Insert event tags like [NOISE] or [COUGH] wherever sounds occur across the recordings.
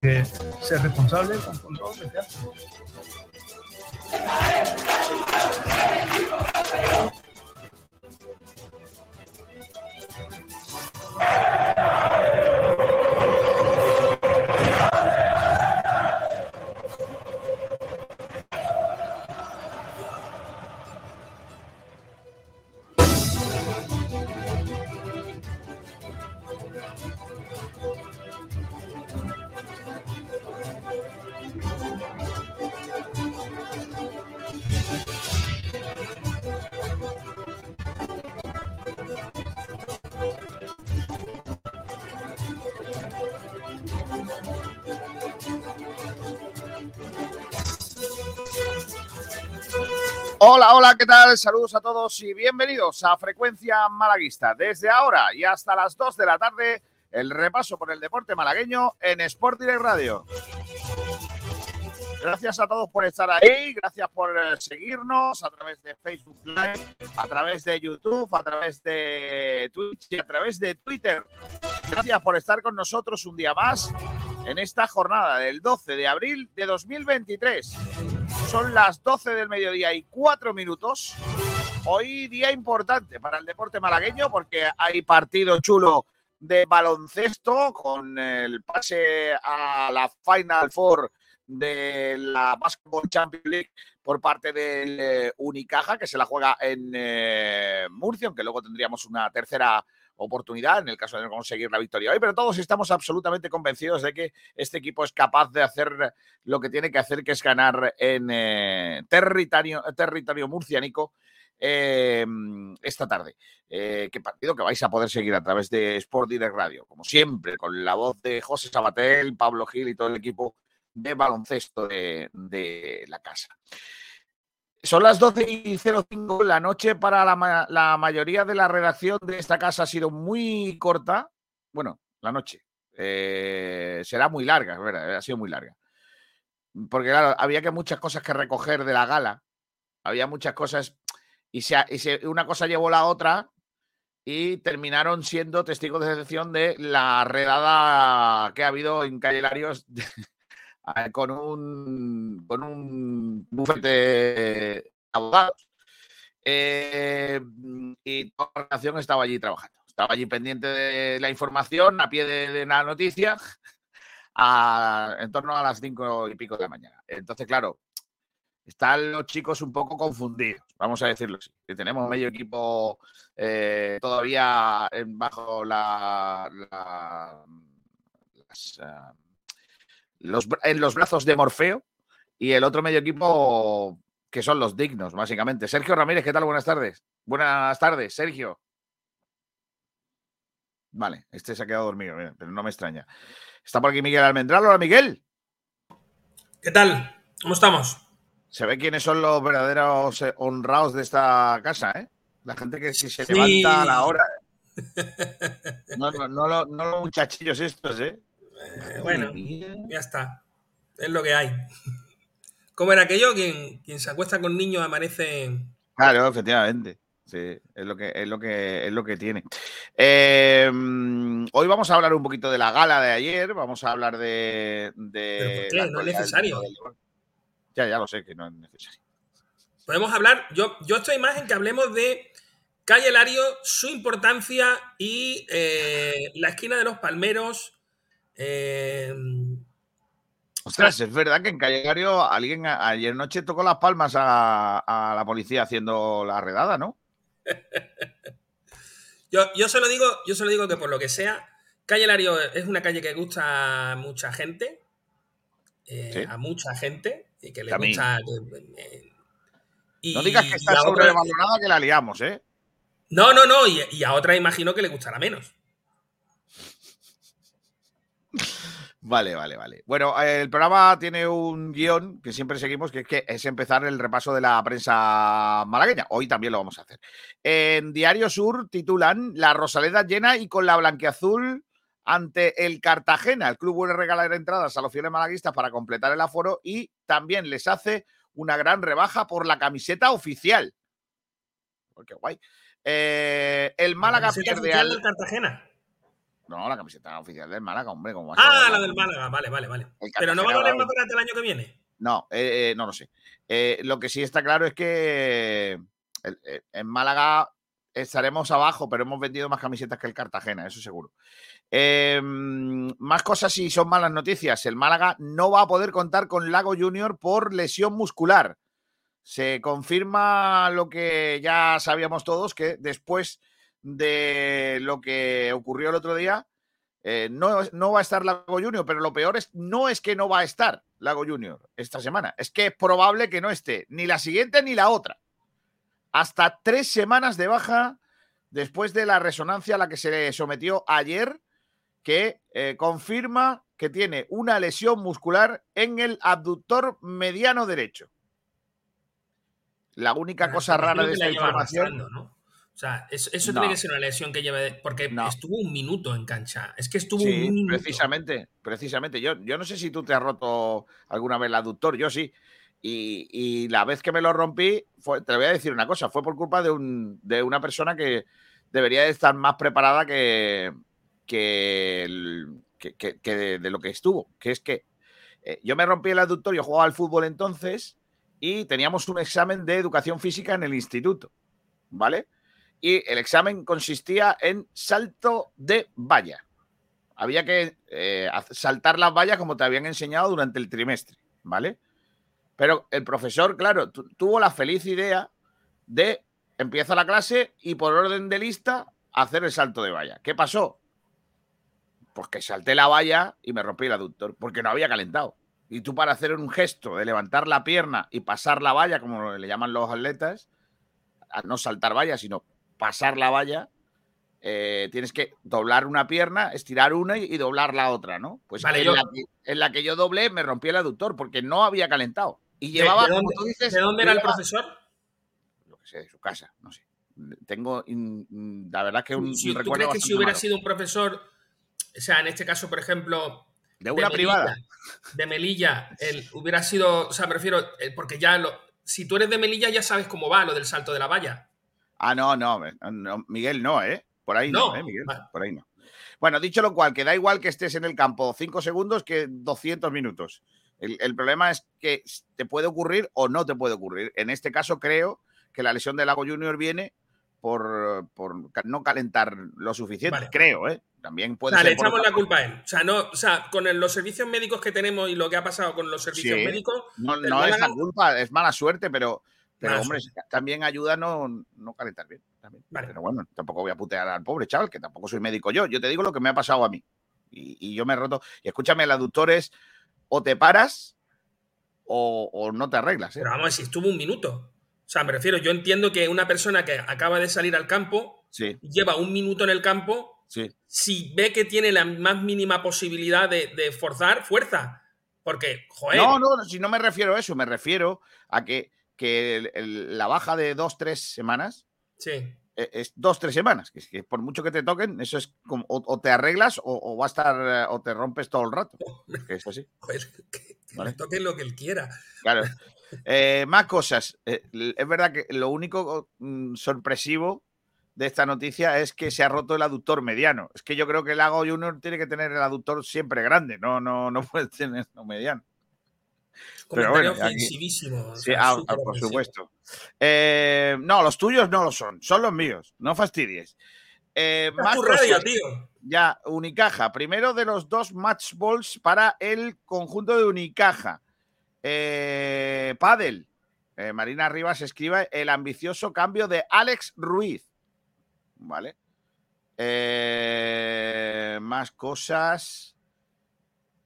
que ser responsable con, con todo Hola, ¿qué tal? Saludos a todos y bienvenidos a Frecuencia Malaguista. Desde ahora y hasta las 2 de la tarde, el repaso por el deporte malagueño en Sport Direct Radio. Gracias a todos por estar ahí, gracias por eh, seguirnos a través de Facebook Live, a través de YouTube, a través de Twitch y a través de Twitter. Gracias por estar con nosotros un día más en esta jornada del 12 de abril de 2023. Son las 12 del mediodía y 4 minutos. Hoy día importante para el deporte malagueño porque hay partido chulo de baloncesto con el pase a la Final Four de la Basketball Champions League por parte del eh, Unicaja, que se la juega en eh, Murcia, aunque luego tendríamos una tercera oportunidad en el caso de conseguir la victoria hoy, pero todos estamos absolutamente convencidos de que este equipo es capaz de hacer lo que tiene que hacer, que es ganar en eh, territorio, territorio murcianico eh, esta tarde. Eh, qué partido que vais a poder seguir a través de Sport Direct Radio, como siempre, con la voz de José Sabatel, Pablo Gil y todo el equipo de baloncesto de la casa. Son las 12 y 05 la noche para la, mayoría de la redacción de esta casa ha sido muy corta. Bueno, la noche. Eh, será muy larga, ¿verdad? Ha sido muy larga. Porque, claro, había que muchas cosas que recoger de la gala. Había muchas cosas. Y, se, y se, una cosa llevó la otra. Y terminaron siendo testigos de excepción de la redada que ha habido en Calle Larios con un, con un bufete de abogados. Eh, y toda la relación estaba allí trabajando. Estaba allí pendiente de la información, a pie de, de la noticia, a, en torno a las cinco y pico de la mañana. Entonces, claro, están los chicos un poco confundidos, vamos a decirlo así. Que tenemos medio equipo eh, todavía bajo la, la las, uh, los, en los brazos de Morfeo y el otro medio equipo que son los dignos, básicamente. Sergio Ramírez, ¿qué tal? Buenas tardes. Buenas tardes, Sergio. Vale, este se ha quedado dormido, pero no me extraña. Está por aquí Miguel Almendral. Hola, Miguel. ¿Qué tal? ¿Cómo estamos? Se ve quiénes son los verdaderos honrados de esta casa, ¿eh? La gente que si se sí. levanta a la hora. [LAUGHS] No, no, no, no, no los muchachillos estos, ¿eh? Eh, bueno, ya está. Es lo que hay. [LAUGHS] ¿Cómo era aquello? Quien, quien se acuesta con niños amanece. Claro, efectivamente. Sí, es lo que, es lo que, es lo que tiene. Eh, hoy vamos a hablar un poquito de la gala de ayer. Vamos a hablar de. de ¿Pero por qué? No es necesario. Ya, ya lo sé que no es necesario. Podemos hablar. Yo, yo estoy más en que hablemos de Calle Lario, su importancia y eh, la esquina de los palmeros. Eh, Ostras, es verdad que en Calle Lario alguien ayer noche tocó las palmas a, a, la policía haciendo la redada, ¿no? [LAUGHS] yo, yo se lo digo, yo se lo digo que por lo que sea, Calle Lario es una calle que gusta a mucha gente, eh, ¿Sí? a mucha gente, y que le a gusta. Que, y, no digas que está sobrevalorada que la liamos, ¿eh? No, no, no, y, y, a otra imagino que le gustará menos. Vale, vale, vale. Bueno, el programa tiene un guion que siempre seguimos, que es, que es empezar el repaso de la prensa malagueña. Hoy también lo vamos a hacer. En Diario Sur titulan La Rosaleda llena y con la blanqueazul ante el Cartagena. El club vuelve a regalar entradas a los fieles malaguistas para completar el aforo y también les hace una gran rebaja por la camiseta oficial. Qué guay. Eh, el Málaga pierde al... Cartagena. No, la camiseta oficial del Málaga, hombre. Como ah, la del Málaga, vale, vale, vale. Pero no va a valer más barata el año que viene. No, eh, eh, no lo sé. Eh, lo que sí está claro es que en Málaga estaremos abajo, pero hemos vendido más camisetas que el Cartagena, eso seguro. Em, más cosas si son malas noticias. El Málaga no va a poder contar con Lago Junior por lesión muscular. Se confirma lo que ya sabíamos todos, que después de lo que ocurrió el otro día, eh, no, no, va a estar Lago Junior, pero lo peor es no es que no va a estar Lago Junior esta semana, es que es probable que no esté ni la siguiente ni la otra. Hasta tres semanas de baja después de la resonancia a la que se le sometió ayer, que eh, confirma que tiene una lesión muscular en el abductor mediano derecho. La única cosa rara de esta información. O sea, eso, tiene que ser una lesión que lleve. Porque estuvo un minuto en cancha. Es que estuvo un minuto. Precisamente, precisamente. Yo, yo no sé si tú te has roto alguna vez el aductor, yo sí. Y, la vez que me lo rompí, fue, te voy a decir una cosa, fue por culpa de, un, de una persona que debería estar más preparada que, que, de, lo que estuvo. Que es que eh, yo me rompí el aductor, yo jugaba al fútbol entonces y teníamos un examen de educación física en el instituto, ¿vale? Y el examen consistía en salto de valla. Había que eh, saltar las vallas como te habían enseñado durante el trimestre, ¿vale? Pero el profesor, claro, tuvo la feliz idea de empieza la clase y por orden de lista hacer el salto de valla. ¿Qué pasó? Pues que salté la valla y me rompí el aductor porque no había calentado. Y tú para hacer un gesto de levantar la pierna y pasar la valla, como le llaman los atletas, no saltar valla, sino pasar la valla, eh, tienes que doblar una pierna, estirar una y, doblar la otra, ¿no? Pues en, la que, yo doblé me rompí el aductor porque no había calentado. Y llevaba, ¿De, dónde, dices, ¿de dónde era el profesor? Lo que sé, de su casa, no sé. Tengo, la verdad que un si, ¿Tú crees que si hubiera sido un profesor, o sea, en este caso, por ejemplo, de una privada, de Melilla, él hubiera sido, o sea, me refiero, porque ya lo, si tú eres de Melilla ya sabes cómo va lo del salto de la valla. Ah, no, no, Miguel no, ¿eh? Por ahí no, ¿eh, Miguel? Por ahí no. Bueno, dicho lo cual, que da igual que estés en el campo cinco segundos que 200 minutos. El, problema es que te puede ocurrir o no te puede ocurrir. En este caso, creo que la lesión del Lago Junior viene por, no calentar lo suficiente. Creo, ¿eh? También puede ser. Le echamos la culpa a él. O sea, no, o sea, con los servicios médicos que tenemos y lo que ha pasado con los servicios médicos. No, no es la culpa, es mala suerte, pero pero, hombre, también ayuda a no, no calentar bien. Pero bueno, tampoco voy a putear al pobre chaval, que tampoco soy médico yo. Yo te digo lo que me ha pasado a mí. Y, yo me he roto. Y escúchame, el aductor es o te paras o, no te arreglas. ¿eh? Pero vamos, si estuvo un minuto. O sea, me refiero, yo entiendo que una persona que acaba de salir al campo lleva un minuto en el campo. Si ve que tiene la más mínima posibilidad de, de forzar, fuerza. Porque, joder. No, no, si no me refiero a eso, me refiero a que que la baja de dos, tres semanas sí. E, es, dos, tres semanas. Que, que, por mucho que te toquen, eso es como o, te arreglas o, va a estar o te rompes todo el rato. [LAUGHS] Que es así. [LAUGHS] que, le toquen lo que él quiera. Claro. [LAUGHS] Eh, más cosas. Eh, es verdad que lo único mm, sorpresivo de esta noticia es que se ha roto el aductor mediano. Es que yo creo que el Lago Junior tiene que tener el aductor siempre grande, no, no, no puede tenerlo mediano. Pero bueno, sí, ah, ah, por supuesto. Eh, no, los tuyos no lo son, son los míos. No fastidies. Eh, más radio, tío. Ya, Unicaja. Primero de los dos match balls para el conjunto de Unicaja. Eh, Padel. Eh, Marina Rivas escribe el ambicioso cambio de Alex Ruiz. Vale. más cosas.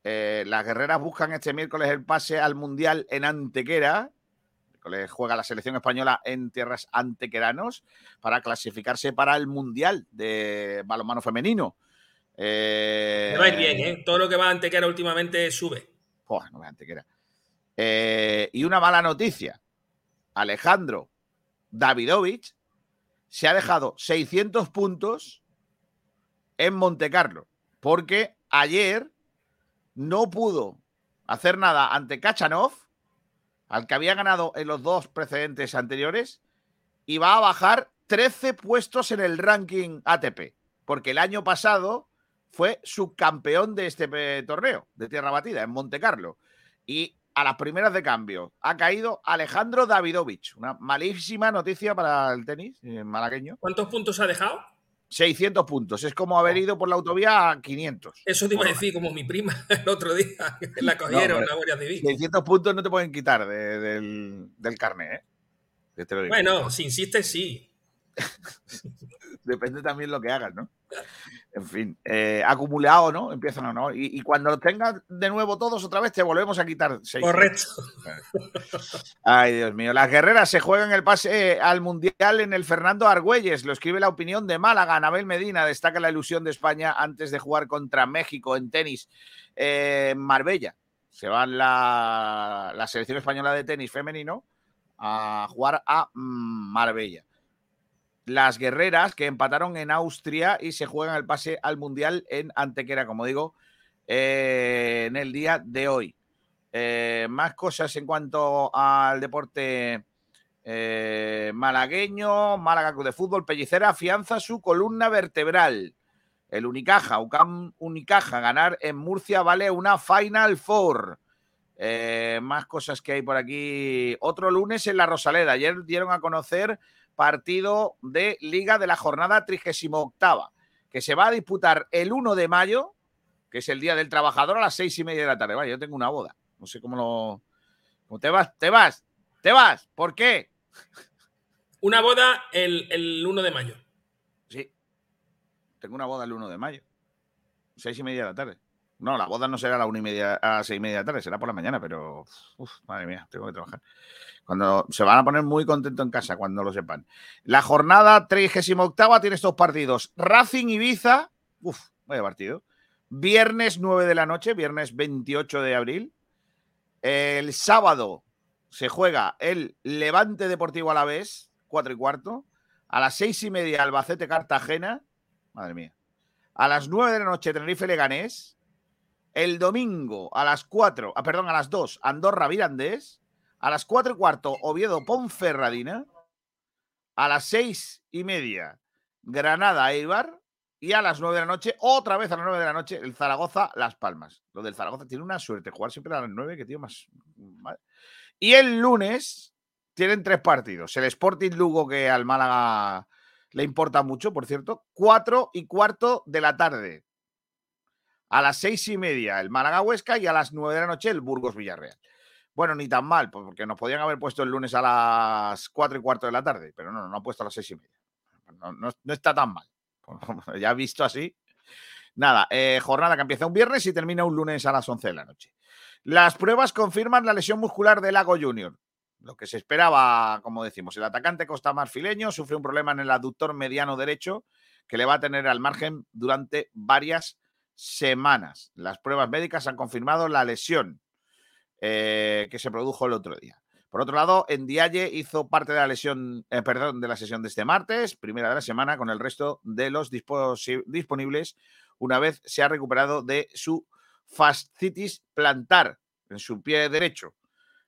Eh, las guerreras buscan este miércoles el pase al Mundial en Antequera. Miércoles juega la selección española en tierras antequeranos para clasificarse para el Mundial de balonmano femenino. Eh, va a ir bien, ¿eh? Todo lo que va a Antequera últimamente sube. no a Antequera. Eh, y una mala noticia. Alejandro Davidovich se ha dejado 600 puntos en Montecarlo porque ayer no pudo hacer nada ante Kachanov, al que había ganado en los dos precedentes anteriores, y va a bajar 13 puestos en el ranking ATP, porque el año pasado fue subcampeón de este eh, torneo de tierra batida en Monte Carlo. Y a las primeras de cambio ha caído Alejandro Davidovich. Una malísima noticia para el tenis eh, malagueño. ¿Cuántos puntos ha dejado? 600 puntos. Es como haber oh. ido por la autovía a 500. Eso te iba a decir, como mi prima [LAUGHS] el otro día, [LAUGHS] la cogieron la Guardia Civil. 600 puntos no te pueden quitar del, del carnet, ¿eh? Bueno, si insistes, sí. [LAUGHS] Depende también lo que hagas, ¿no? En fin, eh, acumulado, ¿no? Empiezan a no. Y, cuando los tengas de nuevo todos otra vez, te volvemos a quitar seis. Correcto. [LAUGHS] Ay, Dios mío. Las guerreras se juegan el pase al Mundial en el Fernando Argüelles. Lo escribe la opinión de Málaga. Anabel Medina destaca la ilusión de España antes de jugar contra México en tenis en Marbella. Se va la, la selección española de tenis femenino a jugar a Marbella las guerreras que empataron en Austria y se juegan el pase al Mundial en Antequera, como digo, eh, en el día de hoy. Eh, más cosas en cuanto al deporte eh, malagueño, Málaga Club de Fútbol, Pellicera afianza su columna vertebral. El Unicaja, UCAM Unicaja, ganar en Murcia vale una Final Four. más cosas que hay por aquí. Otro lunes en la Rosaleda. Ayer dieron a conocer partido de Liga de la jornada 38, que se va a disputar el 1 de mayo, que es el Día del Trabajador, a las seis y media de la tarde. Vaya, yo tengo una boda. No sé cómo lo. ¿Cómo te vas? ¿Te vas? ¿Te vas? ¿Por qué? [LAUGHS] Una boda el, el 1 de mayo. Sí. Tengo una boda el 1 de mayo. Seis y media de la tarde. No, la boda no será a la una y media, a las seis y media de la tarde, será por la mañana, pero. Madre mía, tengo que trabajar. Cuando se van a poner muy contentos en casa cuando lo sepan. La jornada 38 tiene estos partidos. Racing Ibiza. Uf, vaya partido. Viernes 9 de la noche, viernes 28 de abril. El sábado se juega el Levante Deportivo a la vez, 4 y cuarto. A las seis y media, Albacete Cartagena. Madre mía. A las 9 de la noche, Tenerife Leganés. El domingo a las 4, ah, perdón, a las 2, Andorra Virandés. A las 4 y cuarto, Oviedo Ponferradina. A las 6 y media, Granada Eibar. Y a las 9 de la noche, otra vez a las 9 de la noche, el Zaragoza Las Palmas. Lo del Zaragoza tiene una suerte, jugar siempre a las 9, que tío más. Y el lunes tienen tres partidos. El Sporting Lugo, que al Málaga le importa mucho, por cierto. 4 y cuarto de la tarde. A las seis y media el Málaga Huesca y a las 9 de la noche el Burgos Villarreal. Bueno, ni tan mal, pues, porque nos podían haber puesto el lunes a las 4 y cuarto de la tarde, pero no, no ha puesto a las 6 y media. No, está tan mal. [LAUGHS] Ya visto así. Nada, eh, jornada que empieza un viernes y termina un lunes a las 11 de la noche. Las pruebas confirman la lesión muscular de Lago Junior. Lo que se esperaba, como decimos, el atacante costa marfileño sufre un problema en el aductor mediano derecho que le va a tener al margen durante varias semanas. Las pruebas médicas han confirmado la lesión. Eh, que se produjo el otro día. Por otro lado, Ndiaye hizo parte de la lesión, eh, perdón, de la sesión de este martes, primera de la semana, con el resto de los disponibles, una vez se ha recuperado de su fascitis plantar en su pie derecho.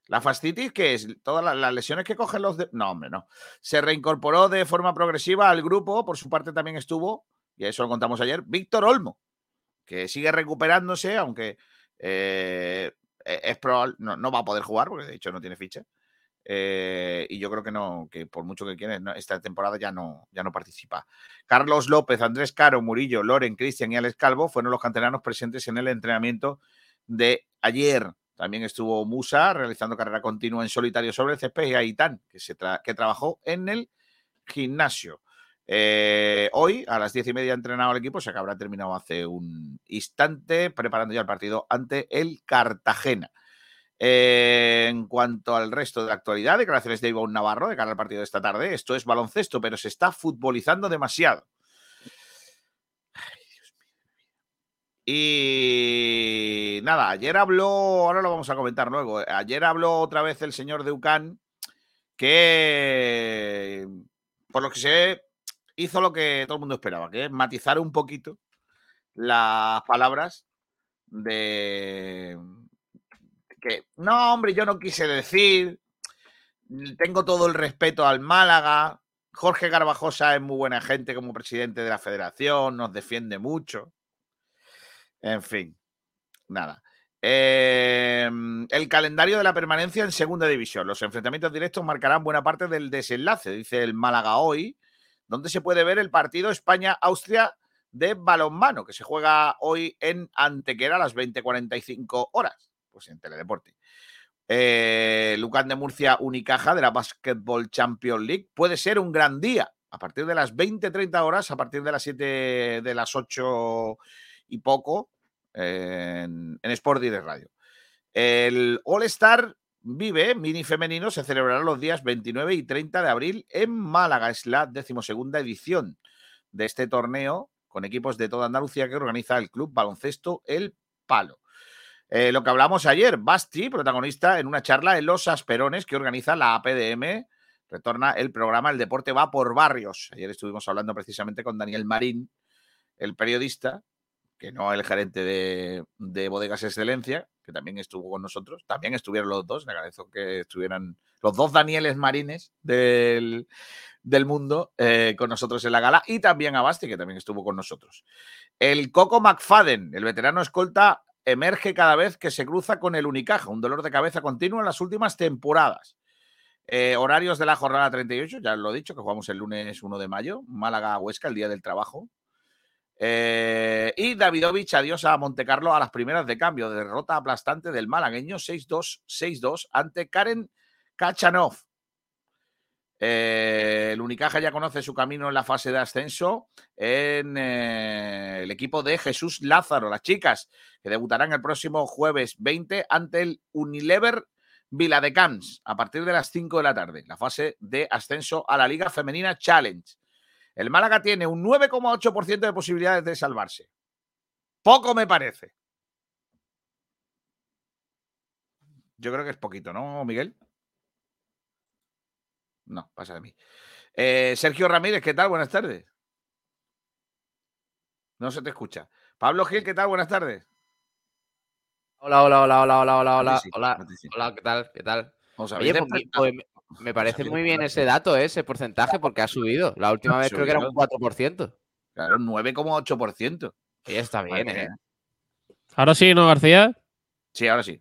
La fascitis, que es todas las, lesiones que cogen los... No, hombre, no. Se reincorporó de forma progresiva al grupo, por su parte también estuvo, y eso lo contamos ayer, Víctor Olmo, que sigue recuperándose, aunque eh, eh, es probable, no, va a poder jugar, porque de hecho no tiene ficha. Eh, y yo creo que no, que por mucho que quiera, esta temporada ya no, ya no participa. Carlos López, Andrés Caro, Murillo, Loren, Cristian y Alex Calvo fueron los canteranos presentes en el entrenamiento de ayer. También estuvo Musa realizando carrera continua en solitario sobre el césped y Aitán, que, se que trabajó en el gimnasio. Eh, hoy, a las diez y media, ha entrenado al equipo, o sea que habrá terminado hace un instante, preparando ya el partido ante el Cartagena. Eh, en cuanto al resto de la actualidad, declaraciones de Ivonne Navarro de cara al partido de esta tarde. Esto es baloncesto, pero se está futbolizando demasiado. Y nada, ayer habló, ahora lo vamos a comentar luego. Ayer habló otra vez el señor de Ucán que, por lo que sé, hizo lo que todo el mundo esperaba, que es matizar un poquito las palabras de que no, hombre, yo no quise decir, tengo todo el respeto al Málaga, Jorge Garbajosa es muy buena gente como presidente de la federación, nos defiende mucho. En fin, nada. Em, el calendario de la permanencia en segunda división. Los enfrentamientos directos marcarán buena parte del desenlace, dice el Málaga hoy, donde se puede ver el partido España-Austria de balonmano, que se juega hoy en Antequera a las 20.45 horas, pues en Teledeporte. Eh, de Murcia Unicaja de la Basketball Champions League puede ser un gran día a partir de las 20-30 horas, a partir de las 7 de las 8 y poco, en, Sport y de Radio. El All-Star Vive Mini Femenino se celebrará los días 29 y 30 de abril en Málaga. Es la decimosegunda edición de este torneo con equipos de toda Andalucía que organiza el Club Baloncesto El Palo. Eh, lo que hablamos ayer, Basti, protagonista en una charla en Los Asperones que organiza la APDM, retorna el programa El Deporte va por barrios. Ayer estuvimos hablando precisamente con Daniel Marín, el periodista, que no el gerente de, Bodegas Excelencia, que también estuvo con nosotros. También estuvieron los dos, le agradezco que estuvieran los dos Danieles Marines del, mundo eh, con nosotros en la gala y también a Basti, que también estuvo con nosotros. El Coco McFadden, el veterano escolta, emerge cada vez que se cruza con el Unicaja, un dolor de cabeza continuo en las últimas temporadas. Eh, horarios de la jornada 38, ya lo he dicho, que jugamos el lunes 1 de mayo, Málaga-Huesca, el día del trabajo, eh, y Davidovich, adiós a Montecarlo a las primeras de cambio. Derrota aplastante del malagueño 6-2, 6-2 ante Karen Kachanov. Eh, el Unicaja ya conoce su camino en la fase de ascenso en eh, el equipo de Jesús Lázaro, las chicas, que debutarán el próximo jueves 20 ante el Unilever Viladecans a partir de las 5 de la tarde, la fase de ascenso a la Liga Femenina Challenge. El Málaga tiene un 9,8% de posibilidades de salvarse. Poco me parece. Yo creo que es poquito, ¿no, Miguel? No, pasa de mí. Eh, Sergio Ramírez, ¿qué tal? Buenas tardes. No se te escucha. Pablo Gil, ¿qué tal? Buenas tardes. Hola, hola, hola, hola, hola, hola, hola. Hola, hola, ¿qué tal? ¿Qué tal? Oye, pues, me parece muy bien ese dato, ¿eh? ese porcentaje, porque ha subido. La última vez creo que era un 4%. Claro, 9,8%. Y está bien, ¿eh? Ahora sí, ¿no, García? Sí, ahora sí.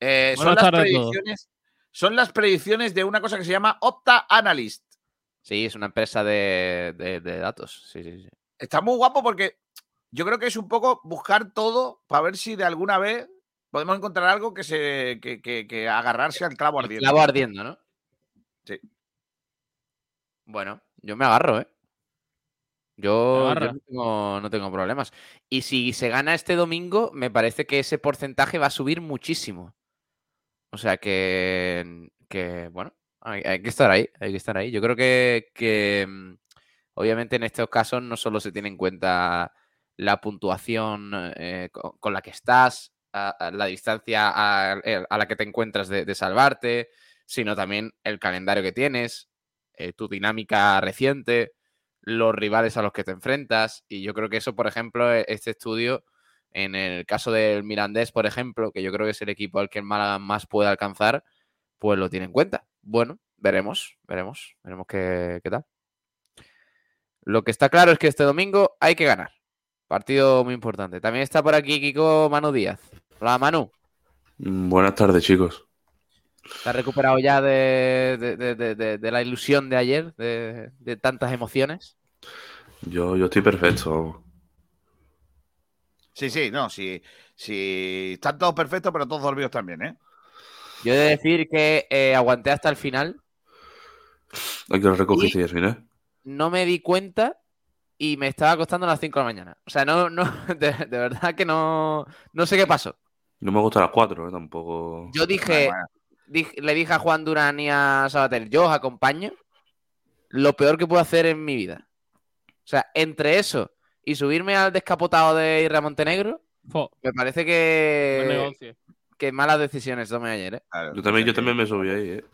Eh, son, las predicciones, son las predicciones de una cosa que se llama Opta Analyst. Sí, es una empresa de, datos. Sí, sí, sí. Está muy guapo porque yo creo que es un poco buscar todo para ver si de alguna vez podemos encontrar algo que se que, agarrarse al clavo ardiendo. clavo ardiendo, ¿no? Sí. Bueno, yo me agarro, ¿eh? Yo, no, tengo, problemas. Y si se gana este domingo, me parece que ese porcentaje va a subir muchísimo. O sea que, que bueno, hay, que estar ahí, hay que estar ahí. Yo creo que, mm, obviamente en estos casos no solo se tiene en cuenta la puntuación eh, con, la que estás, la distancia a, la que te encuentras de salvarte, sino también el calendario que tienes, eh, tu dinámica reciente, los rivales a los que te enfrentas. Y yo creo que eso, por ejemplo, e, este estudio, en el caso del Mirandés, por ejemplo, que yo creo que es el equipo al que el Málaga más puede alcanzar, pues lo tiene en cuenta. Bueno, veremos, veremos, veremos qué, qué tal. Lo que está claro es que este domingo hay que ganar. Partido muy importante. También está por aquí Kiko Manu Díaz. Hola, Manu. Mm, buenas tardes, chicos. ¿Te has recuperado ya de, la ilusión de ayer, de, tantas emociones? Yo, yo estoy perfecto. Sí, sí, no, sí, sí, están todos perfectos, pero todos dormidos también, ¿eh? Yo he de decir que eh, aguanté hasta el final. Hay que recogiste y al final. No me di cuenta y me estaba acostando a las 5 de la mañana. O sea, no, no, [LAUGHS] de, verdad que no, no sé qué pasó. No me gusta las 4, ¿eh? tampoco. Yo dije, le dije a Juan Durán y a Sabater, yo os acompaño, lo peor que puedo hacer en mi vida. O sea, entre eso y subirme al descapotado de Irra Montenegro, me parece que, que malas decisiones tomé ayer. ¿eh? yo, también, yo también me subí ahí. ¿eh?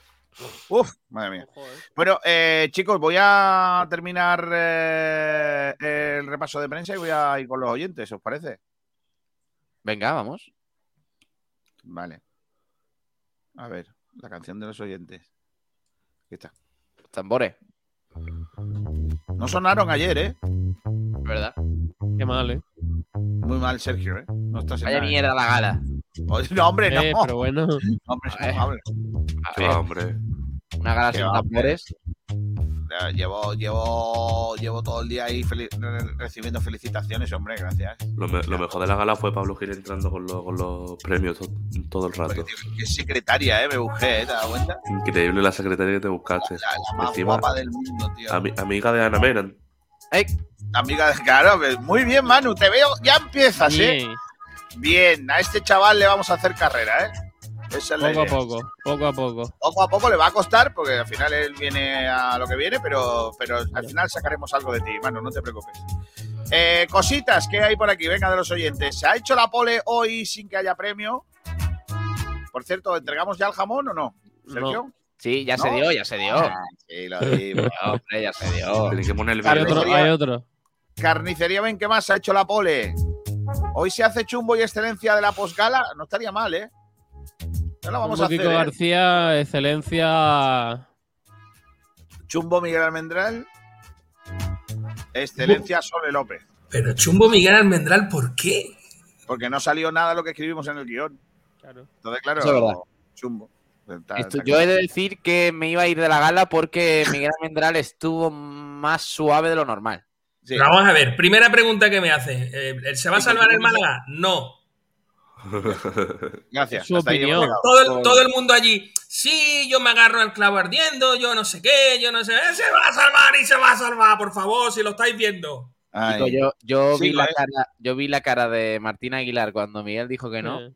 Uf, madre mía. Bueno, eh, chicos, voy a terminar eh, el repaso de prensa y voy a ir con los oyentes, ¿os parece? Venga, vamos. Vale. A ver, la canción de los oyentes. Aquí está. Tambores. No sonaron ayer, ¿eh? ¿Verdad? Qué mal, ¿eh? Muy mal, Sergio, ¿eh? No estás en Vaya nada. mierda la gala. Oye, No, hombre, no. Eh, pero bueno. [LAUGHS] Hombre, A ver. no, hombre. A Qué ver, va, hombre. una gala Qué sin tambores. Ya, Llevo, llevo, llevo todo el día ahí recibiendo felicitaciones, hombre, gracias. Lo, me- lo mejor de la gala fue Pablo Gil entrando con, los- con los premios to- todo el rato. qué secretaria, ¿eh? Me busqué, ¿eh? ¿Te das cuenta? Increíble la secretaria que te buscaste. La, la más Encima, guapa del mundo, tío. ami- amiga de Ana Mena. ¡Ey! Amiga, de- claro, muy bien, Manu, te veo, ya empiezas, ¿eh? Bien, Bien, a este chaval le vamos a hacer carrera, ¿eh? Esa es la poco a poco, poco a poco. Poco a poco le va a costar, porque al final él viene a lo que viene, pero, pero al final sacaremos algo de ti, Manu, no te preocupes. Eh, cositas que hay por aquí, venga de los oyentes. ¿Se ha hecho la pole hoy sin que haya premio? Por cierto, ¿entregamos ya el jamón o no? ¿Sergio? Sí, ya ¿No? se dio, ya se dio. Ah, sí, lo dimos. [LAUGHS] Hombre, ya se dio. Tiene que poner el Hay otro, hay otro. Carnicería, ven, ¿qué más se ha hecho la pole? Hoy se hace chumbo y excelencia de la posgala. No estaría mal, ¿eh? Ya lo vamos a Como hacer. Kiko ¿eh? García, excelencia. Chumbo Miguel Almendral. Excelencia Sole López. Pero Chumbo Miguel Almendral, ¿por qué? Porque no salió nada de lo que escribimos en el guion. Claro. Entonces, claro, Eso es verdad. chumbo. Está- Esto- está yo he de decir que me iba a ir de la gala porque Miguel Almendral estuvo más suave de lo normal. Sí. Vamos a ver, primera pregunta que me hace. eh, ¿Se va a salvar el Málaga? No. [LAUGHS] Gracias. Su opinión. Todo el, todo el mundo allí, sí, yo me agarro al clavo ardiendo, yo no sé qué, yo no sé, "Eh, se va a salvar y se va a salvar, por favor, si lo estáis viendo. Yo, yo Sí, vi la es. cara, yo vi la cara de Martín Aguilar cuando Miguel dijo que no. Eh,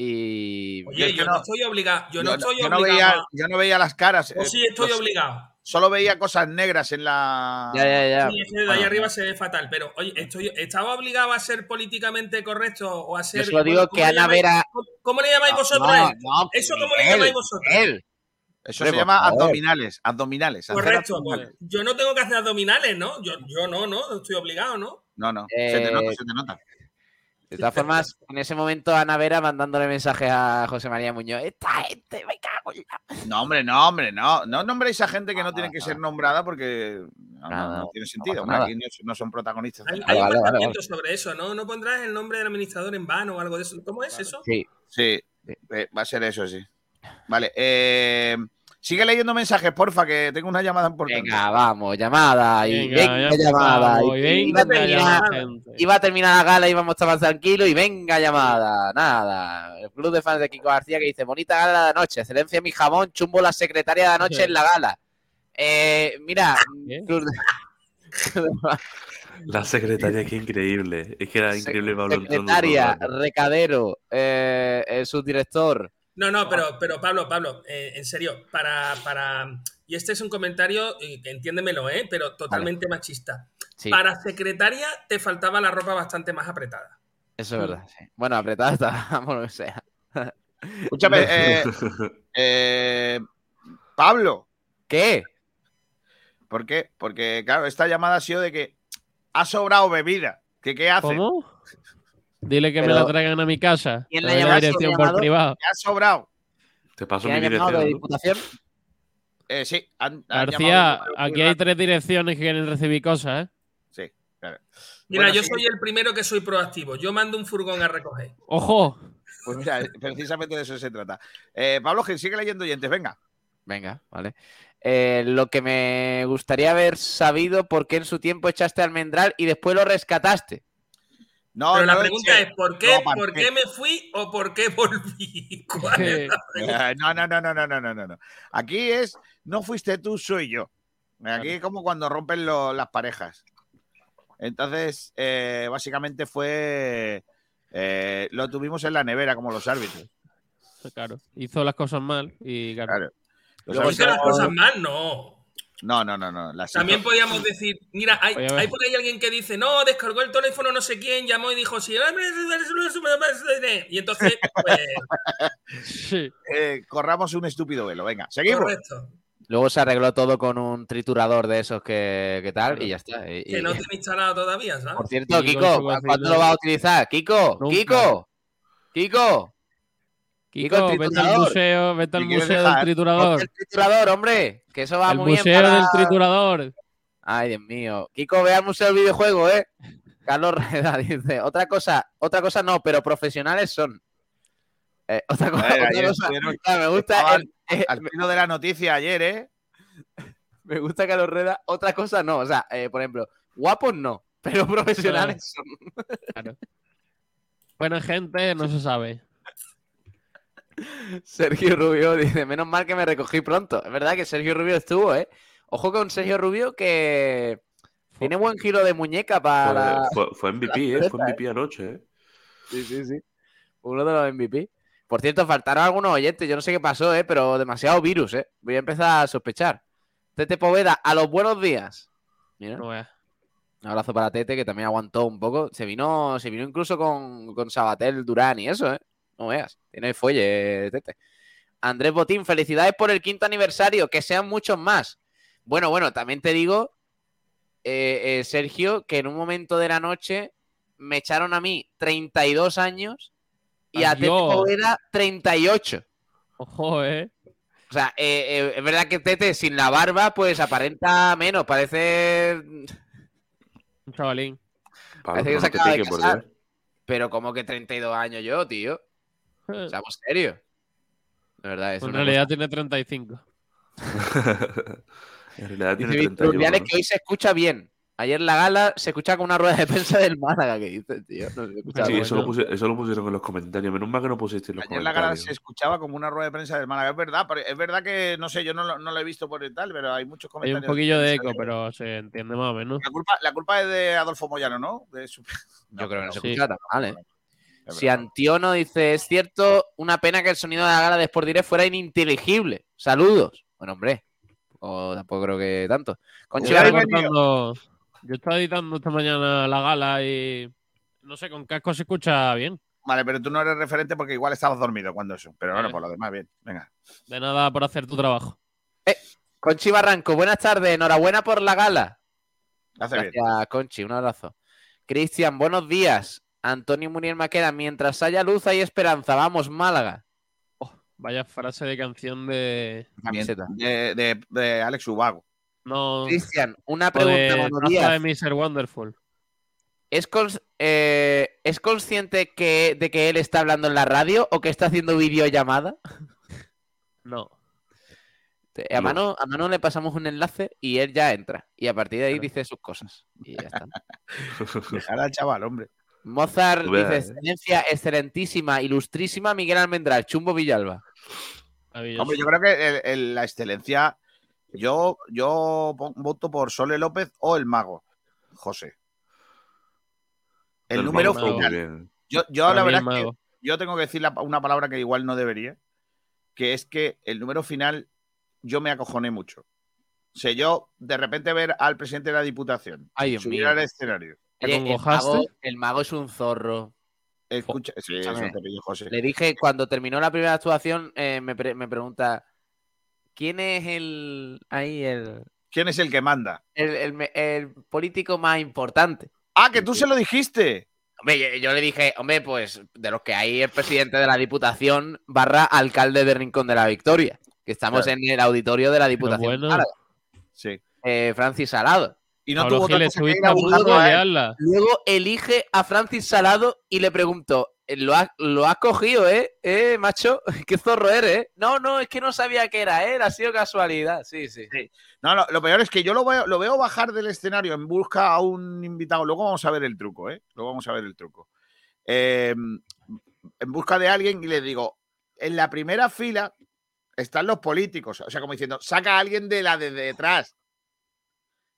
Y Yo Oye, yo no, no- estoy obligado, yo no estoy yo no obligado. veía, a- yo no veía las caras. o eh, sí estoy los- obligado. Solo veía cosas negras en la. ya, ya, ya. Sí, de ahí arriba se ve fatal, pero oye, estoy, ¿estaba obligado a ser políticamente correcto o a ser. Yo solo digo ¿cómo que le Ana llamáis- Vera. ¿Cómo, cómo le llamáis vosotros? No, él? no, ¿Eso cómo le llamáis vosotros? Miguel. Eso se llama abdominales. Abdominales. Correcto. abdominales. Yo no tengo que hacer abdominales, ¿no? Yo, yo no, no, estoy obligado, ¿no? No, no. Se te Eh, nota, se te nota. De todas formas, en ese momento Ana Vera mandándole mensajes a José María Muñoz. Esta gente, me cago en la-". No, hombre, no, hombre, no. No nombréis a gente que no tiene que ser nombrada porque no, no, no tiene no sentido. hombre, no, no son protagonistas. Hay, Vale, hay un vale, vale, mandamiento sobre eso, ¿no? No pondrás el nombre del administrador en vano o algo de eso. ¿Cómo es eso? Sí. Sí, eh, va a ser eso, sí. Vale, eh, sigue leyendo mensajes, porfa, que tengo una llamada importante. Venga, vamos, llamada. Y Venga, llamada. Y y terminar-. Iba a terminar la gala, íbamos a estar más tranquilos y venga llamada. Nada. El club de fans de Kiko García que dice: Bonita gala de la noche, excelencia mi jamón, chumbo la secretaria de la noche en la gala. Eh, mira, ¿Qué? [LAUGHS] club de- [LAUGHS] La secretaria, qué increíble. Es que era increíble Pablo secretaria, recadero, eh, el subdirector. No, no, pero, pero Pablo, Pablo, eh, en serio, para, para. Y este es un comentario, eh, entiéndemelo, ¿eh? Pero totalmente machista. Sí, Para secretaria te faltaba la ropa bastante más apretada. eso es verdad. sí. Bueno, apretada está, [LAUGHS] por lo que sea. Escúchame, [LAUGHS] eh, eh, Pablo, ¿Qué? ¿por qué? Porque, claro, esta llamada ha sido de que ha sobrado bebida. ¿Qué, qué hace? ¿Cómo? Dile que Pero- me la traigan a mi casa. ¿Quién la dirección ¿Quién la ha por privado. ¿Qué ha sobrado? Te paso ¿Quién mi de dirección. Eh, sí, han, han García, aquí hay tres direcciones que quieren recibir cosas, ¿eh? Sí, claro. Mira, Bueno, yo sí. soy el primero que soy proactivo. Yo mando un furgón a recoger. ¡Ojo! Pues mira, precisamente de eso se trata. Eh, Pablo Gil, sigue leyendo oyentes, venga. Venga, vale. Eh, lo que me gustaría haber sabido por qué en su tiempo echaste almendral y después lo rescataste. Pero la pregunta es, ¿por qué, ¿por qué me fui o por qué volví? [LAUGHS] ¿Cuál es la [LAUGHS] eh, no, no, no, no, no, no, no, no. Aquí es, no fuiste tú, soy yo. Aquí es como cuando rompen las parejas. Entonces, eh, básicamente fue, eh, lo tuvimos en la nevera como los árbitros. Claro, hizo las cosas mal y claro. claro. Hizo las cosas mal, no. No, no, no, no. las También hizo- podíamos decir, mira, hay, hay por ahí alguien que dice, no, descargó el teléfono no sé quién, llamó y dijo, sí, y entonces, pues, [LAUGHS] Sí. eh, corramos un estúpido velo. Venga, seguimos. correcto. Luego se arregló todo con un triturador de esos que, que tal y ya está. Y- Que no tiene instalado todavía, ¿sabes? Por cierto, Kiko, con su ¿cu- ¿cuándo lo vas a utilizar? Kiko, Nunca. Kiko, Kiko, Kiko, el vete al triturador. museo, vete al ¿Me quieres museo del triturador. el triturador, hombre, que eso va El muy bien museo para- del triturador. Ay, Dios mío. Kiko, ve al museo del videojuego, ¿eh? Carlos Reda [LAUGHS] dice, otra cosa, otra cosa no, pero profesionales son. Eh, otra cosa, me gusta el, al de la noticia ayer, ¿eh? [LAUGHS] Me gusta Carlos Reda, otra cosa no. O sea, eh, por ejemplo, guapos no, pero [LAUGHS] profesionales son. Claro. Buena gente, no se sabe. Sergio Rubio dice, menos mal que me recogí pronto. Es verdad que Sergio Rubio estuvo, ¿eh? Ojo con Sergio Rubio que tiene buen giro de muñeca para... Fue, MVP, ¿eh? Fue MVP anoche, ¿eh? Sí, sí, sí. Uno de los MVP. Por cierto, faltaron algunos oyentes. Yo no sé qué pasó, ¿eh? Pero demasiado virus, ¿eh? Voy a empezar a sospechar. Tete Poveda, a los buenos días. Mira. Un abrazo para Tete, que también aguantó un poco. Se vino, se vino incluso con, con Sabatel, Durán y eso, ¿eh? No veas. Tiene fuelle, Tete. Andrés Botín, felicidades por el quinto aniversario. Que sean muchos más. Bueno, bueno, también te digo, eh, eh, Sergio, que en un momento de la noche me echaron a mí 32 años y a Tete Poveda 38. Ojo, ¿eh? O sea, eh, es verdad que Tete sin la barba, pues aparenta menos, parece un chavalín. Pero como que 32 años yo, tío. [LAUGHS] Seamos serios. De verdad, es [LAUGHS] En realidad tiene 35. en realidad tiene 35. que hoy se escucha bien. Ayer la gala se escucha con una rueda de prensa del Málaga que dice, tío. sí, eso lo, pusieron en los comentarios. Menos mal que no pusiste en los Ayer la gala se escuchaba como una rueda de prensa del Málaga. Es verdad, es verdad que, no sé, yo no, lo he visto por el tal, pero hay muchos comentarios. Hay un poquillo de eco, pero se entiende más o menos. La culpa, es de Adolfo Moyano, ¿no? yo creo que no se escucha tan mal, ¿eh? Si Antiono dice, es cierto, una pena que el sonido de la gala de Sport Direct fuera ininteligible. Saludos. Bueno, hombre, o tampoco creo que tanto. Con yo estaba editando esta mañana la gala y no sé, con casco se escucha bien. Vale, pero tú no eres referente porque igual estabas dormido cuando eso. Pero bueno, por lo demás, bien. Venga. De nada por hacer tu trabajo. Eh, Conchi Barranco, buenas tardes. Enhorabuena por la gala. Gracias, Conchi. Un abrazo. Cristian, buenos días. Antonio Munier Maqueda, mientras haya luz hay esperanza. Vamos, Málaga. Oh, vaya frase de canción de... De, de Alex Ubago. No. Cristian, una pregunta. De, Mr. Wonderful. ¿Es, eh, ¿Es consciente que, de que él está hablando en la radio o que está haciendo videollamada? [LAUGHS] No. A, Mano, a Mano le pasamos un enlace y él ya entra. Y a partir de ahí dice sus cosas. Y ya está. [LAUGHS] Dejar al chaval, hombre. Mozart dice: Excelencia excelentísima, ilustrísima, Miguel Almendral, Chumbo Villalba. Hombre, yo creo que la excelencia yo, yo voto por Sole López o el mago, José. El, número final. Yo, yo la verdad es que yo tengo que decir una palabra que igual no debería, que es que el número final yo me acojoné mucho. O sea, yo de repente ver al presidente de la Diputación subir al escenario. El, mago, es un zorro. Escucha, sí, José. Le dije, cuando terminó la primera actuación, eh, me, me pregunta, ¿Quién es el. Ahí el. ¿Quién es el que manda? El, político más importante. Ah, que tú se lo dijiste. Hombre, yo, le dije, hombre, pues de los que hay el presidente de la Diputación barra alcalde de Rincón de la Victoria, que estamos en el auditorio de la Diputación. Sí. Eh, Francis Salado. Y no tuvo Luego elige a Francis Salado y le pregunto, lo has lo cogido, ¿eh? ¿eh? macho? [LAUGHS] ¿Qué zorro eres? Eh? No, no, es que no sabía qué era, ¿eh? Ha sido casualidad. Sí, sí. No, lo peor es que yo lo veo, lo veo bajar del escenario en busca a un invitado. Luego vamos a ver el truco, ¿eh? Luego vamos a ver el truco. Em, en busca de alguien y le digo, en la primera fila están los políticos. O sea, como diciendo, saca a alguien de la de detrás.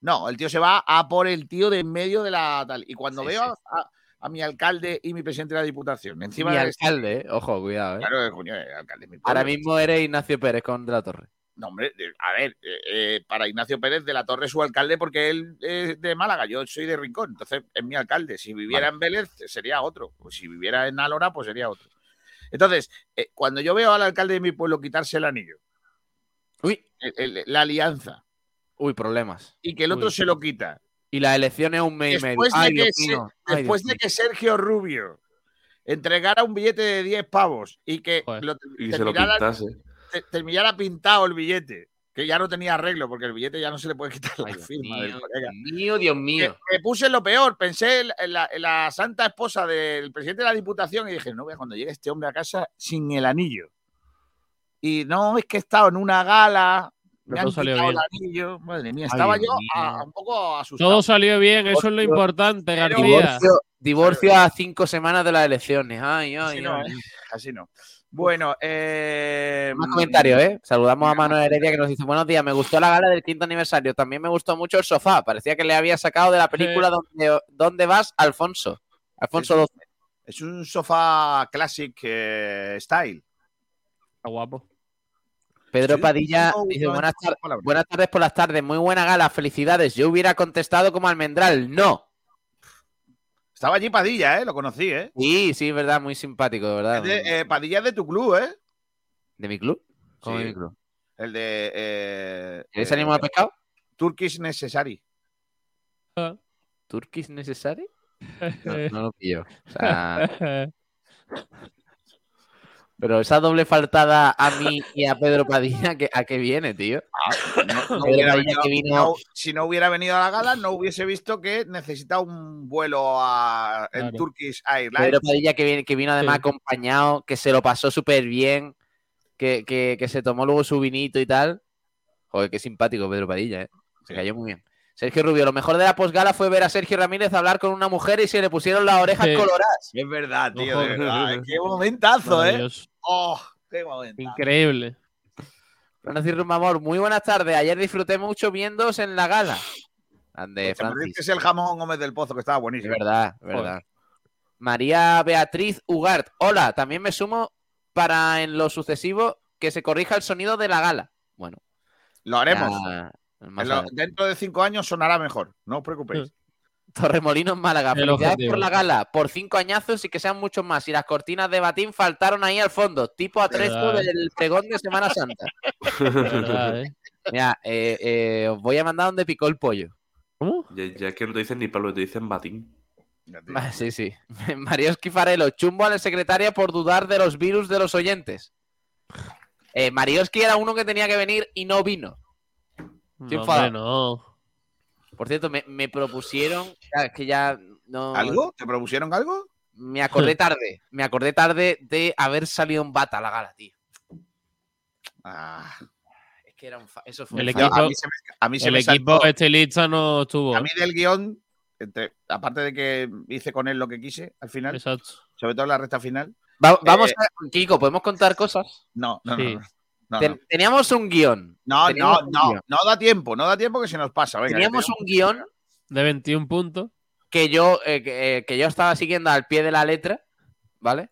No, el tío se va a por el tío de en medio de la tal. Y cuando veo a a mi alcalde y mi presidente de la Diputación. Encima mi alcalde, eh, ojo, cuidado. Eh. Claro, coño, alcalde. Ahora mismo eres Ignacio Pérez con De la Torre. No, hombre, a ver, eh, para Ignacio Pérez de la Torre es su alcalde porque él es de Málaga, yo soy de Rincón, entonces es mi alcalde. Si viviera en Vélez sería otro, pues si viviera en Alora pues sería otro. Entonces, cuando yo veo al alcalde de mi pueblo quitarse el anillo, Uy. la alianza, Uy, problemas. Y que el otro se lo quita y las elecciones un mes después y medio. De que, después de que Sergio Rubio entregara un billete de 10 pavos y que y terminara, terminara pintado el billete que ya no tenía arreglo porque el billete ya no se le puede quitar la firma mío, del colega. Dios mío, Dios mío. Me, puse lo peor, pensé en la, en la, santa esposa del presidente de la Diputación y dije, no, vea, cuando llegue este hombre a casa sin el anillo. Y no, es que he estado en una gala, me han salió bien. el anillo. Madre mía, estaba Dios yo mío. a- un poco asustado. Todo salió bien, eso es lo importante, García. Divorcio, a cinco semanas de las elecciones. Ay, ay, Así no, ay. ¿eh? Así no. Bueno, eh, Más comentarios, ¿eh? Saludamos a Manuel Heredia que nos dice: Buenos días, me gustó la gala del quinto aniversario. También me gustó mucho el sofá. Parecía que le había sacado de la película donde, ¿Dónde vas, Alfonso? Alfonso XII. es un sofá classic eh, style. Está guapo. Pedro Sí, Padilla no, dice: buenas, tar- buenas tardes por las tardes, muy buena gala, felicidades. Yo hubiera contestado como almendral, no. Estaba allí Padilla, ¿eh? Lo conocí, ¿eh? Sí, sí, es verdad, muy simpático, de verdad. Es de- eh, Padilla es de tu club, ¿eh? ¿De mi club? ¿Cómo Sí. de mi club? El de. Eh, ¿Queréis eh, al pescado? Turkish Necessary. ¿Turkish Necessary? [LAUGHS] No, no lo pillo. O sea, [LAUGHS] pero esa doble faltada a mí y a Pedro Padilla, ¿que- ¿a qué viene, tío? No- no hubiera venido- que vino- no- si no hubiera venido a la gala, no hubiese visto que necesita un vuelo a, en Claro. Turkish Airlines. Pedro Padilla que, viene, que vino además Sí. acompañado, que se lo pasó súper bien, que, que- que se tomó luego su vinito y tal. Joder, qué simpático Pedro Padilla, ¿eh? Se Sí. cayó muy bien. Sergio Rubio, lo mejor de la posgala fue ver a Sergio Ramírez hablar con una mujer y se le pusieron las orejas Sí. coloradas. Es verdad, tío. Ojo. [LAUGHS] de verdad. Qué [LAUGHS] momentazo, ¿eh? Oh, qué momentazo. Increíble. Francis Rumamor, muy buenas tardes. Ayer disfruté mucho viéndoos en la gala. Ande, Te Francis. perdiste el jamón Gómez del Pozo, que estaba Es buenísimo. verdad, es verdad. María Beatriz Ugart. Hola, también me sumo para en lo sucesivo que se corrija el sonido de la gala. Bueno, Lo haremos. ya, lo- dentro de cinco años sonará mejor. No os preocupéis. Torremolinos, Málaga. El Felicidades por la gala, por cinco añazos y que sean muchos más. Y las cortinas de batín faltaron ahí al fondo, tipo atrezo Verdad, eh. del pregón de Semana Santa. Verdad, ¿eh? Mira, eh, eh, os voy a mandar donde picó el pollo. ¿Cómo? Ya, ya es que no te dicen ni Pablo, te dicen batín. Ah, Sí, sí. [LAUGHS] Mario Esquifarelo, chumbo a la secretaria por dudar de los virus de los oyentes. Eh, Marioski era uno que tenía que venir y no vino. Estoy No, no. Por cierto, me, me propusieron. ya, Es que ya no. ¿Algo? ¿Te propusieron algo? Me acordé tarde. Me acordé tarde de haber salido en bata a la gala, tío. Ah, Es que era un fa- Eso fue El un equipo- a mí se me, a mí se El me equipo saltó- estilista no estuvo. A mí del guion, entre- aparte de que hice con él lo que quise al final, Exacto. sobre todo en la recta final, Va- vamos Eh, a. Kiko, ¿podemos contar cosas? no, no, Sí. no. No, no, Ten- Teníamos un guion. no, no, teníamos no, no, guion. no da tiempo, no da tiempo que se nos pasa. Venga, Teníamos un guion De 21 puntos. que yo, eh, que, eh, que yo estaba siguiendo al pie de la letra, ¿vale?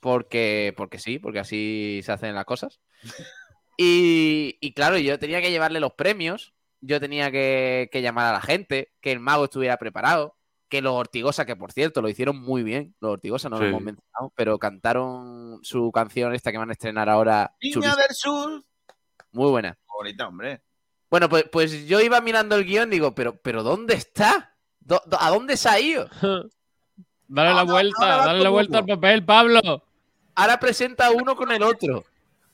Porque, porque sí, porque así se hacen las cosas. [LAUGHS] Y, y claro, yo tenía que llevarle los premios, yo tenía que, que llamar a la gente, que el mago estuviera preparado, que los Ortigosa, que por cierto lo hicieron muy bien, los Ortigosa no lo hemos mencionado, pero cantaron su canción esta que van a estrenar ahora, Niña del Sur. muy buena. Bonita, hombre. Bueno, pues, pues yo iba mirando el guion y digo, pero, pero ¿dónde está? ¿Dó- dó- ¿A dónde se ha ido? [LAUGHS] Dale la vuelta, dale la vuelta al papel, Pablo. Ahora presenta uno con el otro.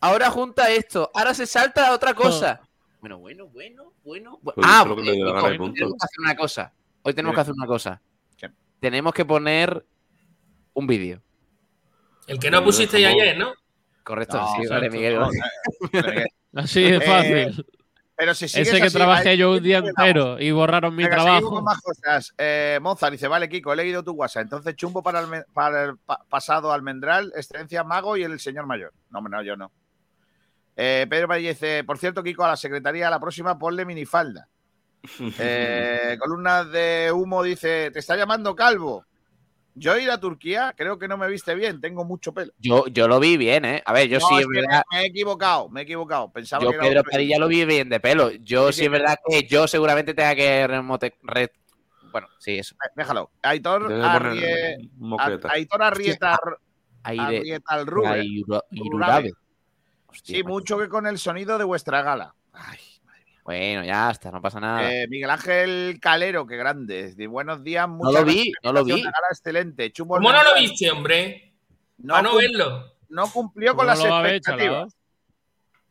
Ahora junta esto. Ahora se salta a otra cosa. Bueno, bueno, bueno, bueno. bu- Pues ah, punto. tenemos que hacer una cosa. Hoy tenemos que hacer una cosa. ¿Qué? Tenemos que poner un vídeo. El que no pusisteis ayer, ¿no? Correcto, No, sí, vale. Miguel. No, eh, [LAUGHS] Así de Eh, fácil. Pero si sigues Ese que así, trabajé ahí- yo un día entero y borraron mi Venga, trabajo. con más cosas. Eh, Mozart dice, vale, Kiko, he leído tu WhatsApp. Entonces, chumbo para el, para el pa- pasado almendral, excelencia mago y el señor mayor. No, no, yo no. Eh, Pedro Padilla dice, por cierto, Kiko, a la secretaría, a la próxima, ponle minifalda. Eh, columnas de humo dice, te está llamando Calvo. Yo ir a Turquía, creo que no me viste bien, tengo mucho pelo. Yo, yo lo vi bien, ¿eh? A ver, yo No, sí, es verdad. me, he equivocado, me he equivocado. Pensaba Yo, que Pedro Padilla, lo vi bien de pelo. Yo Sí, sí, es verdad que yo seguramente tenga que remote. re- Bueno, sí, eso. Déjalo. Aitor, Arrie-. Aitor Arrieta. Arrieta al. Hostia, Sí, mucho que con el sonido de vuestra gala. Ay, Bueno, ya está, no pasa nada. eh, Miguel Ángel Calero, qué grande. De buenos días, no muchas lo gracias vi, no lo vi. excelente. Chumbo ¿Cómo no lo viste, hombre? No, no verlo. no cumplió con ¿Cómo las lo expectativas.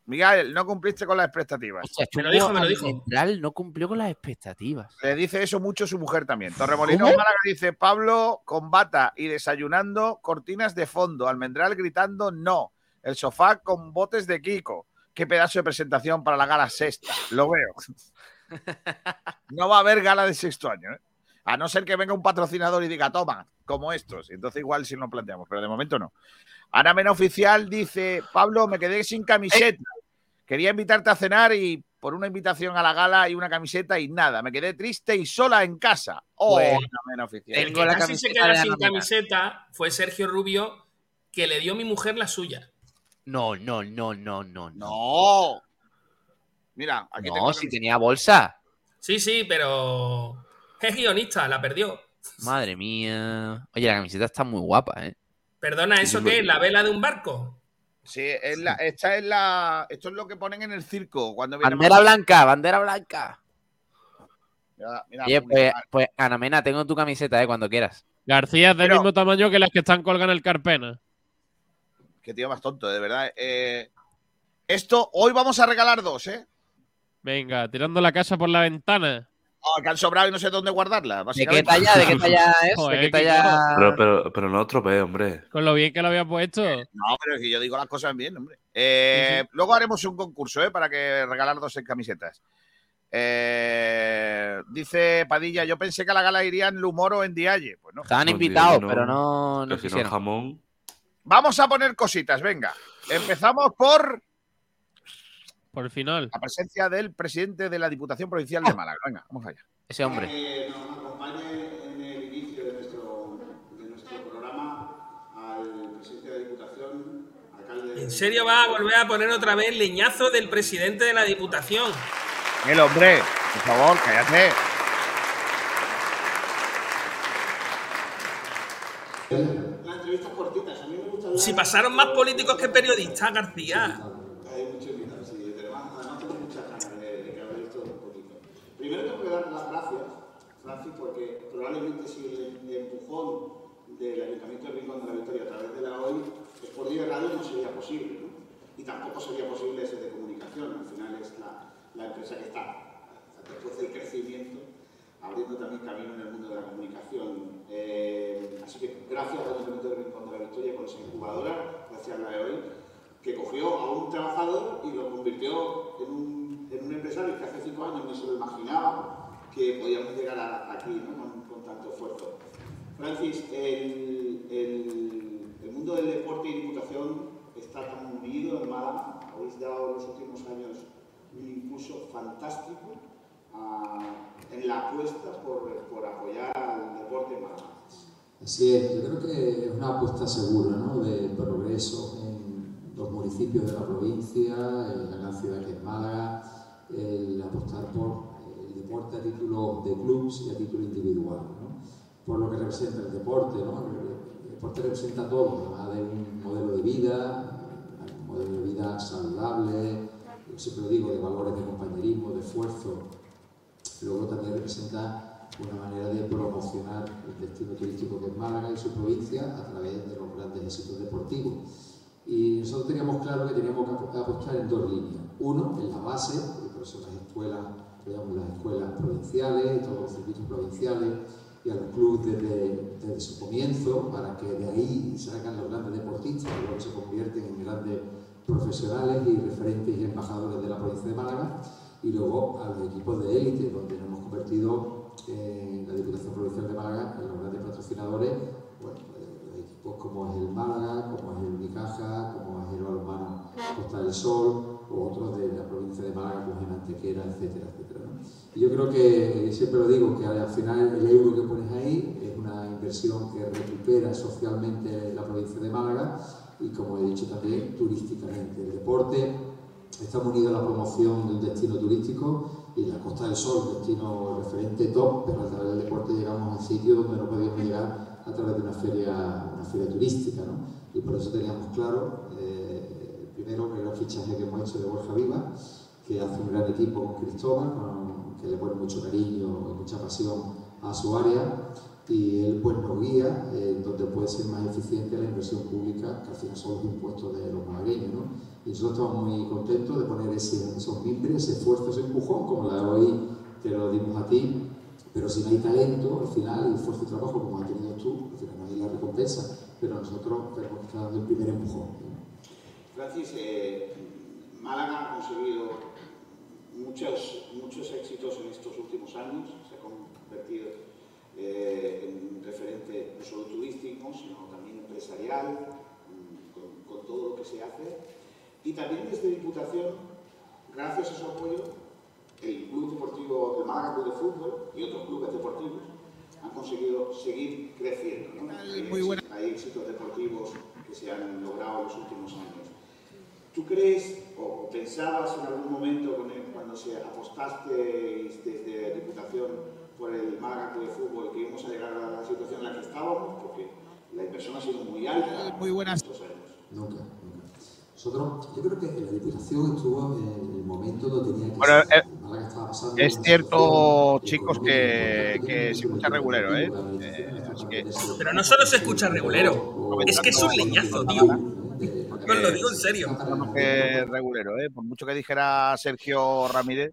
Miguel, no cumpliste con las expectativas. me lo dijo, me lo dijo. Central no cumplió con las expectativas. Le dice eso mucho su mujer también. Torremolino Málaga dice: Pablo con bata y desayunando, cortinas de fondo. Almendral gritando no. El sofá con botes de Kiko. Qué pedazo de presentación para la gala sexta. Lo veo. [LAUGHS] No va a haber gala de sexto año, ¿eh? A no ser que venga un patrocinador y diga, toma, como estos. Entonces igual sí lo planteamos, pero de momento no. Ana Mena Oficial dice, Pablo, me quedé sin camiseta. Quería invitarte a cenar y por una invitación a la gala y una camiseta y nada. Me quedé triste y sola en casa. Oh, Ana Mena Oficial. El que casi se queda sin camiseta fue Sergio Rubio, que le dio mi mujer la suya. No, no, no, no, no. No. Mira, aquí No, si tenía bolsa. Sí, sí, pero es guionista, la perdió. Madre mía. Oye, la camiseta está muy guapa, ¿eh? Perdona, ¿eso qué es? ¿La vela de un barco? Sí, es la, esta es la. Esto es lo que ponen en el circo. Cuando bandera blanca, bandera blanca. Oye, pues, pues, Ana Mena, tengo tu camiseta, ¿eh? Cuando quieras. García es del mismo tamaño que las que están colgando el Carpena. Qué tío más tonto, de verdad. Eh, esto, hoy vamos a regalar dos, ¿eh? Venga, tirando la casa por la ventana. Oh, que han sobrado y no sé dónde guardarla. ¿De qué talla, ¿De qué talla [LAUGHS] es? ¿De qué talla... Pero, pero, pero, no otro hombre. Con lo bien que lo había puesto. No, pero es que yo digo las cosas bien, hombre. Eh, luego haremos un concurso, ¿eh? Para que regalar dos en camisetas. Eh, dice Padilla, yo pensé que a la gala irían Lumoro o en Dialle. Pues no. Estaban invitados, pero no, no quisieron. jamón. Vamos a poner cositas, venga. Empezamos por por el final. La presencia del presidente de la Diputación Provincial de. Málaga. Venga, vamos allá. Ese hombre. Que nos acompañe en el inicio de nuestro, de nuestro programa al presidente de la Diputación, alcalde. ¿En serio va a volver a poner otra vez leñazo del presidente de la Diputación? El hombre, por favor, cállate. Las entrevistas cortitas, a mí me gusta Si pasaron más políticos que periodistas, García. probablemente si el, empujón del Ayuntamiento de Rincón de la Victoria a través de la OI es por de radio no sería posible. ¿no? Y tampoco sería posible ese de comunicación. Al final es la, la empresa que está, después del crecimiento, abriendo también camino en el mundo de la comunicación. Eh, así que gracias al Ayuntamiento de Rincón de la Victoria por esa incubadora, gracias a la OI, que cogió a un trabajador y lo convirtió en un, empresario que hace cinco años ni se lo imaginaba que podíamos llegar aquí con, tanto esfuerzo. Francis, el, mundo del deporte y diputación está tan unido en Málaga. Habéis dado en los últimos años un impulso fantástico a, en la apuesta por, por, apoyar al deporte Málaga. Así es, yo creo que es una apuesta segura ¿no? de progreso en los municipios de la provincia, en la gran ciudad que es Málaga, el apostar por deporte a título de clubs y a título individual, ¿no? por lo que representa el deporte. ¿no? El deporte representa todo, además de un modelo de vida, un modelo de vida saludable, yo siempre digo, de valores de compañerismo, de esfuerzo. Luego también representa una manera de promocionar el destino turístico que es Málaga y su provincia a través de los grandes éxitos deportivos. Y nosotros teníamos claro que teníamos que apostar en dos líneas. Uno, en la base, por eso las escuelas digamos, las escuelas provinciales, todos los circuitos provinciales y a los clubes desde, su comienzo para que de ahí salgan los grandes deportistas que luego se convierten en grandes profesionales y referentes y embajadores de la provincia de Málaga y luego a los equipos de élite donde nos hemos convertido en la Diputación Provincial de Málaga en los grandes patrocinadores pues, equipos como es el Málaga, como es el Unicaja, como es el Balonmano Costa del Sol o otros de la provincia de Málaga, como en Antequera, etcétera, etcétera. Yo creo que, siempre lo digo, que al final el euro que pones ahí es una inversión que recupera socialmente la provincia de Málaga y, como he dicho también, turísticamente. El deporte está unido a la promoción del destino turístico y la Costa del Sol, destino referente top, pero a través del deporte llegamos a sitios donde no podíamos llegar a través de una feria, una feria turística. ¿no? Y por eso teníamos claro primero el fichaje que hemos hecho de Borja Viva, que hace un gran equipo con Cristóbal, que le pone mucho cariño y mucha pasión a su área y él pues nos guía en donde puede ser más eficiente la inversión pública, que al final son los impuestos de los malagueños. ¿no? Y nosotros estamos muy contentos de poner ese, esos mimbres, ese esfuerzo, ese empujón, como la hoy te lo dimos a ti, pero si no hay talento, al final, y esfuerzo y trabajo como has tenido tú, al final no hay la recompensa, pero nosotros tenemos que estar dando el primer empujón. Francis, eh, Málaga ha conseguido muchos, muchos éxitos en estos últimos años, se ha convertido eh, en referente no solo turístico, sino también empresarial, con todo lo que se hace. Y también desde Diputación, gracias a su apoyo, el Club Deportivo, el Málaga Club de Fútbol y otros clubes deportivos han conseguido seguir creciendo. ¿no? Muy Hay éxitos deportivos que se han logrado en los últimos años. ¿Tú crees o pensabas en algún momento cuando se apostaste desde Diputación por el Málaga Club de Fútbol que íbamos a llegar a la situación en la que estábamos? Porque la inversión ha sido muy alta. Muy buenas. Nunca. Nosotros, yo creo que la Diputación estuvo en el momento donde tenía que bueno, eh, es cierto, chicos, que, que se escucha regulero, ¿eh? ¿eh? así que... Pero no solo se escucha regulero, es que es un leñazo, tío. No, lo digo en serio. Que regulero, ¿eh? Por mucho que dijera Sergio Ramírez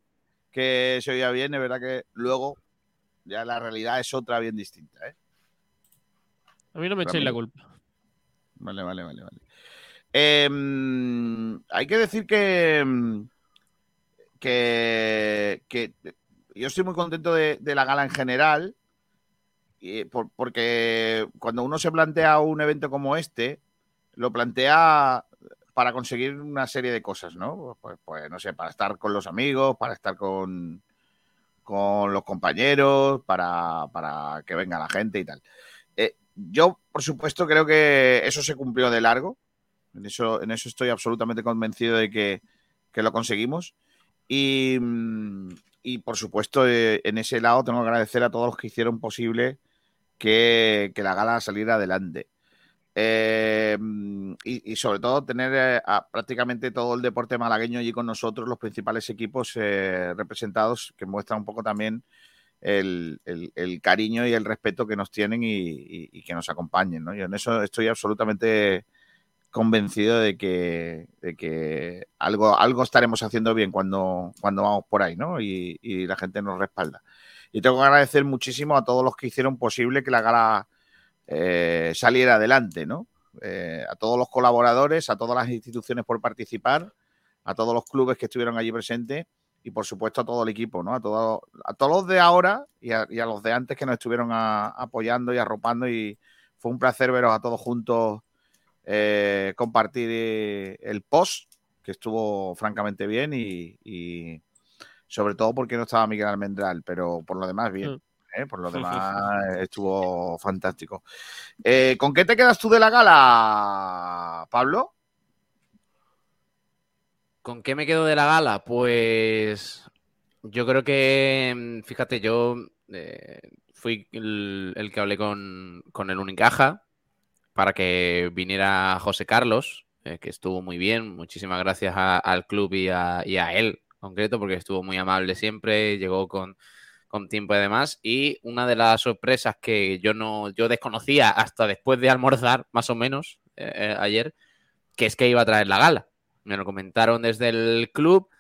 que se oía bien, es verdad que luego ya la realidad es otra bien distinta, ¿eh? A mí no me echéis la culpa. Vale, vale, vale, vale. Em, hay que decir que, que, yo estoy muy contento de, la gala en general, porque cuando uno se plantea un evento como este, lo plantea para conseguir una serie de cosas, ¿no? Pues, pues no sé, para estar con los amigos, para estar con, con los compañeros, para, para que venga la gente y tal. Eh, yo, por supuesto, creo que eso se cumplió de largo. En eso, en eso estoy absolutamente convencido de que, lo conseguimos. Y, por supuesto, eh, en ese lado tengo que agradecer a todos los que hicieron posible que, la gala saliera adelante. Eh, y, sobre todo tener eh, a prácticamente todo el deporte malagueño allí con nosotros, los principales equipos representados, que muestran un poco también el, cariño y el respeto que nos tienen y, que nos acompañen. Yo en eso estoy absolutamente convencido de que, de que algo, algo estaremos haciendo bien cuando, cuando vamos por ahí, ¿no? Y, la gente nos respalda. Y tengo que agradecer muchísimo a todos los que hicieron posible que la gala eh, saliera adelante, ¿no? Eh, a todos los colaboradores, a todas las instituciones por participar, a todos los clubes que estuvieron allí presentes y por supuesto a todo el equipo, ¿no? A, todo, a todos los de ahora y a, los de antes que nos estuvieron apoyando y arropando y fue un placer veros a todos juntos eh, compartir eh, el post, que estuvo francamente bien y, sobre todo porque no estaba Miguel Almendral, pero por lo demás bien. Mm. ¿eh? Por lo [LAUGHS] demás estuvo fantástico. ¿Con qué te quedas tú de la gala, Pablo? ¿Con qué me quedo de la gala? Pues yo creo que, mm, fíjate, yo fui el, que hablé con, con el Unicaja, para que viniera José Carlos, eh, que estuvo muy bien. Muchísimas gracias al club y a, él concreto, porque estuvo muy amable siempre, llegó con, tiempo y demás. Y una de las sorpresas que yo no, yo desconocía hasta después de almorzar, más o menos, eh, eh, ayer, que es que iba a traer la gala. Me lo comentaron desde el club,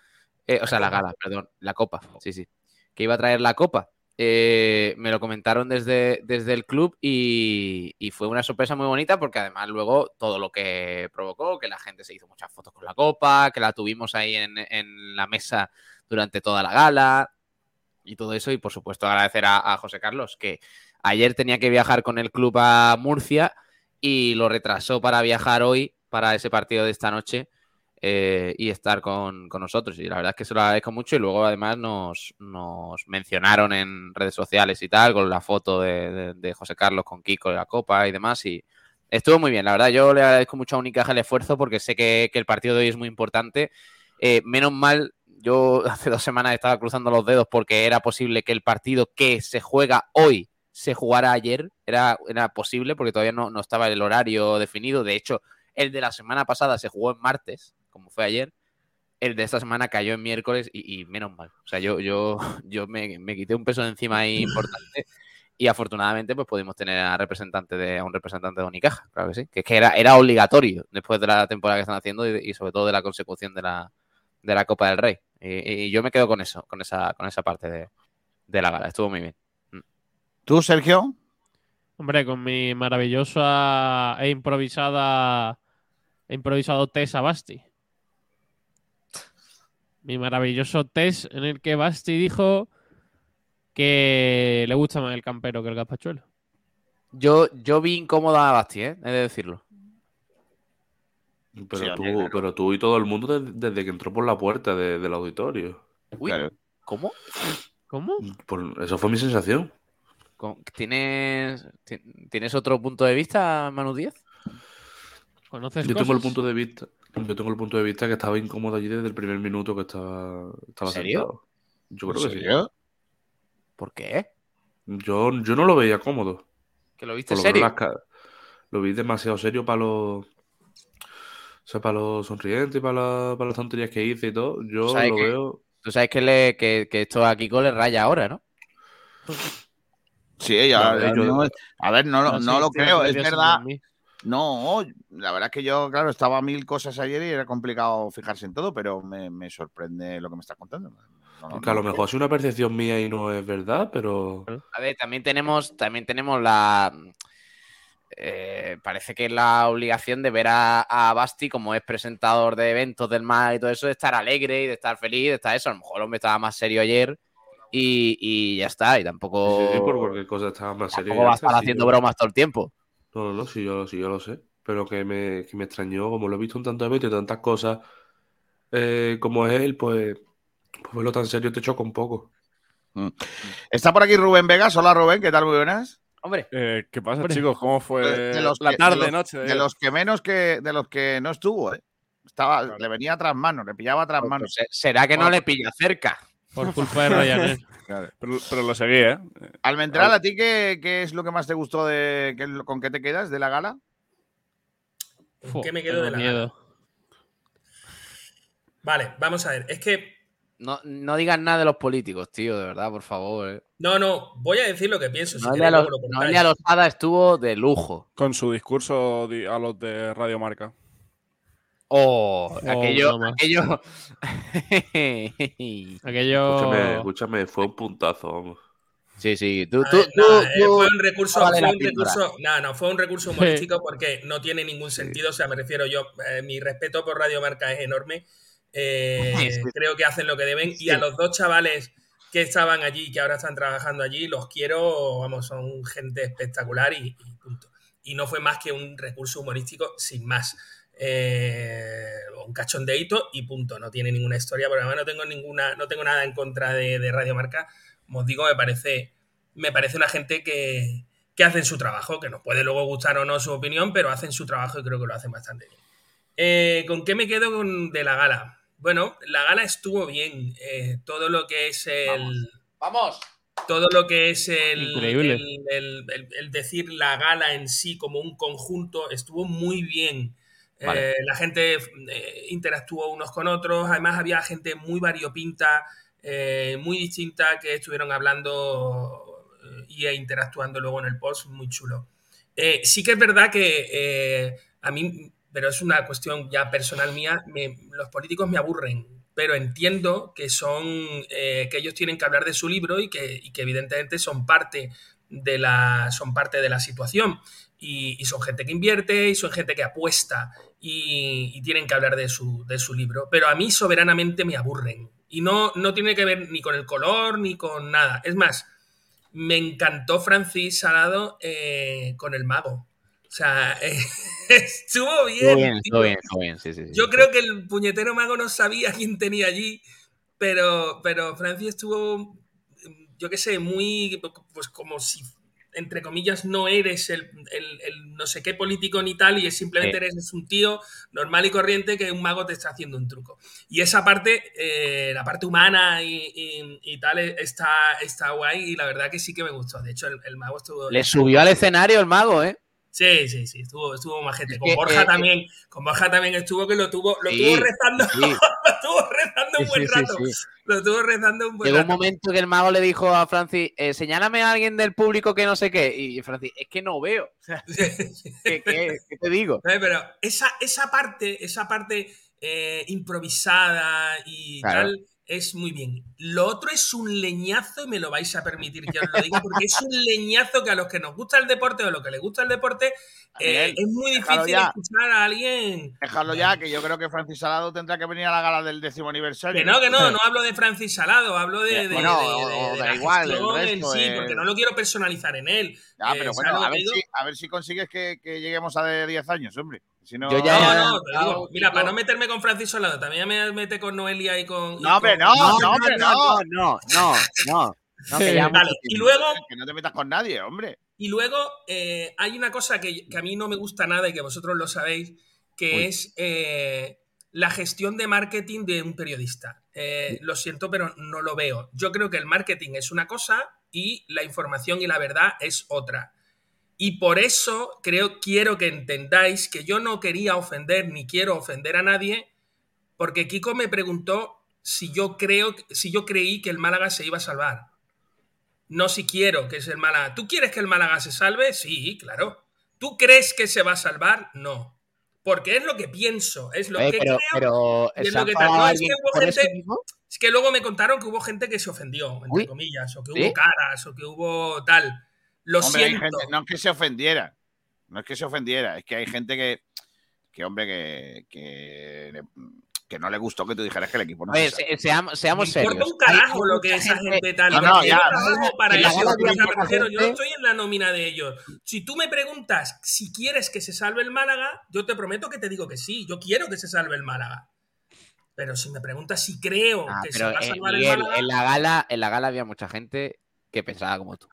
o sea, la gala, perdón, la copa, sí, sí, que iba a traer la copa. Eh, me lo comentaron desde, desde el club y, fue una sorpresa muy bonita porque además luego todo lo que provocó, que la gente se hizo muchas fotos con la copa, que la tuvimos ahí en, la mesa durante toda la gala y todo eso. Y por supuesto agradecer a, José Carlos que ayer tenía que viajar con el club a Murcia y lo retrasó para viajar hoy para ese partido de esta noche eh, y estar con, nosotros. Y la verdad es que se lo agradezco mucho. Y luego, además, nos, mencionaron en redes sociales y tal, con la foto de, José Carlos con Kiko de la Copa y demás. Y estuvo muy bien. La verdad, yo le agradezco mucho a Unicaja el esfuerzo porque sé que, el partido de hoy es muy importante. Eh, menos mal, yo [LAUGHS] hace dos semanas estaba cruzando los dedos porque era posible que el partido que se juega hoy se jugara ayer. Era, era posible porque todavía no, no estaba el horario definido. De hecho, el de la semana pasada se jugó en martes como fue ayer, el de esta semana cayó en miércoles y, menos mal. O sea, yo, yo, [LAUGHS] yo me, quité un peso de encima ahí importante Y afortunadamente, pues pudimos tener a, representante de, a un representante de Unicaja, claro que sí. Que es que era, era obligatorio después de la temporada que están haciendo y, sobre todo de la consecución de la, de la Copa del Rey. Y, yo me quedo con eso, con esa, con esa parte de, de la gala. Estuvo muy bien. Mm. ¿Tú, Sergio? Hombre, con mi maravillosa e improvisada e improvisado test a Basti. Mi maravilloso test en el que Basti dijo que le gusta más el campero que el gazpachuelo. Yo, yo vi incómoda a Basti, ¿eh? he de decirlo. Pero, tú, pero tú y todo el mundo desde, que entró por la puerta del auditorio. Uy, ¿cómo? ¿Cómo? eso fue mi sensación. ¿Tienes, ¿Tienes otro punto de vista, Manu Díaz? ¿Conoces yo tengo el punto de vista. Yo tengo el punto de vista que estaba incómodo allí desde el primer minuto que estaba, estaba ¿En serio? Yo creo que sí. ¿Por qué? Yo, yo no lo veía cómodo. ¿Que lo viste serio? Lo, vi demasiado serio para los. O sea, para los sonrientes y para, para las tonterías que hice y todo. Yo lo veo. Tú sabes que, le, que, que esto a Kiko le raya ahora, ¿no? Sí, ya, a ver, no, no, lo creo, es verdad. No, la verdad es que yo, claro, estaba a mil cosas ayer y era complicado fijarse en todo, pero me, sorprende lo que me estás contando. a lo mejor es una percepción mía y no es verdad, pero. A ver, también tenemos, también tenemos la. Eh, parece que es la obligación de ver a, a, Basti como es presentador de eventos del mar y todo eso, de estar alegre y de estar feliz, de estar eso. A lo mejor el hombre estaba más serio ayer y, ya está. Y tampoco. Sí, por cualquier cosa estaba más serio. Tampoco va a estar haciendo bromas todo el tiempo. No, no, no, sí, yo, sí, yo lo sé. Pero que me, que me extrañó, como lo he visto en tantos eventos y tantas cosas eh, como es él, pues, pues verlo tan serio te choca un poco. Mm. Está por aquí Rubén Vegas. Hola Rubén, ¿qué tal? Muy buenas. Hombre, eh, ¿qué pasa, chicos? ¿Cómo fue la tarde, noche? De, los que menos que de los que no estuvo, ¿eh? Estaba, le venía tras manos, le pillaba tras pues, manos. Pues, ¿Será que no le pilla cerca? Por culpa de Ryanair. [LAUGHS] pero, lo seguí, ¿eh? Almendral, ¿a ti qué, qué, es lo que más te gustó de. ¿Con qué te quedas de la gala? ¿Qué me quedo de la gala? Vale, vamos a ver. Es que. No, no digas nada de los políticos, tío, de verdad, por favor. Eh. No, no, voy a decir lo que pienso. Si Noelia, lo, Lozada estuvo de lujo. Con su discurso a los de Radio Marca. Oh, aquello, aquello. [LAUGHS] aquello. Escúchame, fue un puntazo, vamos. Sí, sí. Tú, tú, eh, fue un recurso, fue un recurso, no, no, fue un recurso humorístico porque no tiene ningún sentido. O sea, me refiero yo, eh, mi respeto por Radio Marca es enorme. Eh, [LAUGHS] creo que hacen lo que deben. Y a los dos chavales que estaban allí y que ahora están trabajando allí, los quiero, vamos, son gente espectacular y, y punto. Y no fue más que un recurso humorístico sin más eh, un cachondeito y punto. No tiene ninguna historia, pero además no tengo ninguna, no tengo nada en contra de, Radio Marca. Como os digo, me parece, me parece una gente que, que hacen su trabajo, que nos puede luego gustar o no su opinión, pero hacen su trabajo y creo que lo hacen bastante bien. Eh, ¿Con qué me quedo con, de la gala? Bueno, la gala estuvo bien. Eh, todo lo que es el. ¡Vamos! Todo lo que es el, el, el, decir la gala en sí como un conjunto estuvo muy bien. Eh, la gente eh, interactuó unos con otros, además había gente muy variopinta, eh, muy distinta que estuvieron hablando y interactuando luego en el post, muy chulo. sí que es verdad que a mí, pero es una cuestión ya personal mía, los políticos me aburren, pero entiendo que son, que ellos tienen que hablar de su libro y que, y que evidentemente son parte de la, son parte de la situación. Y, son gente que invierte y son gente que apuesta y, tienen que hablar de su, de su, libro. Pero a mí soberanamente me aburren. Y no, no tiene que ver ni con el color ni con nada. Es más, me encantó Francis Salado eh, con el mago. O sea, [LAUGHS] estuvo bien. Estuvo bien, estuvo bien, Sí, sí, Yo creo que el puñetero mago no sabía [LAUGHS] quién tenía allí, pero, pero Francis estuvo, yo qué sé, muy, pues como si entre comillas, no eres el, no sé qué político ni tal, y simplemente eres un tío normal y corriente que un mago te está haciendo un truco. Y esa parte, eh, la parte humana y, tal, está, está guay, y la verdad que sí que me gustó. De hecho, el, mago estuvo. Le subió al escenario el mago, ¿eh? Sí, sí, sí, estuvo, estuvo majete. Con Borja eh, también, con Borja también estuvo que lo tuvo, lo tuvo rezando, lo [LAUGHS] tuvo [LAUGHS] rezando un buen rato. Lo estuvo rezando un buen Llegó un momento que el mago le dijo a Francis, eh, señálame a alguien del público que no sé qué. Y Francis, es que no veo. [LAUGHS] ¿qué, te digo? Pero esa, esa parte, esa parte eh, improvisada y tal es muy bien. Lo otro es un leñazo, y me lo vais a permitir que os lo diga, porque es un leñazo que a los que nos gusta el deporte o a los que les gusta el deporte, eh, es muy difícil escuchar a alguien. Dejarlo ya, que yo creo que Francis Salado tendrá que venir a la gala del décimo aniversario. Que no, que no, [LAUGHS] no hablo de Francis Salado, hablo de. de, da igual, en sí, porque no lo quiero personalizar en él. Ya, pero bueno, a ver, si, a ver si consigues que, que lleguemos a de 10 años, hombre. No, yo ya, no, no, te digo. Mira, para no meterme con Francis Solado, también me mete con Noelia y con. No, pero no, no, no, no, no, no, no. [LAUGHS] vale, y luego. Que no te metas con nadie, hombre. Y luego eh, hay una cosa que, que, a mí no me gusta nada y que vosotros lo sabéis, que es eh, la gestión de marketing de un periodista. Eh, lo siento, pero no lo veo. Yo creo que el marketing es una cosa y la información y la verdad es otra. Y por eso creo, quiero que entendáis que yo no quería ofender ni quiero ofender a nadie, porque Kiko me preguntó si yo creo, si yo creí que el Málaga se iba a salvar. No si quiero que es el Málaga. ¿Tú quieres que el Málaga se salve? Sí, claro. ¿Tú crees que se va a salvar? No. Porque es lo que pienso, es lo que creo. es lo que es que luego me contaron que hubo gente que se ofendió, entre comillas, o que hubo caras, o que hubo tal. Lo siento. no es que se ofendiera, no es que se ofendiera, es que hay gente que, que hombre, que, que, que no le gustó que tú dijeras que el equipo no Oye, se seamos, seamos me serios. un carajo lo que esa gente tal. No, no, ya, para eso, yo estoy en la nómina de ellos. Si tú me preguntas si quieres que se salve el Málaga, yo te prometo que te digo que sí. Yo quiero que se salve el Málaga. Pero si me preguntas si creo ah, que se va a salvar el Málaga. En la, gala, en la gala había mucha gente que pensaba como tú.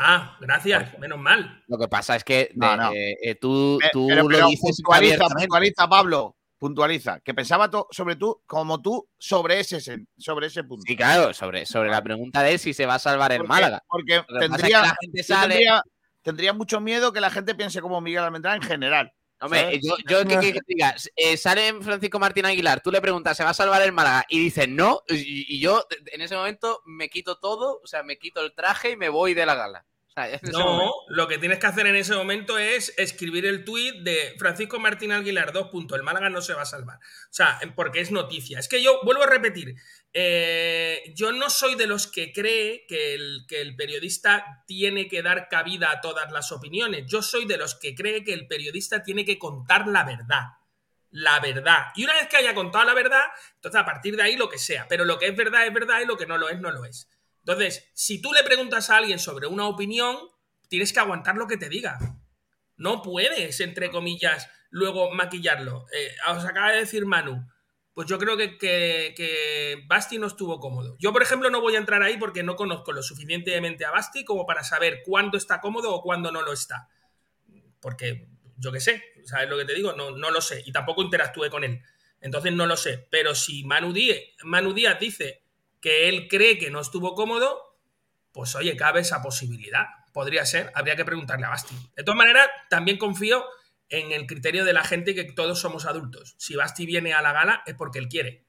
Ah, gracias, menos mal. Lo que pasa es que eh, eh, tú, tú lo dices puntualiza, puntualiza, Pablo, puntualiza, que pensaba sobre tú, como tú, sobre ese, sobre ese punto. Sí, claro, sobre, sobre la pregunta de si se va a salvar el Málaga. Porque tendría, tendría, tendría, mucho miedo que la gente piense como Miguel Almendrá en general. Hombre, yo, yo que, que, diga, eh, sale Francisco Martín Aguilar, tú le preguntas, ¿se va a salvar el Málaga? Y dices no, y, yo en ese momento me quito todo, o sea, me quito el traje y me voy de la gala. No, lo que tienes que hacer en ese momento es escribir el tuit de Francisco Martín Aguilar, dos puntos, el Málaga no se va a salvar. O sea, porque es noticia. Es que yo vuelvo a repetir, eh, yo no soy de los que cree que el, que el periodista tiene que dar cabida a todas las opiniones. Yo soy de los que cree que el periodista tiene que contar la verdad. La verdad. Y una vez que haya contado la verdad, entonces a partir de ahí lo que sea. Pero lo que es verdad es verdad y lo que no lo es, no lo es. Entonces, si tú le preguntas a alguien sobre una opinión, tienes que aguantar lo que te diga. No puedes, entre comillas, luego maquillarlo. Eh, os acaba de decir Manu, pues yo creo que, que, Basti no estuvo cómodo. Yo, por ejemplo, no voy a entrar ahí porque no conozco lo suficientemente a Basti como para saber cuándo está cómodo o cuándo no lo está. Porque yo qué sé, ¿sabes lo que te digo? No, no lo sé. Y tampoco interactúe con él. Entonces no lo sé. Pero si Manu Manu Díaz dice que él cree que no estuvo cómodo, pues oye, cabe esa posibilidad. Podría ser, habría que preguntarle a Basti. De todas maneras, también confío en el criterio de la gente que todos somos adultos. Si Basti viene a la gala es porque él quiere.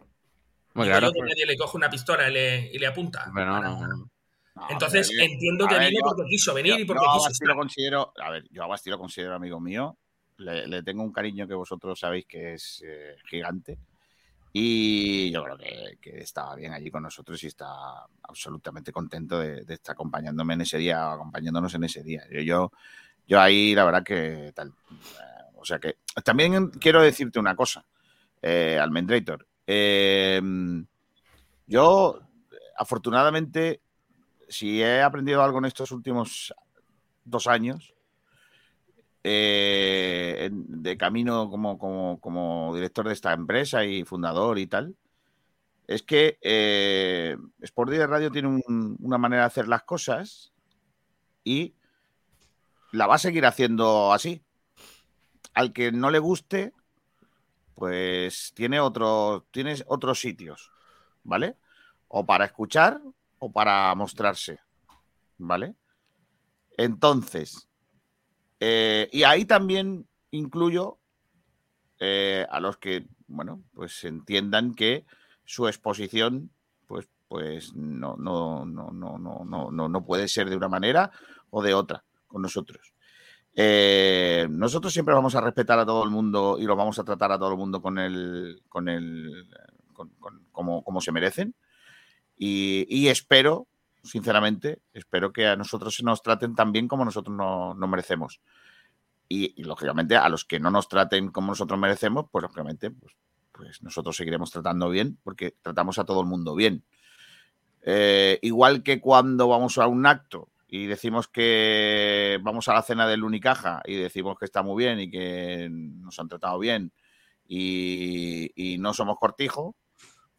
Muy claro, que nadie le coge una pistola y le, apunta. Entonces entiendo que vino porque quiso venir y porque yo quiso. Basti lo considero, a ver, yo a Basti lo considero amigo mío. Le, tengo un cariño que vosotros sabéis que es eh, gigante. Y yo creo que, estaba bien allí con nosotros y está absolutamente contento de, estar acompañándome en ese día, acompañándonos en ese día. Yo, yo, yo ahí, la verdad que tal. O sea que también quiero decirte una cosa, eh, Almendrator. Eh, yo, afortunadamente, si he aprendido algo en estos últimos dos años, eh, de camino como, como, director de esta empresa y fundador y tal, es que eh, Sport de Radio tiene una manera de hacer las cosas y la va a seguir haciendo así al que no le guste, pues tiene, otro, tienes otros sitios, ¿vale? O para escuchar o para mostrarse, ¿vale? Entonces, eh, y ahí también incluyo eh, a los que, bueno, pues entiendan que su exposición, pues, pues no, no, no, no, no, no, no puede ser de una manera o de otra con nosotros. Eh, nosotros siempre vamos a respetar a todo el mundo y lo vamos a tratar a todo el mundo con el, con el, como, como, se merecen. Y, espero, sinceramente, espero que a nosotros se nos traten tan bien como nosotros nos no merecemos. Y, lógicamente, a los que no nos traten como nosotros merecemos, pues lógicamente, pues, pues nosotros seguiremos tratando bien, porque tratamos a todo el mundo bien. Eh, igual que cuando vamos a un acto y decimos que vamos a la cena del Unicaja y decimos que está muy bien y que nos han tratado bien y, no somos cortijo,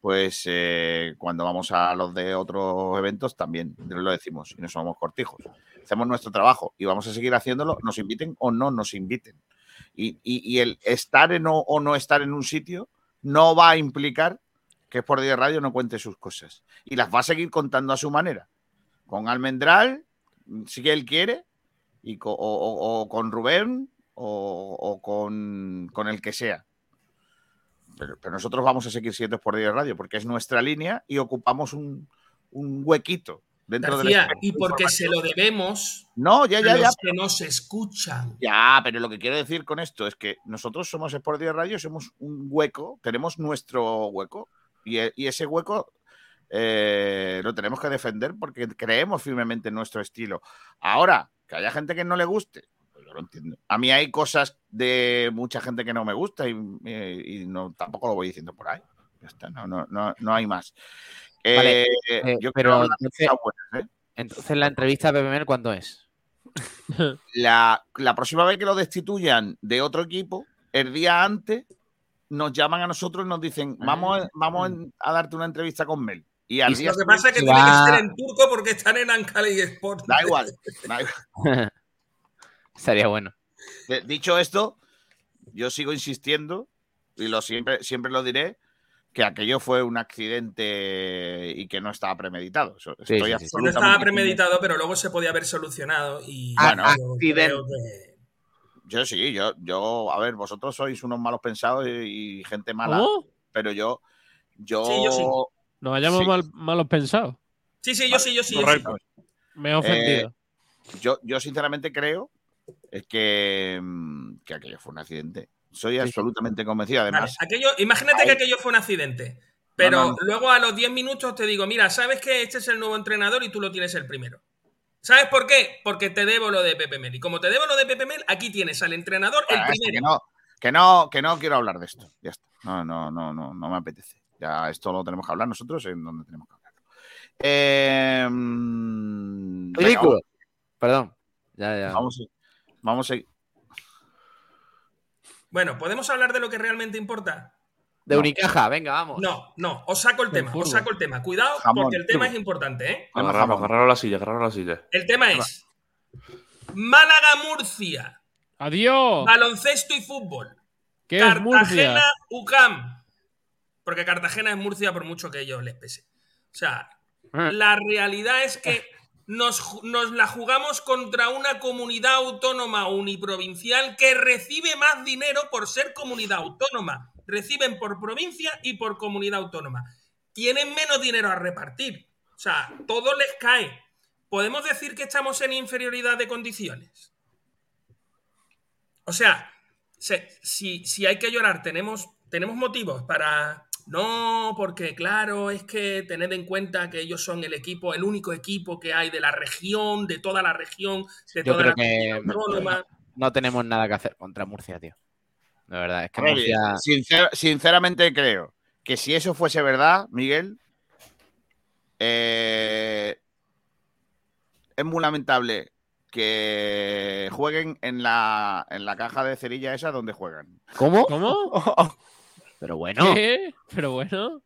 pues eh, cuando vamos a los de otros eventos también lo decimos y no somos cortijos. Hacemos nuestro trabajo y vamos a seguir haciéndolo, nos inviten o no nos inviten. Y, el estar en o, no estar en un sitio no va a implicar que por día radio no cuente sus cosas. Y las va a seguir contando a su manera. Con Almendral si él quiere, y o, con Rubén o, con, el que sea. Pero, nosotros vamos a seguir siendo por de radio porque es nuestra línea y ocupamos un, huequito dentro de la y porque se lo debemos no, ya, ya, a los que nos escuchan. Ya, pero lo que quiero decir con esto es que nosotros somos Sport de Radio, somos un hueco, tenemos nuestro hueco y, y ese hueco eh, lo tenemos que defender porque creemos firmemente en nuestro estilo. Ahora, que haya gente que no le guste, yo lo entiendo. A mí hay cosas de mucha gente que no me gusta y, no, tampoco lo voy diciendo por ahí. Ya está, no, no, no, hay más. Eh, eh, yo pero entonces, la entrevista a BBM, ¿cuándo es? [LAUGHS] La, la próxima vez que lo destituyan de otro equipo, el día antes nos llaman a nosotros y nos dicen, vamos, vamos a darte una entrevista con Mel. Y lo que pasa es que tiene que ser en turco porque están en Ankara Sport. Da igual, da igual. [LAUGHS] Estaría bueno. Dicho esto, yo sigo insistiendo y lo siempre, siempre lo diré que aquello fue un accidente y que no estaba premeditado. no estaba premeditado, pero luego se podía haber solucionado y bueno, yo, sí, yo, yo, a ver, vosotros sois unos malos pensados y, gente mala, pero yo, yo, yo nos hayamos mal, malos pensados. Sí, sí, yo sí, yo sí. Me he ofendido. Eh, yo, yo sinceramente creo que, mm, que aquello fue un accidente. Soy absolutamente convencido. Además, aquello, imagínate que aquello fue un accidente. Pero luego a los 10 minutos te digo, mira, sabes que este es el nuevo entrenador y tú lo tienes el primero. ¿Sabes por qué? Porque te debo lo de Pepe Mel. Y como te debo lo de Pepe Mel, aquí tienes al entrenador el primero. Que no, que no, que no quiero hablar de esto. Ya está. No, no, no, no, no me apetece. Ya esto lo tenemos que hablar nosotros en donde tenemos que hablarlo. Eh, Perdón. Ya, ya. Vamos, vamos a Bueno, ¿podemos hablar de lo que realmente importa? De Unicaja, venga, vamos. No, no, os saco el tema, os saco el tema. Cuidado, porque el tema es importante, ¿eh? Agarramos, agarramos la silla, agarramos la silla. El tema es Málaga-Murcia. Adiós. Baloncesto y fútbol. ¿Qué Cartagena, es UCAM porque Cartagena es Murcia por mucho que ellos les pese. O sea, ah. la realidad es que nos, la jugamos contra una comunidad autónoma uniprovincial que recibe más dinero por ser comunidad autónoma. Reciben por provincia y por comunidad autónoma. Tienen menos dinero a repartir. O sea, todo les cae. ¿Podemos decir que estamos en inferioridad de condiciones? O sea, si, si hay que llorar, tenemos, tenemos motivos para, no, porque claro, es que tened en cuenta que ellos son el equipo, el único equipo que hay de la región, de toda la región, de Yo toda creo que no, tenemos nada que hacer contra Murcia, tío. De verdad, es que Murcia... sinceramente creo que si eso fuese verdad, Miguel, eh, es muy lamentable que jueguen en la, en la caja de cerilla esa donde juegan. ¿Cómo? ¿Cómo? [LAUGHS] Pero bueno. ¿Qué? Pero bueno.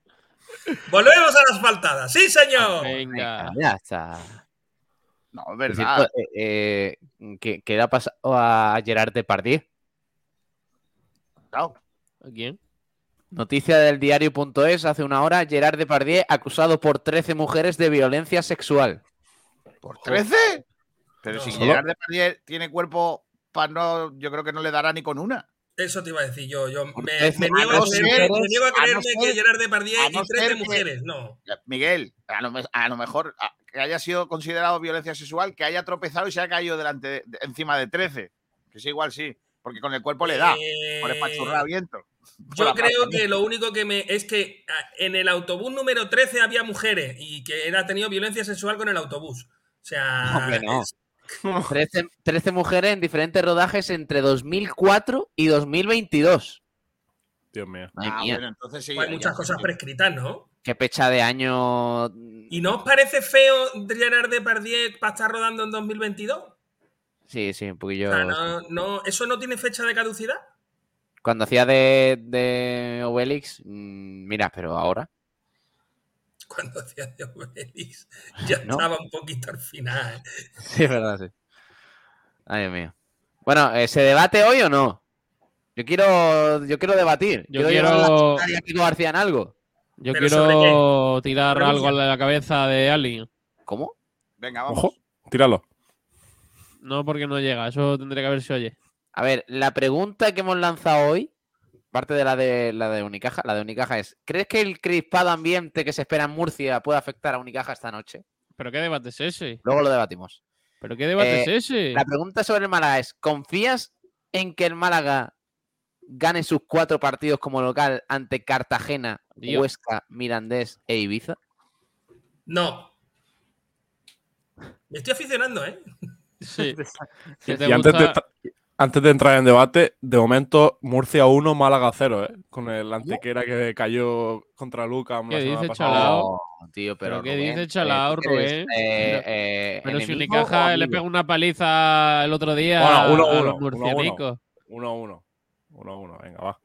Volvemos a las faltadas. ¡Sí, señor! Venga. ya está. No, es verdad. Eh, ¿qué, le ha pasado a Gerard Depardieu? ¿A quién? Noticia del diario.es hace una hora, Gerard Depardieu acusado por 13 mujeres de violencia sexual. ¿Por 13? Pero si Gerard Depardieu tiene cuerpo para no, yo creo que no le dará ni con una. Eso te iba a decir yo. Yo me, niego, a, creerme que Gerard Depardieu y tres mujeres. No. Miguel, a lo, mejor que haya sido considerado violencia sexual, que haya tropezado y se haya caído delante, encima de 13. Que sí, igual sí. Porque con el cuerpo le da. por el viento. Yo creo que lo único que me. es que en el autobús número 13 había mujeres y que era tenido violencia sexual con el autobús. O sea. no. 13, [LAUGHS] mujeres en diferentes rodajes entre 2004 y 2022. Dios mío. Ah, entonces hay muchas cosas prescritas, ¿no? Qué pecha de año. ¿Y no os parece feo Gerard Depardieu para estar rodando en 2022? Sí, sí, un poquillo. no, ¿Eso no tiene fecha de caducidad? Cuando hacía de, de Obelix, mm, mira, pero ahora. Cuando hacía de Obelix, ya estaba un poquito al final. Sí, es verdad, sí. Ay, Dios mío. Bueno, ¿se debate hoy o no? Yo quiero, yo quiero debatir. Yo quiero. García en algo. Yo quiero tirar algo a la cabeza de Ali. ¿Cómo? Venga, vamos. Ojo, tíralo. No, porque no llega. Eso tendría que haber si oye. A ver, la pregunta que hemos lanzado hoy, parte de la de la de Unicaja, la de Unicaja es: ¿crees que el crispado ambiente que se espera en Murcia puede afectar a Unicaja esta noche? ¿Pero qué debate es ese? Luego lo debatimos. ¿Pero qué debate es eh, ese? La pregunta sobre el Málaga es: ¿confías en que el Málaga gane sus cuatro partidos como local ante Cartagena, Huesca, Mirandés e Ibiza? No. Me estoy aficionando, ¿eh? Sí. [LAUGHS] y antes, de, entrar en debate, de momento Murcia 1, Málaga 0, ¿eh? Con el antequera que cayó contra Luca. ¿Qué dice Chalao? tío, pero, ¿Qué dice Chalao, Rubén? Eh, eh, pero si Unicaja le pega una paliza el otro día bueno, uno, a los murcianicos. 1-1. 1-1, venga, va.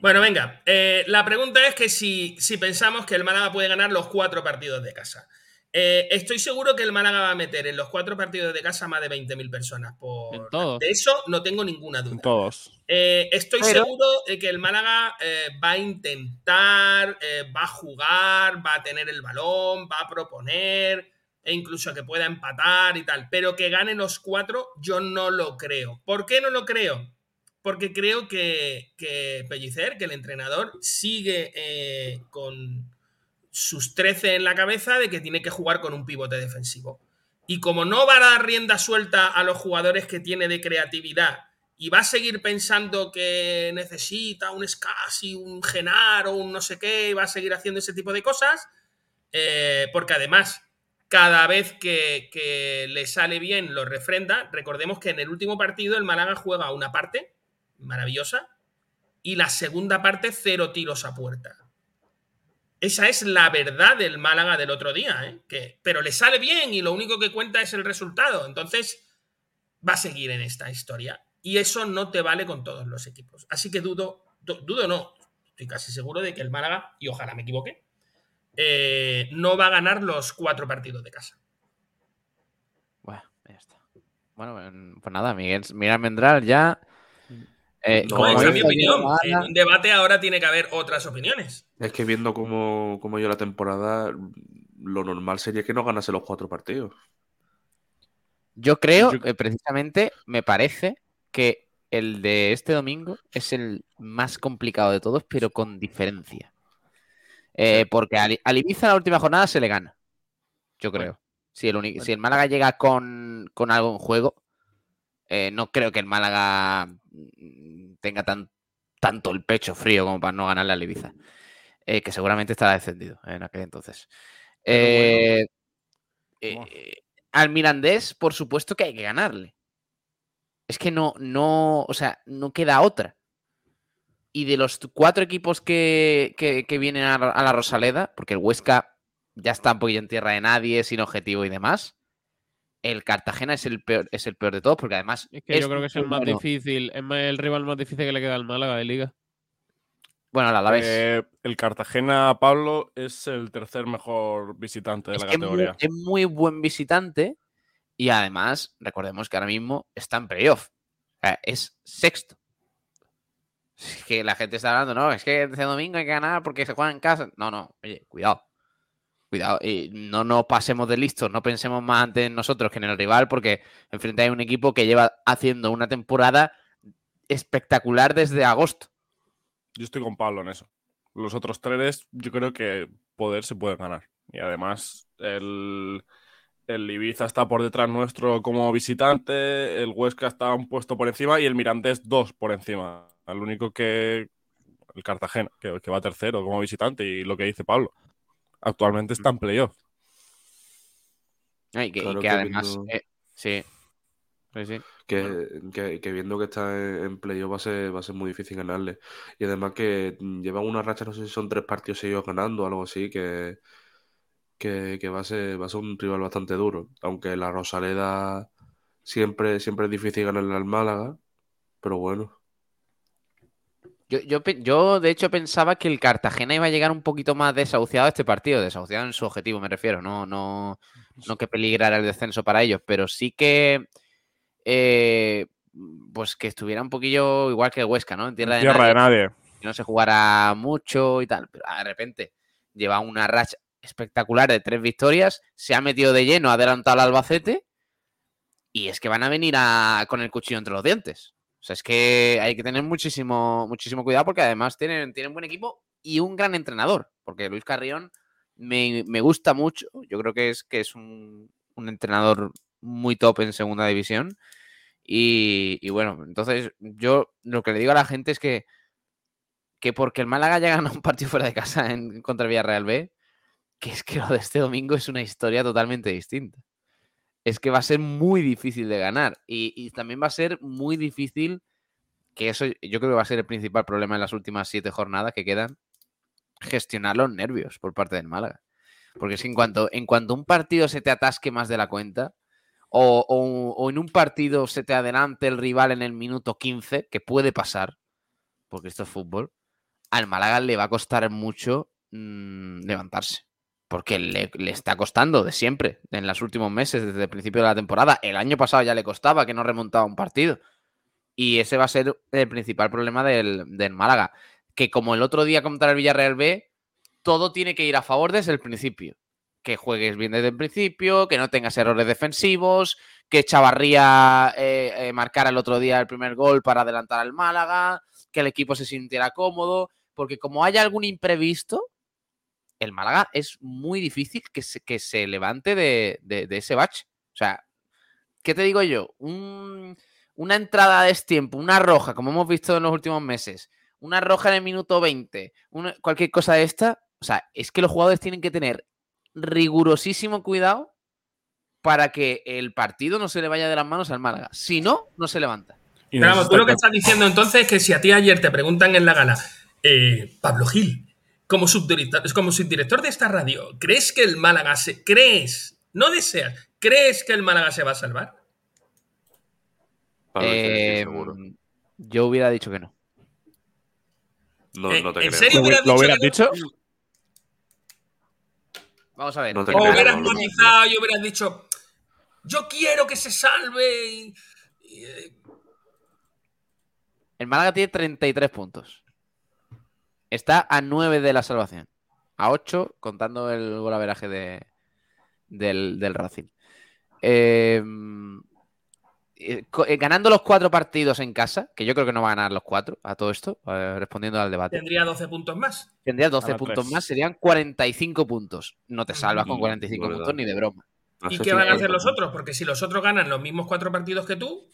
Bueno, venga. Eh, la pregunta es que si, si, pensamos que el Málaga puede ganar los cuatro partidos de casa. Eh, estoy seguro que el Málaga va a meter en los cuatro partidos de casa más de 20.000 personas. Por... De eso no tengo ninguna duda. todos. Eh, estoy seguro de que el Málaga va a intentar, va a jugar, va a tener el balón, va a proponer e incluso que pueda empatar y tal, pero que gane los cuatro, yo no lo creo. ¿Por qué no lo creo? Porque creo que, que Pellicer, que el entrenador, sigue eh, con sus 13 en la cabeza de que tiene que jugar con un pivote defensivo. Y como no va a dar rienda suelta a los jugadores que tiene de creatividad y va a seguir pensando que necesita un Scassi, un Genar o un no sé qué, y va a seguir haciendo ese tipo de cosas, eh, porque además cada vez que, le sale bien lo refrenda. Recordemos que en el último partido el Málaga juega una parte maravillosa y la segunda parte cero tiros a puerta. Esa es la verdad del Málaga del otro día, ¿eh? que, pero le sale bien y lo único que cuenta es el resultado. Entonces va a seguir en esta historia y eso no te vale con todos los equipos. Así que dudo, dudo no, estoy casi seguro de que el Málaga, y ojalá me equivoque, eh, no va a ganar los cuatro partidos de casa. Bueno, ya está. Bueno, pues nada, Miguel, Mendral ya. Eh, no, esa es mi opinión. En un debate ahora tiene que haber otras opiniones. Es que viendo cómo, cómo yo la temporada, lo normal sería que no ganase los cuatro partidos. Yo creo, que precisamente, me parece que el de este domingo es el más complicado de todos, pero con diferencia. Eh, porque al, Ibiza la última jornada se le gana. Yo creo. Si el, si el Málaga llega con, algo en juego, eh, no creo que el Málaga tenga tan, tanto el pecho frío como para no ganarle al Ibiza. Eh, que seguramente estará descendido en aquel entonces. al Mirandés, por supuesto que hay que ganarle. Es que no, no, o sea, no queda otra. Y de los cuatro equipos que, vienen a, la Rosaleda, porque el Huesca ya está un poquillo en tierra de nadie, sin objetivo y demás, el Cartagena es el peor, es el peor de todos, porque además. Es que yo creo que es el más difícil, es el rival más difícil que le queda al Málaga de Liga. Bueno, a la vez. Eh, el Cartagena, Pablo, es el tercer mejor visitante de la categoría. Es muy, buen visitante y además, recordemos que ahora mismo está en playoff. es sexto que la gente está hablando, no, es que este domingo hay que ganar porque se juega en casa. No, no, oye, cuidado. Cuidado, y no nos pasemos de listos, no pensemos más antes en nosotros que en el rival, porque enfrente hay un equipo que lleva haciendo una temporada espectacular desde agosto. Yo estoy con Pablo en eso. Los otros tres, yo creo que poder se puede ganar. Y además, el, el Ibiza está por detrás nuestro como visitante, el Huesca está un puesto por encima y el Mirandés dos por encima. El único que. El Cartagena, que, que va tercero como visitante, y lo que dice Pablo. Actualmente está en playoff. Y que, además. Eh, sí. Que, que, viendo que está en, playoff va a, ser, va a ser muy difícil ganarle. Y además que llevan una racha, no sé si son tres partidos seguidos ganando o algo así, que, que, va, a ser, va a ser un rival bastante duro. Aunque la Rosaleda siempre, siempre es difícil ganarle al Málaga, pero bueno. Yo, yo, yo, de hecho, pensaba que el Cartagena iba a llegar un poquito más desahuciado a este partido, desahuciado en su objetivo, me refiero, no, no, no que peligrara el descenso para ellos, pero sí que eh, pues que estuviera un poquillo igual que Huesca, ¿no? En tierra, de, nadie, de, nadie, Que no se jugara mucho y tal, pero de repente lleva una racha espectacular de tres victorias, se ha metido de lleno, ha adelantado al Albacete y es que van a venir con el cuchillo entre los dientes. O sea, es que hay que tener muchísimo, muchísimo cuidado porque además tienen, tienen buen equipo y un gran entrenador, porque Luis Carrión me, gusta mucho, yo creo que es, que es un, un entrenador muy top en segunda división. Y, bueno, entonces yo lo que le digo a la gente es que, que porque el Málaga haya ganado un partido fuera de casa en, contra Villarreal B, que es que lo de este domingo es una historia totalmente distinta. Es que va a ser muy difícil de ganar y, también va a ser muy difícil, que eso yo creo que va a ser el principal problema en las últimas siete jornadas que quedan, gestionar los nervios por parte del Málaga. Porque es que en cuanto, en cuanto un partido se te atasque más de la cuenta, o, en un partido se te adelante el rival en el minuto 15, que puede pasar, porque esto es fútbol, al Málaga le va a costar mucho mm, levantarse. Porque le, está costando de siempre, en los últimos meses, desde el principio de la temporada. El año pasado ya le costaba que no remontaba un partido. Y ese va a ser el principal problema del, del Málaga. Que como el otro día contra el Villarreal B, todo tiene que ir a favor desde el principio que juegues bien desde el principio, que no tengas errores defensivos, que Chavarría eh, eh, marcara el otro día el primer gol para adelantar al Málaga, que el equipo se sintiera cómodo, porque como haya algún imprevisto, el Málaga es muy difícil que se, que se levante de, ese bache. O sea, ¿qué te digo yo? una entrada de tiempo, una roja, como hemos visto en los últimos meses, una roja en el minuto 20, cualquier cosa de esta, o sea, es que los jugadores tienen que tener rigurosísimo cuidado para que el partido no se le vaya de las manos al Málaga. Si no, no se levanta. Pero vamos, tú lo que estás diciendo entonces es que si a ti ayer te preguntan en la gala, eh, Pablo Gil, como subdirector, como subdirector de esta radio, ¿crees que el Málaga se. ¿Crees? No deseas. ¿Crees que el Málaga se va a salvar? Eh, yo hubiera dicho que no. No, eh, no te ¿En serio ¿Lo hubieras dicho? Vamos a ver. o hubieras monizado y hubieras dicho, yo quiero que se salve. Eh, el Málaga tiene 33 puntos. Está a 9 de la salvación. A 8 contando el golaveraje de, del, del Racing. Eh, eh, eh, ganando los cuatro partidos en casa, que yo creo que no va a ganar los cuatro a todo esto, eh, respondiendo al debate. Tendría 12 puntos más. Tendría 12 puntos más, serían 45 puntos. No te salvas con 45 puntos ni de broma. ¿Y qué van a hacer los otros? Porque si los otros ganan los mismos cuatro partidos que tú,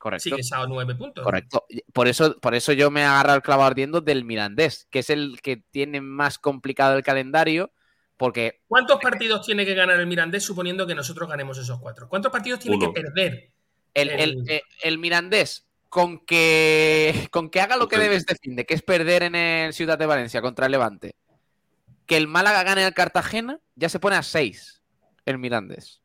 Correcto. sigues a 9 puntos. Correcto. Por eso, por eso yo me agarro al clavo ardiendo del Mirandés, que es el que tiene más complicado el calendario. Porque... ¿Cuántos partidos tiene que ganar el Mirandés suponiendo que nosotros ganemos esos cuatro? ¿Cuántos partidos tiene que perder eh, el, Mirandés, con que, con que haga lo que debes de fin, de que es perder en el Ciudad de Valencia contra el Levante, que el Málaga gane al Cartagena, ya se pone a 6 el Mirandés.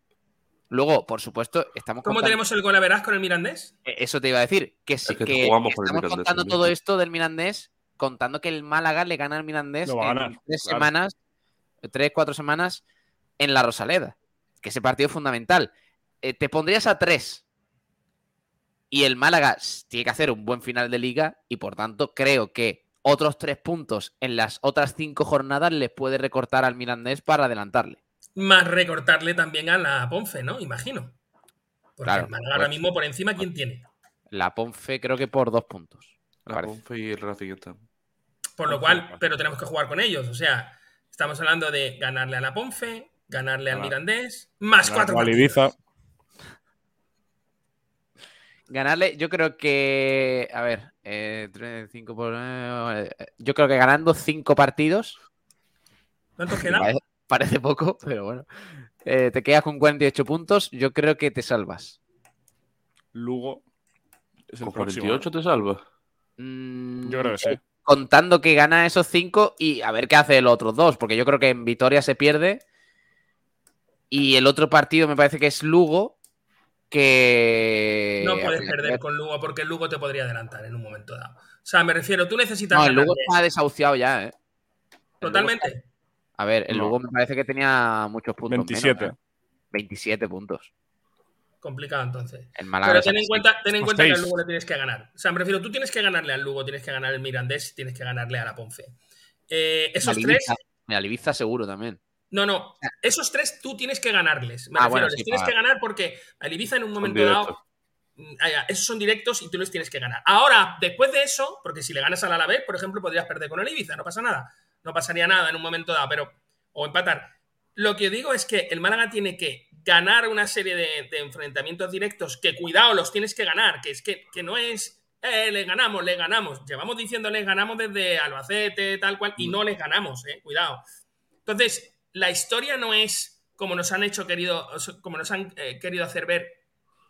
Luego, por supuesto, estamos ¿Cómo tenemos el gol a verás con el Mirandés? E, eso te iba a decir, que, sí, que, estamos contando todo esto del Mirandés, contando que el Málaga le gana al Mirandés en tres semanas, tres, cuatro semanas en la Rosaleda, que ese partido es fundamental. Eh, te pondrías a 3 y el Málaga tiene que hacer un buen final de liga y por tanto creo que otros tres puntos en las otras cinco jornadas les puede recortar al Mirandés para adelantarle. Más recortarle también a la Ponce, ¿no? Imagino. Porque ahora pues mismo por encima, ¿quién tiene? La Ponfe creo que por dos puntos. La Ponfe y el Racing están. Por lo cual, pero tenemos que jugar con ellos. O sea, estamos hablando de ganarle a la Ponfe, ganarle al Mirandés, más cuatro. Ibiza. Ganarle, yo creo que. A ver, eh, por. Eh, yo creo que ganando cinco partidos. ¿Cuántos quedan? Parece, poco, [LAUGHS] pero bueno. Eh, te quedas con 48 puntos. Yo creo que te salvas. Lugo. Es el 48 te salvas. Mm, yo creo que sí. Contando que gana esos cinco y a ver qué hace los otros dos, porque yo creo que en Vitoria se pierde. Y el otro partido me parece que es Lugo, que... No puedes perder con Lugo porque el Lugo te podría adelantar en un momento dado. O sea, me refiero, tú necesitas... No, el Lugo está desahuciado ya, ¿eh? Totalmente. A ver, el Lugo me parece que tenía muchos puntos 27. 27 ¿eh? puntos. Complicado entonces. Pero ten en cuenta, ten en cuenta que al Lugo le tienes que ganar. O sea, me refiero, tú tienes que ganarle al Lugo, tienes que ganarle al Mirandés, tienes que ganarle a la Ponce. Eh, esos tres... Me aliviza seguro también. No, no. Esos tres tú tienes que ganarles. Me ah, refiero, les tienes que ganar porque al Ibiza en un momento dado. Mm, ah, esos son directos y tú les tienes que ganar. Ahora, después de eso, porque si le ganas al Alavés, por ejemplo, podrías perder con el Ibiza, no pasa nada. No pasaría nada en un momento dado, pero. O empatar. Lo que digo es que el Málaga tiene que ganar una serie de, enfrentamientos directos que, cuidado, los tienes que ganar, que es que, que no es. Eh, le ganamos, le ganamos. Llevamos diciendo le ganamos desde Albacete, tal cual, y no les ganamos, eh, cuidado. Entonces, la historia no es como nos han hecho querido, como nos han eh, querido hacer ver,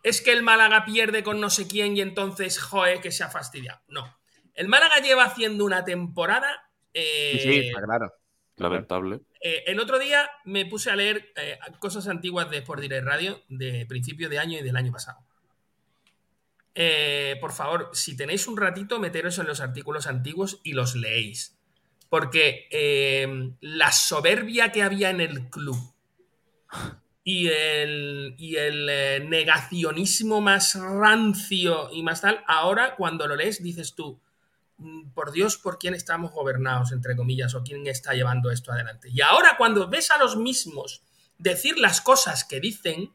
es que el Málaga pierde con no sé quién y entonces, joe, que se ha fastidiado. No. El Málaga lleva haciendo una temporada. Eh, sí, claro. Lamentable. Eh, el otro día me puse a leer cosas antiguas de Sport Direct Radio de principio de año y del año pasado. por favor, si tenéis un ratito, meteros en los artículos antiguos y los leéis porque eh, la soberbia que había en el club y el, y el eh, negacionismo más rancio y más tal, ahora cuando lo lees dices tú, por Dios, ¿por quién estamos gobernados, entre comillas, o quién está llevando esto adelante? Y ahora cuando ves a los mismos decir las cosas que dicen,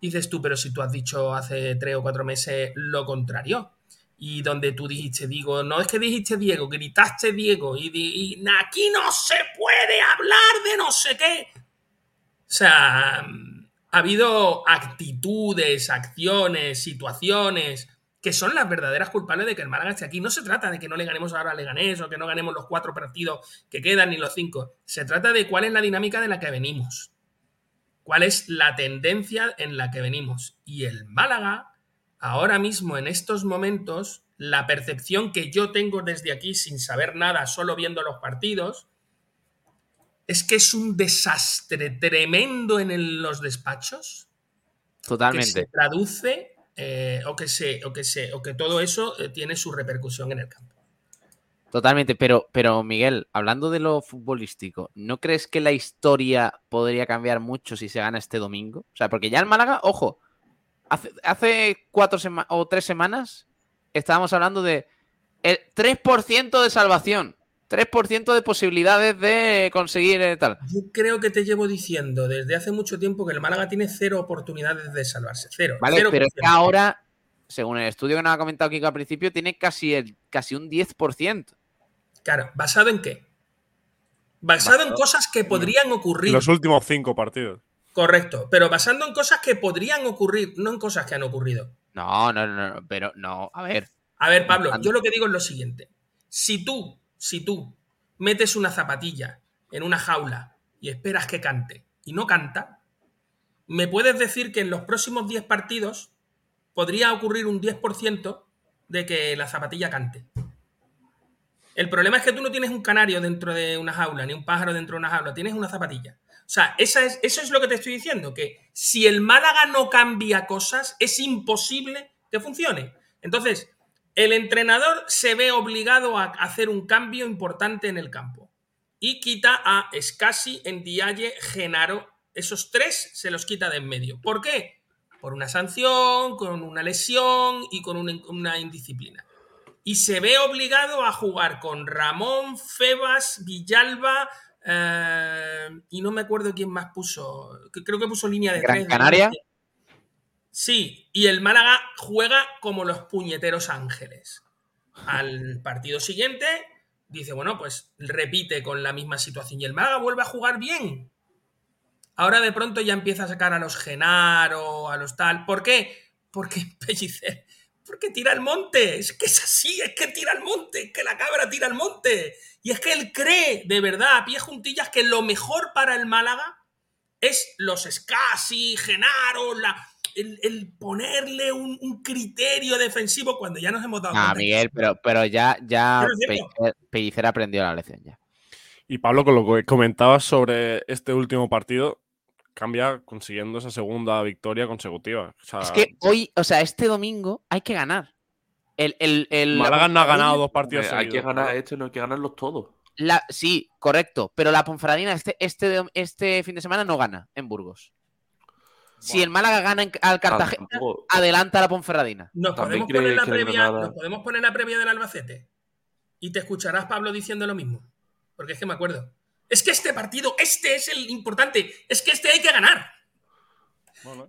dices tú, pero si tú has dicho hace tres o cuatro meses lo contrario y donde tú dijiste, digo, no es que dijiste Diego, gritaste Diego y, aquí no se puede hablar de no sé qué. O sea, ha habido actitudes, acciones, situaciones que son las verdaderas culpables de que el Málaga esté aquí. No se trata de que no le ganemos ahora a Leganés o que no ganemos los cuatro partidos que quedan ni los cinco. Se trata de cuál es la dinámica de la que venimos. Cuál es la tendencia en la que venimos. Y el Málaga ahora mismo, en estos momentos, la percepción que yo tengo desde aquí sin saber nada, solo viendo los partidos, es que es un desastre tremendo en los despachos. Totalmente. Que se traduce eh, o, que se, o, que se, o que todo eso eh, tiene su repercusión en el campo. Totalmente, pero, pero Miguel, hablando de lo futbolístico, ¿no crees que la historia podría cambiar mucho si se gana este domingo? O sea, porque ya el Málaga, ojo, Hace, cuatro o tres semanas estábamos hablando de el 3% de salvación. 3% de posibilidades de conseguir eh, tal. Yo creo que te llevo diciendo desde hace mucho tiempo que el Málaga tiene cero oportunidades de salvarse. Cero. Vale, pero es que ahora, según el estudio que nos ha comentado Kiko al principio, tiene casi, el, casi un 10%. Claro, ¿basado en qué? Basado, en cosas que podrían ocurrir. Los últimos cinco partidos. Correcto, pero basando en cosas que podrían ocurrir, no en cosas que han ocurrido. No, no, no, pero no, a ver. A ver, Pablo, yo lo que digo es lo siguiente. Si tú, si tú metes una zapatilla en una jaula y esperas que cante y no canta, me puedes decir que en los próximos 10 partidos podría ocurrir un 10% de que la zapatilla cante. El problema es que tú no tienes un canario dentro de una jaula, ni un pájaro dentro de una jaula, tienes una zapatilla. O sea, es, eso es lo que te estoy diciendo, que si el Málaga no cambia cosas, es imposible que funcione. Entonces, el entrenador se ve obligado a hacer un cambio importante en el campo y quita a Scassi, Dialle, Genaro. Esos tres se los quita de en medio. ¿Por qué? Por una sanción, con una lesión y con una, una indisciplina. Y se ve obligado a jugar con Ramón, Febas, Villalba, eh, y no me acuerdo quién más puso. Creo que puso línea de Gran Canaria. Sí, y el Málaga juega como los puñeteros ángeles. Al partido siguiente dice, bueno, pues repite con la misma situación y el Málaga vuelve a jugar bien. Ahora de pronto ya empieza a sacar a los Genaro, a los tal. ¿Por qué? Porque [LAUGHS] Pellicer, porque tira al monte. Es que es así, es que tira al monte, es que la cabra tira al monte. Y es que él cree, de verdad, a pie juntillas, que lo mejor para el Málaga es los Scassi, Genaro, la, el, ponerle un, criterio defensivo cuando ya nos hemos dado ah, Miguel, pero, pero ya, ya Pellicer, aprendió la lección ya. Y Pablo, con lo que comentabas sobre este último partido, cambia consiguiendo esa segunda victoria consecutiva. es que hoy, o sea, este domingo hay que ganar. El, el, Málaga no ha ganado dos partidos. hay que ganar este, no hay que ganarlos todos. La, sí, correcto. Pero la Ponferradina este, este, este fin de semana no gana en Burgos. Si el Málaga gana al Cartagena, adelanta a la Ponferradina. ¿Nos podemos, poner la previa, ¿Nos podemos poner la previa del Albacete? Y te escucharás, Pablo, diciendo lo mismo. Porque es que me acuerdo. Es que este partido, este es el importante. Es que este hay que ganar.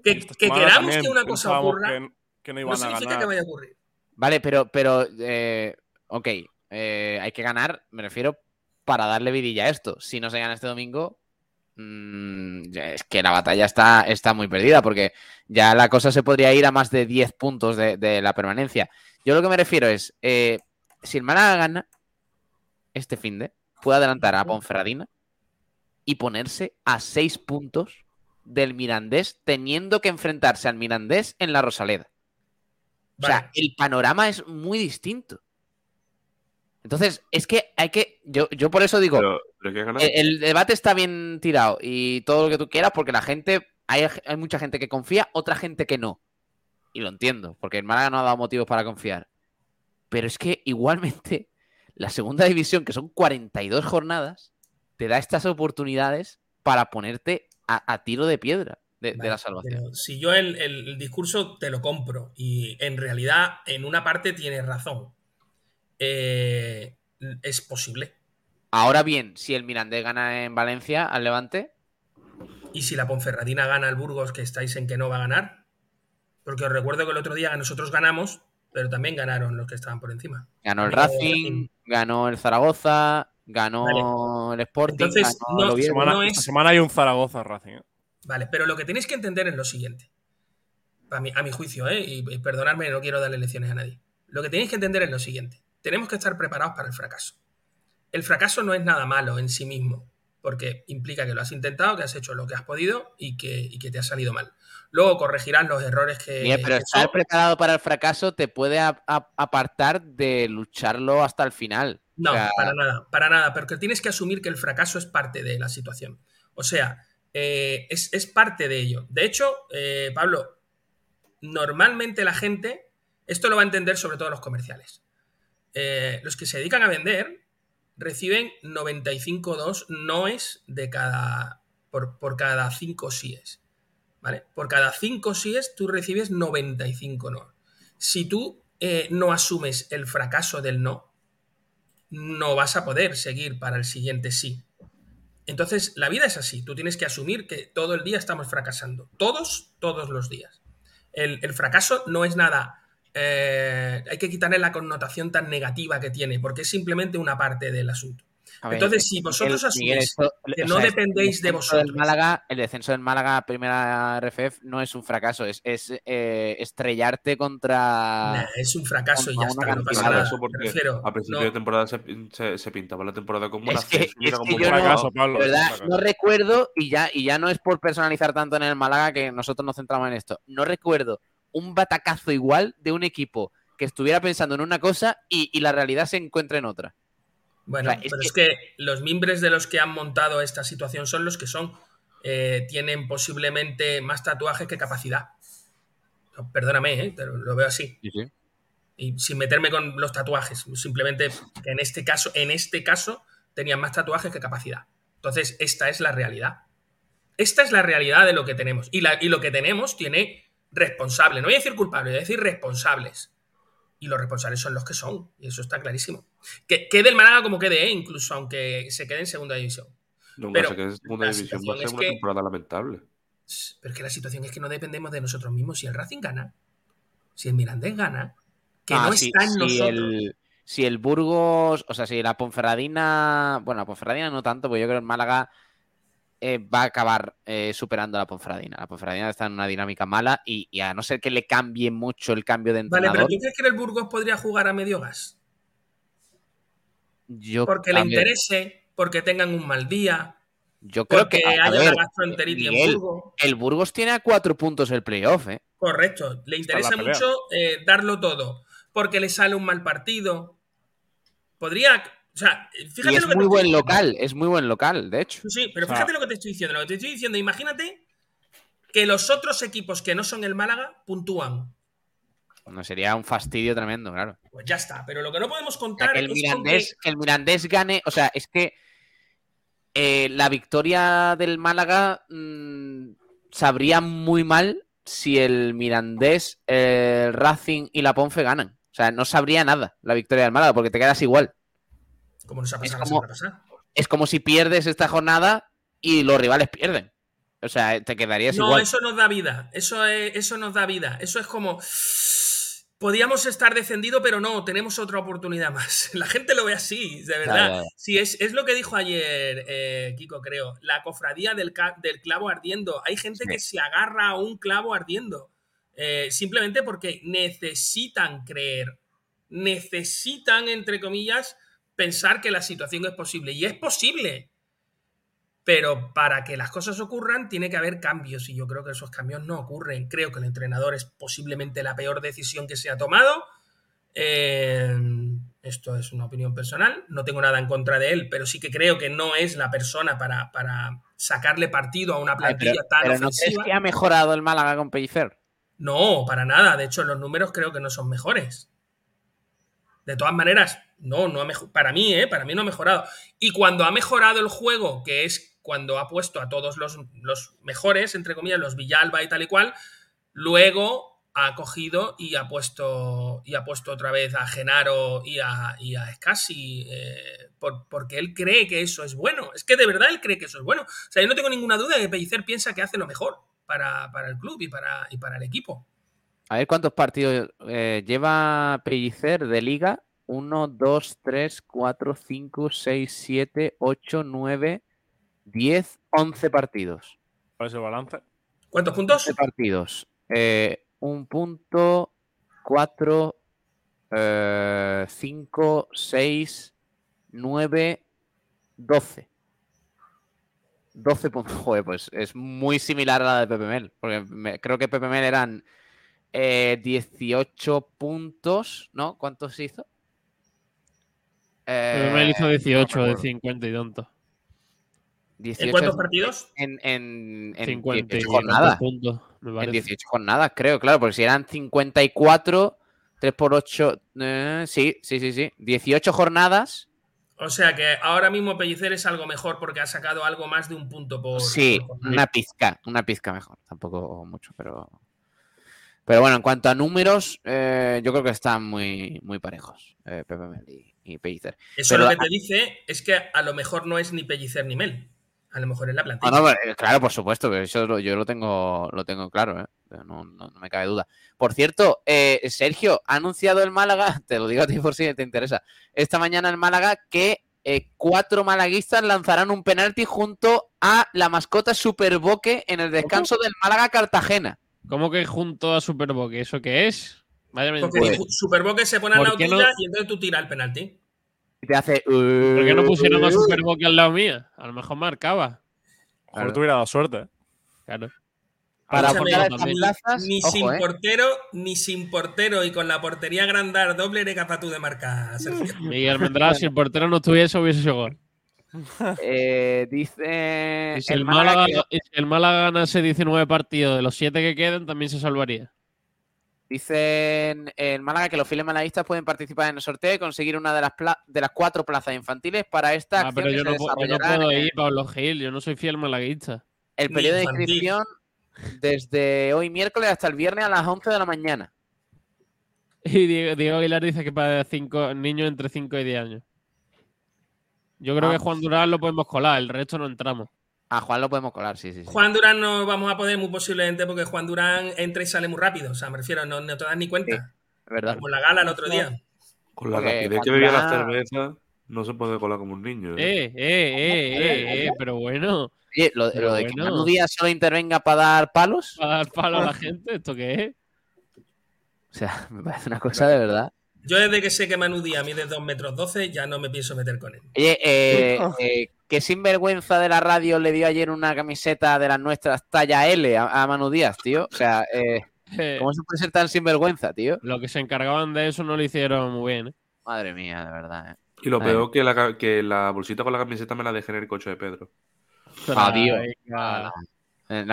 que, queramos que una cosa ocurra. no, significa que vaya a ocurrir. Vale, pero, pero eh, ok, eh, hay que ganar, me refiero, para darle vidilla a esto. Si no se gana este domingo, es que la batalla está, está muy perdida porque ya la cosa se podría ir a más de 10 puntos de, la permanencia. Yo lo que me refiero es, eh, si el Málaga gana este fin de, puede adelantar a Ponferradina y ponerse a 6 puntos del Mirandés teniendo que enfrentarse al Mirandés en la Rosaleda. O sea, el panorama es muy distinto. Entonces, es que hay que. Yo, yo por eso digo. El, debate está bien tirado y todo lo que tú quieras, porque la gente. Hay, mucha gente que confía, otra gente que no. Y lo entiendo, porque el Málaga no ha dado motivos para confiar. Pero es que igualmente, la segunda división, que son 42 jornadas, te da estas oportunidades para ponerte a, tiro de piedra de, la salvación. si yo el, el discurso te lo compro y en realidad en una parte tienes razón eh, es posible. Ahora bien, si el Mirandés gana en Valencia al Levante. ¿Y si la Ponferradina gana al Burgos, que estáis en que no va a ganar? Porque os recuerdo que el otro día nosotros ganamos, pero también ganaron los que estaban por encima. Ganó el Racing, ganó el Zaragoza, ganó el Sporting. Entonces, esta semana hay un Zaragoza Racing. ¿eh? Vale, pero lo que tenéis que entender es lo siguiente. A mi, a mi juicio, ¿eh? y perdonadme, no quiero darle lecciones a nadie. Lo que tenéis que entender es lo siguiente tenemos que estar preparados para el fracaso. El fracaso no es nada malo en sí mismo, porque implica que lo has intentado, que has hecho lo que has podido y que, que te ha salido mal. Luego corregirás los errores que... Bien, pero estar preparado para el fracaso te puede apartar de lucharlo hasta el final. No, para nada, para nada, porque tienes que asumir que el fracaso es parte de la situación. O sea, eh, es, parte de ello. De hecho, eh, Pablo, normalmente la gente, esto lo va a entender sobre todo los comerciales. Eh, los que se dedican a vender reciben 95 noes de cada, por, cada 5 síes. ¿Vale? Por cada 5 síes tú recibes 95 no. Si tú eh, no asumes el fracaso del no, no vas a poder seguir para el siguiente sí. Entonces, la vida es así. Tú tienes que asumir que todo el día estamos fracasando. Todos, todos los días. el fracaso no es nada eh, hay que quitarle la connotación tan negativa que tiene, porque es simplemente una parte del asunto. Entonces, si vosotros asumís que no dependéis de vosotros. Málaga, el descenso del Málaga primera RFF no es un fracaso, es, eh, estrellarte contra. es un fracaso y ya está, no pasa nada. a principio de temporada se, pintaba la temporada como una un fracaso, Pablo. No recuerdo, y ya, y ya no es por personalizar tanto en el Málaga que nosotros nos centramos en esto. No recuerdo un batacazo igual de un equipo que estuviera pensando en una cosa y, la realidad se encuentra en otra. Bueno, pero es que... los mimbres de los que han montado esta situación son los que son. Eh, tienen posiblemente más tatuajes que capacidad. perdóname, ¿eh? pero lo veo así. Y sin meterme con los tatuajes, simplemente que en este caso, en este caso, tenían más tatuajes que capacidad. Entonces, esta es la realidad. Esta es la realidad de lo que tenemos. Y, y lo que tenemos tiene responsable. No voy a decir culpable, voy a decir responsables. Y los responsables son los que son. Y eso está clarísimo. Que quede el Málaga como quede, ¿eh? incluso aunque se quede en segunda división. No, Pero, se quede en segunda división va a ser una temporada lamentable. Pero es que la situación es que no dependemos de nosotros mismos. Si el Racing gana, si el Mirandés gana, que ah, no está en nosotros. El, si el Burgos, o sea, si la Ponferradina, bueno, la Ponferradina no tanto, porque yo creo que el Málaga eh, va a acabar eh, superando a la Ponferradina. La Ponferradina está en una dinámica mala y, a no ser que le cambie mucho el cambio de entrenador... Vale, pero ¿tú crees que el Burgos podría jugar a medio gas? Yo, porque le interese, porque tengan un mal día, yo creo que haya ver, en Burgos. El Burgos tiene a cuatro puntos el playoff, ¿eh? Correcto. Le interesa mucho eh, darlo todo. Porque le sale un mal partido. Podría. O sea, fíjate es muy buen local, es muy buen local, de hecho. Sí, pero fíjate lo que te estoy diciendo. Lo que te estoy diciendo, imagínate que los otros equipos que no son el Málaga puntúan. Bueno, sería un fastidio tremendo, claro. Pues ya está, pero lo que no podemos contar el Mirandés, que el Mirandés gane, o sea, es que eh, la victoria del Málaga mm, sabría muy mal si el Mirandés, el Racing y la Ponfe ganan. O sea, no sabría nada la victoria del Málaga porque te quedas igual. Como nos ha pasado es como, Es como si pierdes esta jornada y los rivales pierden. O sea, te quedarías igual. No, eso nos da vida. Eso, eso nos da vida. Eso es como podíamos estar descendido, pero no, tenemos otra oportunidad más. [LAUGHS] La gente lo ve así, de verdad. Sí, es, lo que dijo ayer eh, Kiko, creo. La cofradía del, clavo ardiendo. Hay gente que se agarra a un clavo ardiendo. Eh, simplemente porque necesitan creer. Necesitan, entre comillas, pensar que la situación es posible. Y es posible. Pero para que las cosas ocurran tiene que haber cambios y yo creo que esos cambios no ocurren. Creo que el entrenador es posiblemente la peor decisión que se ha tomado. Eh, esto es una opinión personal, no tengo nada en contra de él, pero sí que creo que no es la persona para, para sacarle partido a una plantilla tan ofensiva. ¿no crees que ha mejorado el Málaga con Pellicer? No, para nada. De hecho, los números creo que no son mejores. De todas maneras, no, no ha para mí, ¿eh? para mí no ha mejorado. Y cuando ha mejorado el juego, que es cuando ha puesto a todos los, mejores, entre comillas, los Villalba y tal y cual, luego ha cogido y ha puesto y ha puesto otra vez a Genaro y a, y a Scassi eh, porque él cree que eso es bueno. Es que de verdad él cree que eso es bueno. O sea, yo no tengo ninguna duda de que Pellicer piensa que hace lo mejor para, el club y para, y para el equipo. A ver cuántos partidos eh, lleva Pellicer de liga. 1, 2, 3, 4, 5, 6, 7, 8, 9, 10, 11 partidos. ¿Cuál es el balance? ¿Cuántos puntos? 11 partidos. Eh, un punto, 4, 5, 6, 9, 12. 12 puntos. [LAUGHS] Joder, pues es muy similar a la de PPML. Porque creo que PPML eran eh, 18 puntos, ¿no? ¿Cuántos hizo? Eh, PPML hizo 18 de 50 y tanto. ¿En cuántos partidos? En, en, en 18 jornadas. en 18 jornadas, creo, claro, porque si eran 54, 3 por 8, eh, sí, sí, sí, sí. 18 jornadas. O sea que ahora mismo Pellicer es algo mejor porque ha sacado algo más de un punto por. Sí, una pizca, una pizca mejor. Tampoco mucho, pero. Pero bueno, en cuanto a números, eh, yo creo que están muy, muy parejos, eh, Pepe Mel y, Pellicer. Eso lo que te dice es que a lo mejor no es ni Pellicer ni Mel a lo mejor en la plantilla. Eh, claro, por supuesto, que eso yo lo tengo, lo tengo claro, ¿eh? no, me cabe duda. Por cierto, eh, Sergio, ha anunciado el Málaga, [LAUGHS] te lo digo a ti por si te interesa, esta mañana el Málaga que cuatro malaguistas lanzarán un penalti junto a la mascota Superboque en el descanso del Málaga Cartagena. ¿Cómo que junto a Superboque? ¿Eso qué es? Vaya Porque Superboque se pone a la horquilla y entonces tú tiras el penalti te hace. ¿Por qué no pusieron a Superboque al lado mía? A lo mejor marcaba. A lo mejor tuviera dado suerte. Claro. Para poner ni, sin ¿eh? portero, ni sin portero y con la portería agrandar doble eres capaz tú de marcar, Sergio. [LAUGHS] Miguel Mendrá, si el portero no estuviese, hubiese sido gol. [LAUGHS] Eh, dice. si el, Málaga, el Málaga ganase 19 partidos de los 7 que quedan, también se salvaría. Dicen en Málaga que los fieles malaguistas pueden participar en el sorteo y conseguir una de las, de las cuatro plazas infantiles para esta ah, pero yo no, puedo ir, Pablo Gil, yo no soy fiel malaguista. El periodo de inscripción desde hoy miércoles hasta el viernes a las 11 de la mañana. [LAUGHS] Y Diego, Aguilar dice que para cinco, niños entre 5 y 10 años. Yo creo que ah. Juan Durán lo podemos colar, el resto no entramos. A Juan lo podemos colar, sí, sí, Juan Durán no vamos a poder muy posiblemente porque Juan Durán entra y sale muy rápido. O sea, me refiero, no, no te das ni cuenta. es verdad. Como la gala el otro día. Con la rapidez que bebía la cerveza, no se puede colar como un niño. ¿eh? Eh, eh, eh, eh, eh, pero bueno. Oye, lo, lo de que Manu Díaz solo intervenga para dar palos. Para dar palos a la gente, ¿esto qué es? O sea, [LAUGHS] me parece una cosa de verdad. Yo desde que sé que Manu Díaz mide 2 metros 12, ya no me pienso meter con él. Oye, eh, [LAUGHS] eh, ¿qué sinvergüenza de la radio le dio ayer una camiseta de las nuestras talla L a, Manu Díaz, tío? O sea, eh, ¿cómo se puede ser tan sinvergüenza, tío? Lo que se encargaban de eso no lo hicieron muy bien, ¿eh? Madre mía, de verdad. ¿eh? Y lo peor que la, que la bolsita con la camiseta me la dejé en el coche de Pedro. Adiós. En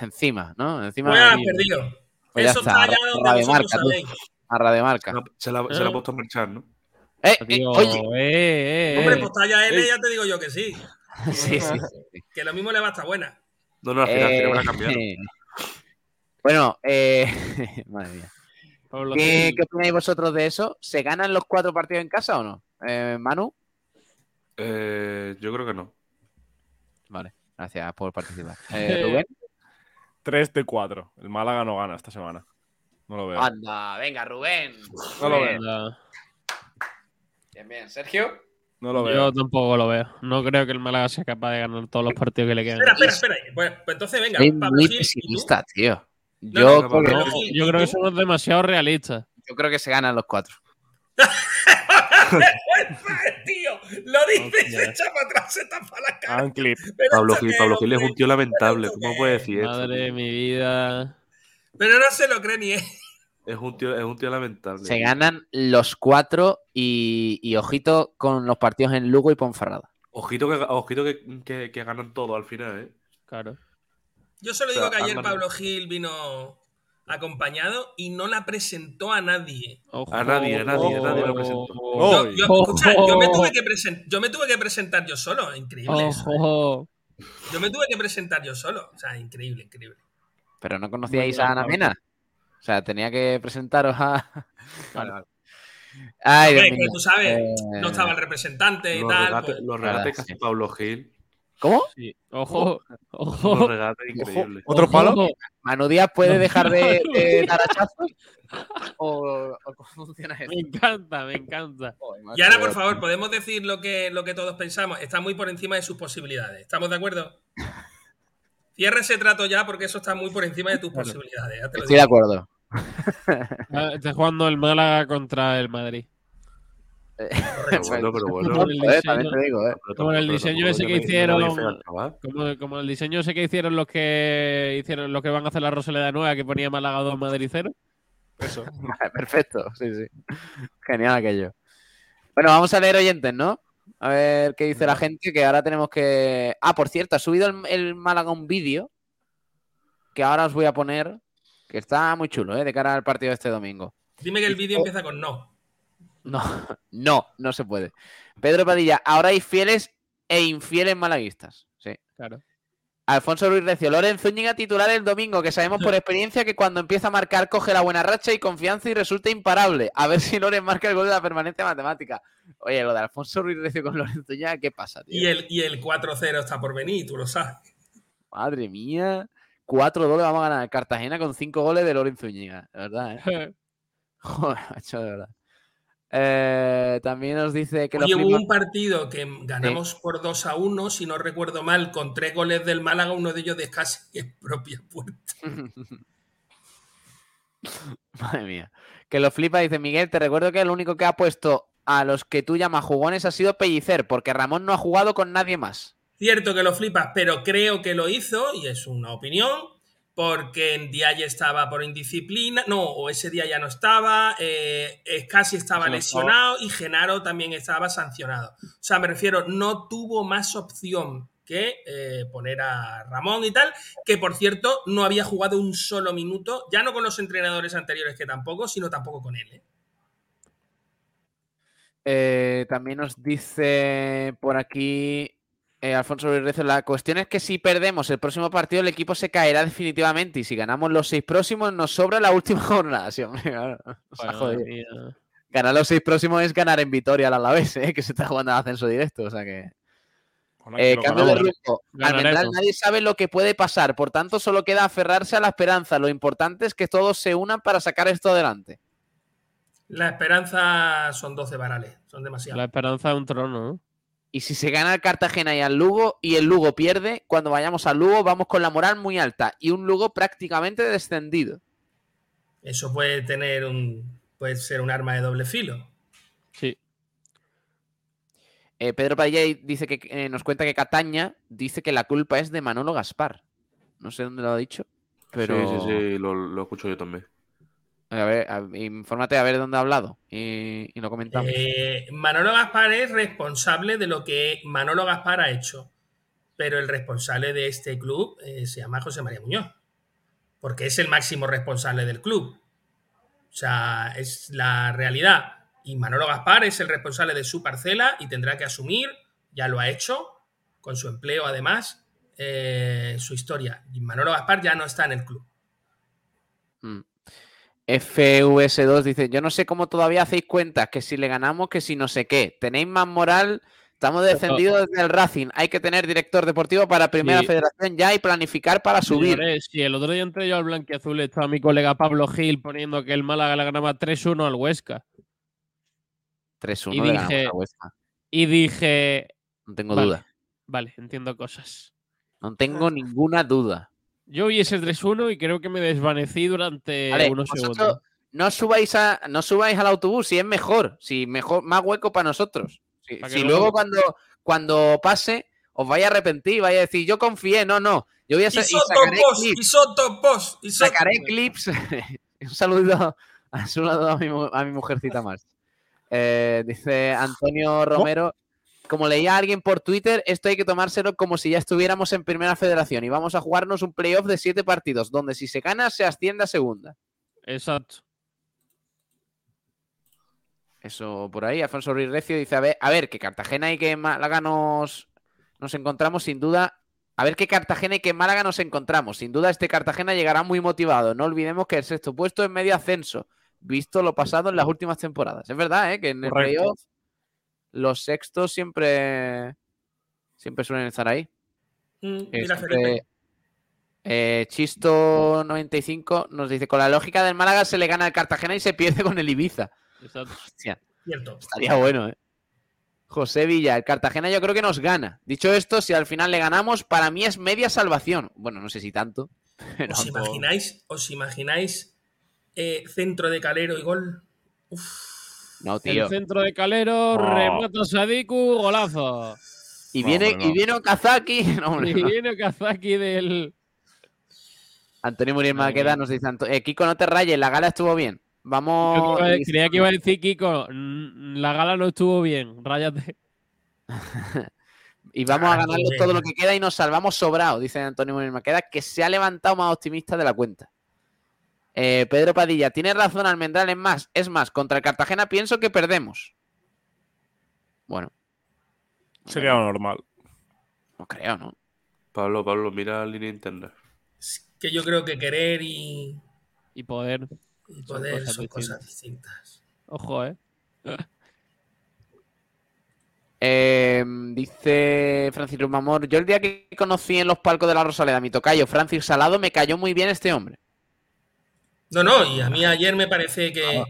encima, ¿no? Encima. Pues ya, perdido. Pues Eso está, allá donde vosotros sabéis a Radiomarca. Se la, se la ha puesto a marchar, ¿no? Eh, eh, oye. Eh, Hombre, pues talla L ya te digo yo que [LAUGHS] sí. sí, sí, Que lo mismo le va a estar buena. No, no, al final eh, van a cambiar. [LAUGHS] Bueno, eh, [LAUGHS] madre mía. ¿Qué, ¿Qué, opináis vosotros de eso? ¿Se ganan los cuatro partidos en casa o no? Eh, ¿Manu? Eh, yo creo que no. Vale, gracias por participar. Eh, ¿Rubén? 3 de 4. El Málaga no gana esta semana. No lo veo. Anda, venga, Rubén. No lo veo. Bien, bien. Sergio. No lo veo. Yo tampoco lo veo. No creo que el Málaga sea capaz de ganar todos los partidos que le quedan. Espera, espera, espera. Bueno, pues entonces venga. Soy muy pesimista, tío. Yo, no, creo, yo creo que somos demasiado realistas. Yo creo que se ganan los cuatro. [LAUGHS] tío! Lo dice y se echa para atrás, se tapa la cara. Pablo Gil, Pablo Gil es un tío lamentable. ¿Cómo puede decir eso? Madre mi vida. Pero no se lo cree ni él. Es un tío, es un tío lamentable. Se ganan los cuatro y, ojito con los partidos en Lugo y Ponferrada. Ojito que, ojito que, que, ganan todo al final, ¿eh? Claro. Yo solo digo que ayer Pablo Gil vino acompañado y no la presentó a nadie. a nadie, a nadie, a nadie la presentó. yo, me tuve que yo me tuve que presentar yo solo, increíble. Eso, ¿eh? Yo me tuve que presentar yo solo, o sea, increíble, increíble. Pero no conocíais a Ana Mena. O sea, tenía que presentaros a. [LAUGHS] Ay, que tú sabes, no estaba el representante y tal. Pues los regates hace Pablo Gil. ¿Cómo? Sí. Ojo, ojo. Los regates increíbles. ¿Otro palo? Manu Díaz puede dejar de, [LAUGHS] dar hachazos. ¿O, cómo funciona eso? Me encanta, me encanta. y ahora, por favor, podemos decir lo que, lo que todos pensamos. Está muy por encima de sus posibilidades. ¿Estamos de acuerdo? [LAUGHS] Cierra ese trato ya porque eso está muy por encima de tus posibilidades. Estoy de acuerdo. Ah, está jugando el Málaga contra el Madrid. bueno, pero bueno. Como el diseño, digo, ¿eh? como el diseño ese que hicieron. Como, como, el diseño ese que hicieron los que hicieron los que van a hacer la Rosaleda nueva que ponía Málaga 2 Madrid 0. Eso. [LAUGHS] Perfecto, sí, sí. Genial aquello. Bueno, vamos a leer oyentes, ¿no? A ver qué dice la gente, que ahora tenemos que... Ah, por cierto, ha subido el, Málaga un vídeo que ahora os voy a poner, que está muy chulo, ¿eh? De cara al partido de este domingo. Dime que el vídeo empieza con no. No, [LAUGHS] no, no se puede. Pedro Padilla, ahora hay fieles e infieles malaguistas. Sí. Claro. Alfonso Ruiz Recio, Lorenzo Zúñiga titular el domingo, que sabemos por [LAUGHS] experiencia que cuando empieza a marcar coge la buena racha y confianza y resulta imparable. A ver si Loren marca el gol de la permanencia matemática. Oye, lo de Alfonso Ruiz Recio con Lorenzo Zúñiga, ¿qué pasa, tío? Y el, y el 4-0 está por venir, tú lo sabes. Madre mía. 4-2 vamos a ganar Cartagena con 5 goles de Lorenzo Zúñiga, de verdad, ¿eh? [LAUGHS] Joder, macho, de verdad. Eh, también nos dice que... Oye, hubo un partido que ganamos por 2 a 1, si no recuerdo mal, con tres goles del Málaga, uno de ellos de casi [LAUGHS] en propia puerta. [LAUGHS] Madre mía. Que lo flipa, dice Miguel, te recuerdo que el único que ha puesto a los que tú llamas jugones ha sido Pellicer, porque Ramón no ha jugado con nadie más. Cierto que lo flipas, pero creo que lo hizo, y es una opinión, porque en día ya estaba por indisciplina, no, o ese día ya no estaba, eh, casi estaba lesionado y Genaro también estaba sancionado. O sea, me refiero, no tuvo más opción que eh, poner a Ramón y tal, que por cierto no había jugado un solo minuto, ya no con los entrenadores anteriores que tampoco, sino tampoco con él. ¿eh? también nos dice por aquí eh, Alfonso Virrezo, la cuestión es que si perdemos el próximo partido, el equipo se caerá definitivamente. Y si ganamos los seis próximos, nos sobra la última [LAUGHS] jornada. Sí, hombre, Ganar los seis próximos es ganar en Vitoria al Alavés, [LAUGHS] ¿eh? que se está jugando al ascenso directo. O sea que. Eh, cambio de rumbo. nadie sabe lo que puede pasar, por tanto solo queda aferrarse a la esperanza. Lo importante es que todos se unan para sacar esto adelante. La esperanza son 12 varales, son demasiados. La esperanza es un trono, Y si se gana el Cartagena y al Lugo y el Lugo pierde, cuando vayamos al Lugo vamos con la moral muy alta y un Lugo prácticamente descendido. Eso puede tener un puede ser un arma de doble filo. Sí. Eh, Pedro Padilla dice que eh, nos cuenta que Cataña dice que la culpa es de Manolo Gaspar. No sé dónde lo ha dicho, pero. Sí, sí, sí, lo, escucho yo también. A ver, infórmate a ver dónde ha hablado y, lo comentamos. Eh, Manolo Gaspar es responsable de lo que Manolo Gaspar ha hecho, pero el responsable de este club se llama José María Muñoz, porque es el máximo responsable del club. O sea, es la realidad y Manolo Gaspar es el responsable de su parcela y tendrá que asumir, ya lo ha hecho, con su empleo además, eh, su historia. Y Manolo Gaspar ya no está en el club. Mm. FVS2 dice, yo no sé cómo todavía hacéis cuentas, que si le ganamos, que si no sé qué. Tenéis más moral, estamos descendidos desde el Racing. Hay que tener director deportivo para Primera Federación ya y planificar para subir. Si el otro día entré yo al Blanquiazul, estaba mi colega Pablo Gil poniendo que el Málaga le ganaba 3-1 al Huesca. 3-1 y dije, y dije. No tengo duda. Vale, entiendo cosas. No tengo ninguna duda. Yo vi ese 3-1 y creo que me desvanecí durante unos segundos. No subáis, a, no subáis al autobús si es mejor, si mejor, más hueco para nosotros. Si, luego cuando, cuando pase os vais a arrepentir, vais a decir, yo confié, no, no. Yo voy a hacer, y sacaré clips. Y sacaré clips. [LAUGHS] un saludo, [LAUGHS] un saludo a, mi, a mi mujercita más. Eh, dice Antonio Romero. Como leía alguien por Twitter, esto hay que tomárselo como si ya estuviéramos en primera federación y vamos a jugarnos un playoff de siete partidos, donde si se gana se asciende a segunda. Exacto. Eso por ahí. Alfonso Ruiz Recio dice: a ver, a ver, que Cartagena y que Málaga nos, nos encontramos, sin duda. A ver qué Cartagena y qué Málaga nos encontramos. Sin duda, este Cartagena llegará muy motivado. No olvidemos que el sexto puesto es medio ascenso visto lo pasado en las últimas temporadas. Es verdad, ¿eh? que en el playoff los sextos siempre, siempre suelen estar ahí. Mm, eh, Chisto95 nos dice: Con la lógica del Málaga se le gana al Cartagena y se pierde con el Ibiza. Hostia, Estaría bueno, ¿eh? José Villa, el Cartagena yo creo que nos gana. Dicho esto, si al final le ganamos, para mí es media salvación. Bueno, no sé si tanto. [LAUGHS] ¿Os imagináis, ¿Os imagináis eh, centro de Calero y gol. No, tío. El centro de Calero, remata Sadiku, golazo. Y viene, y viene Okazaki. [LAUGHS] y viene Okazaki del. Antonio Muriel Maqueda nos dice: eh, Kiko, no te rayes, la gala estuvo bien. Vamos. creía que iba a decir [LAUGHS] Kiko, la gala no estuvo bien, ráyate. [LAUGHS] y vamos a ganarlo todo lo que queda y nos salvamos sobrado, dice Antonio Muriel Maqueda, que se ha levantado más optimista de la cuenta. Eh, Pedro Padilla, tiene razón Almendral, es más, es más, contra el Cartagena pienso que perdemos. Bueno. Sería lo normal. No creo, ¿no? Pablo, Pablo, mira la línea interna. que yo creo que querer y. Y poder. Y poder son, cosas, distintas. Ojo, ¿eh? [LAUGHS] em, dice Francis Rumamor, yo el día que conocí en los palcos de la Rosaleda mi tocayo Francis Salado me cayó muy bien este hombre. No, no, y a mí ayer me parece que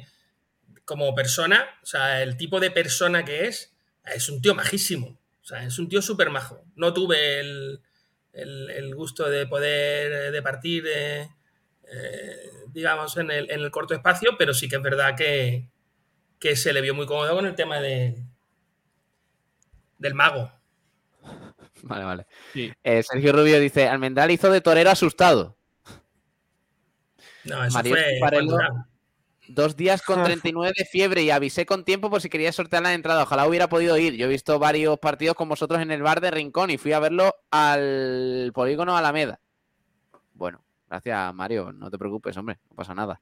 como persona, o sea, el tipo de persona que es, es un tío majísimo. O sea, es un tío súper majo. No tuve el, gusto de poder de partir, eh, digamos, en el, en el, corto espacio, pero sí que es verdad que, se le vio muy cómodo con el tema de, del mago. Vale, vale. Eh, Sergio Rubio dice, Almendral hizo de torero asustado. No, eso fue Dos días con [LAUGHS] 39 de fiebre y avisé con tiempo por si quería sortear la entrada. Ojalá hubiera podido ir. Yo he visto varios partidos con vosotros en el bar de Rincón y fui a verlo al polígono Alameda. Bueno, gracias Mario. No te preocupes, hombre. No pasa nada.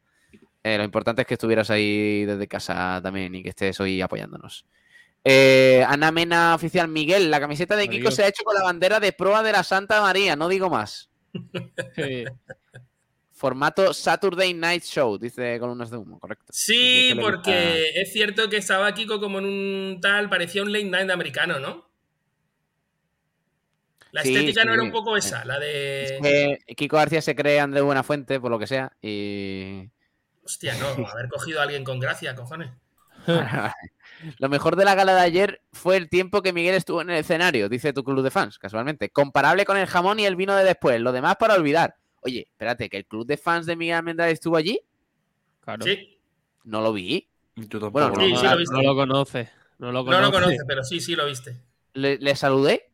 Eh, lo importante es que estuvieras ahí desde casa también y que estés hoy apoyándonos. Eh, Ana Mena Oficial Miguel, la camiseta de Kiko se ha hecho con la bandera de proa de la Santa María, no digo más. Formato Saturday Night Show, dice Columnas de Humo, correcto. Sí, porque es cierto que estaba Kiko como en un tal, parecía un late night americano, ¿no? La estética no era un poco esa, la de. Kiko García se cree Andrés Buenafuente, por lo que sea, y. Hostia, no, [LAUGHS] haber cogido a alguien con gracia, cojones. [LAUGHS] Lo mejor de la gala de ayer fue el tiempo que Miguel estuvo en el escenario, dice tu club de fans, casualmente. Comparable con el jamón y el vino de después. Lo demás para olvidar. Oye, espérate, que el club de fans de Miguel Almendral estuvo allí. Claro. Sí. No lo vi. Bueno, no, lo conoce. No lo conoce. No lo conoce, pero sí, sí lo viste. ¿Le, saludé?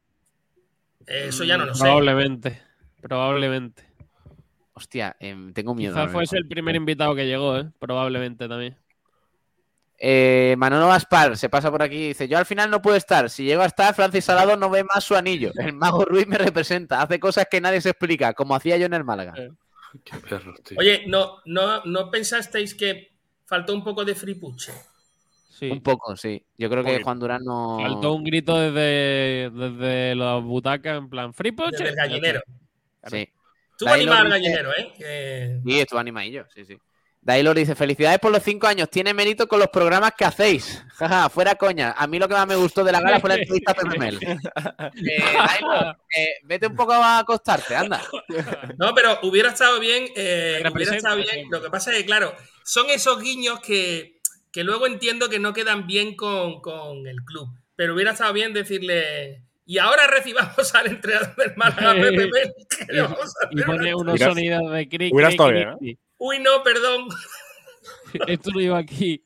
Eso ya no lo sé. Probablemente. Probablemente. Hostia, em, tengo miedo. Quizás fuese el primer invitado que llegó, ¿eh? Probablemente también. Eh, Manolo Gaspar se pasa por aquí y dice: Yo al final no puedo estar. Si llego a estar, Francis Salado no ve más su anillo. El mago Ruiz me representa. Hace cosas que nadie se explica, como hacía yo en el Málaga. Eh. Qué perro, tío. Oye, ¿no, no, ¿no pensasteis que faltó un poco de fripuche? Sí. Un poco, sí. Yo creo que Juan Durán no. Faltó un grito desde, desde las butacas, en plan, fripuche. Desde el gallinero. Sí. Estuvo animado el gallinero, ¿eh? Sí, estuvo animadillo, sí, sí. Dailor dice, felicidades por los cinco años, tiene mérito con los programas que hacéis. [LAUGHS] Jaja, fuera coña. A mí lo que más me gustó de la gala fue la entrevista a Pepe Mel. [LAUGHS] Eh, eh, vete un poco a acostarte, anda. No, pero hubiera estado bien, eh, hubiera estado bien. Lo que pasa es que, claro, son esos guiños que, que luego entiendo que no quedan bien con, con, el club. Pero hubiera estado bien decirle... Y ahora recibamos al entrenador del Málaga, Pepe [LAUGHS] Mel. y pone unos sonidos de cric, Hubiera estado bien, Uy, no, perdón. [LAUGHS] Esto lo iba aquí.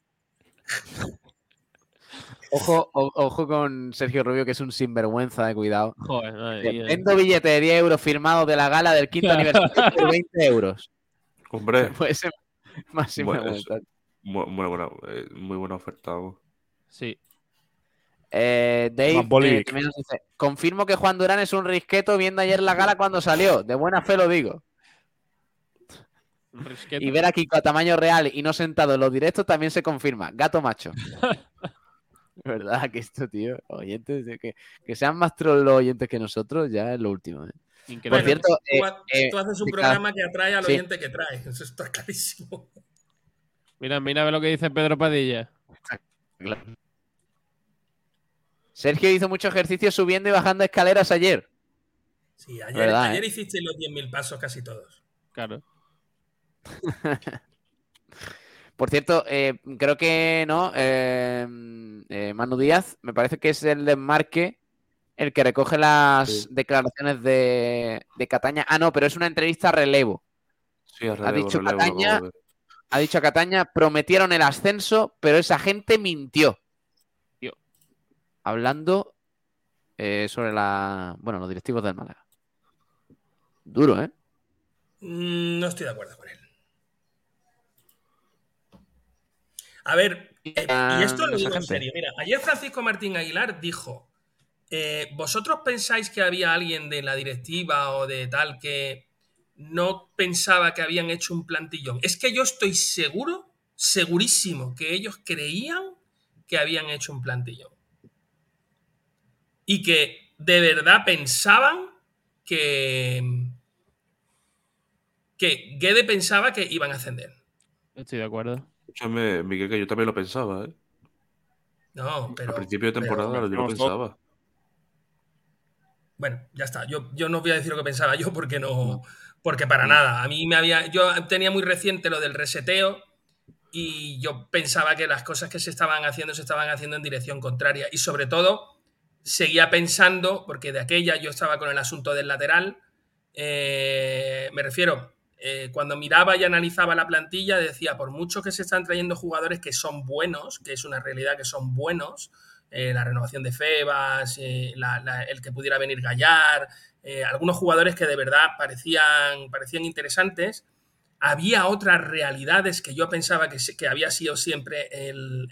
Ojo, ojo con Sergio Rubio, que es un sinvergüenza, de cuidado. Joder, madre Vendo billete de 10 euros firmado de la gala del quinto aniversario por 20 euros. Hombre. [LAUGHS] Puede ser más sinvergüenza. Muy, muy, buena, eh, muy buena oferta. Sí. Eh, Dave eh, dice, confirmo que Juan Durán es un risqueto viendo ayer la gala cuando salió. De buena fe lo digo. Y ver a Kiko a tamaño real y no sentado en los directos también se confirma. Gato macho. [LAUGHS] ¿Verdad? Que esto, tío, oyentes, que, que sean más trolls los oyentes que nosotros ya es lo último. ¿eh? Por cierto, tú, eh, eh, haces un programa que atrae al oyente que trae. [LAUGHS] Eso está clarísimo. Mira, mira lo que dice Pedro Padilla. Sergio hizo mucho ejercicio subiendo y bajando escaleras ayer. Sí, ayer, ayer hiciste los 10.000 pasos casi todos. Claro. [LAUGHS] Por cierto, eh, creo que no. Eh, eh, Manu Díaz, me parece que es el desmarque el que recoge las declaraciones de, Cataña. Ah, no, pero es una entrevista a relevo. ha dicho Cataña, ha dicho Cataña, prometieron el ascenso, pero esa gente mintió. Hablando sobre la, bueno, los directivos del Málaga. Duro, ¿eh? Mm, no estoy de acuerdo con él. A ver, eh, y esto lo digo en serio. Mira, ayer Francisco Martín Aguilar dijo: eh, ¿Vosotros pensáis que había alguien de la directiva o de tal que no pensaba que habían hecho un plantillón? Es que yo estoy seguro, segurísimo, que ellos creían que habían hecho un plantillón. Y que de verdad pensaban que. que Guede pensaba que iban a ascender. Estoy de acuerdo. Escúchame, Miguel, que yo también lo pensaba, ¿eh? No, pero. Al principio de temporada yo lo pensaba. Bueno, ya está. Yo, yo no voy a decir lo que pensaba yo porque no. Porque para nada. A mí me había. Yo tenía muy reciente lo del reseteo y yo pensaba que las cosas que se estaban haciendo se estaban haciendo en dirección contraria. Y sobre todo, seguía pensando, porque de aquella yo estaba con el asunto del lateral. Eh, me refiero, eh, cuando miraba y analizaba la plantilla, decía, por mucho que se están trayendo jugadores que son buenos, que es una realidad que son buenos, eh, la renovación de Febas, eh, el que pudiera venir Gallar, algunos jugadores que de verdad parecían, parecían interesantes, había otras realidades que yo pensaba que, que había sido siempre el,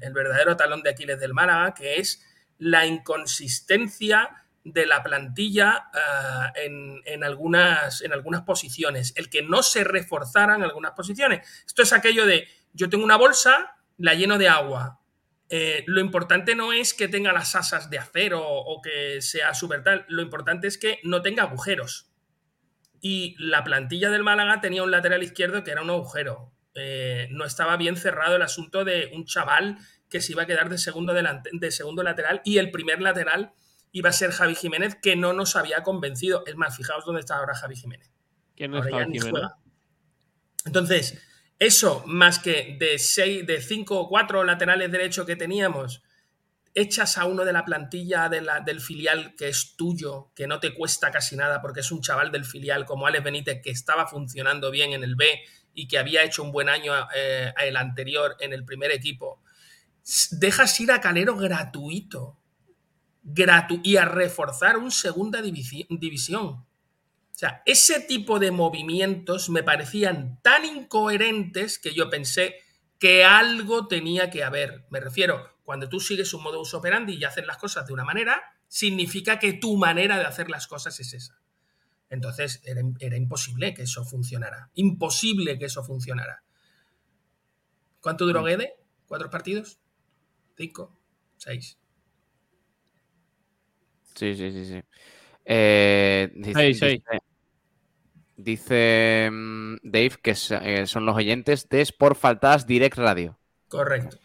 el verdadero talón de Aquiles del Málaga, que es la inconsistencia de la plantilla eh, en, algunas, en algunas posiciones, el que no se reforzaran algunas posiciones. Esto es aquello de, yo tengo una bolsa, la lleno de agua. Eh, lo importante no es que tenga las asas de acero o que sea súper tal, lo importante es que no tenga agujeros. Y la plantilla del Málaga tenía un lateral izquierdo que era un agujero. Eh, no estaba bien cerrado el asunto de un chaval que se iba a quedar de segundo, de segundo lateral y el primer lateral iba a ser Javi Jiménez, que no nos había convencido. Es más, fijaos dónde está ahora Javi Jiménez. ¿Quién es Javi Jiménez? Entonces, eso, más que de, seis, de cinco o cuatro laterales derechos que teníamos, echas a uno de la plantilla del filial que es tuyo, que no te cuesta casi nada porque es un chaval del filial como Alex Benítez que estaba funcionando bien en el B y que había hecho un buen año eh, el anterior en el primer equipo. Dejas ir a Calero gratuito. Y a reforzar un segunda división. O sea, ese tipo de movimientos me parecían tan incoherentes que yo pensé que algo tenía que haber. Me refiero, cuando tú sigues un modus operandi y haces las cosas de una manera, significa que tu manera de hacer las cosas es esa. Entonces era, imposible que eso funcionara. Imposible que eso funcionara. ¿Cuánto duró mm. Guede? ¿Cuatro partidos? ¿Cinco? ¿Seis? Sí, sí, sí, sí. Eh, dice, dice, mm, Dave que eh, son los oyentes de Sport Faltas Direct Radio. Correcto.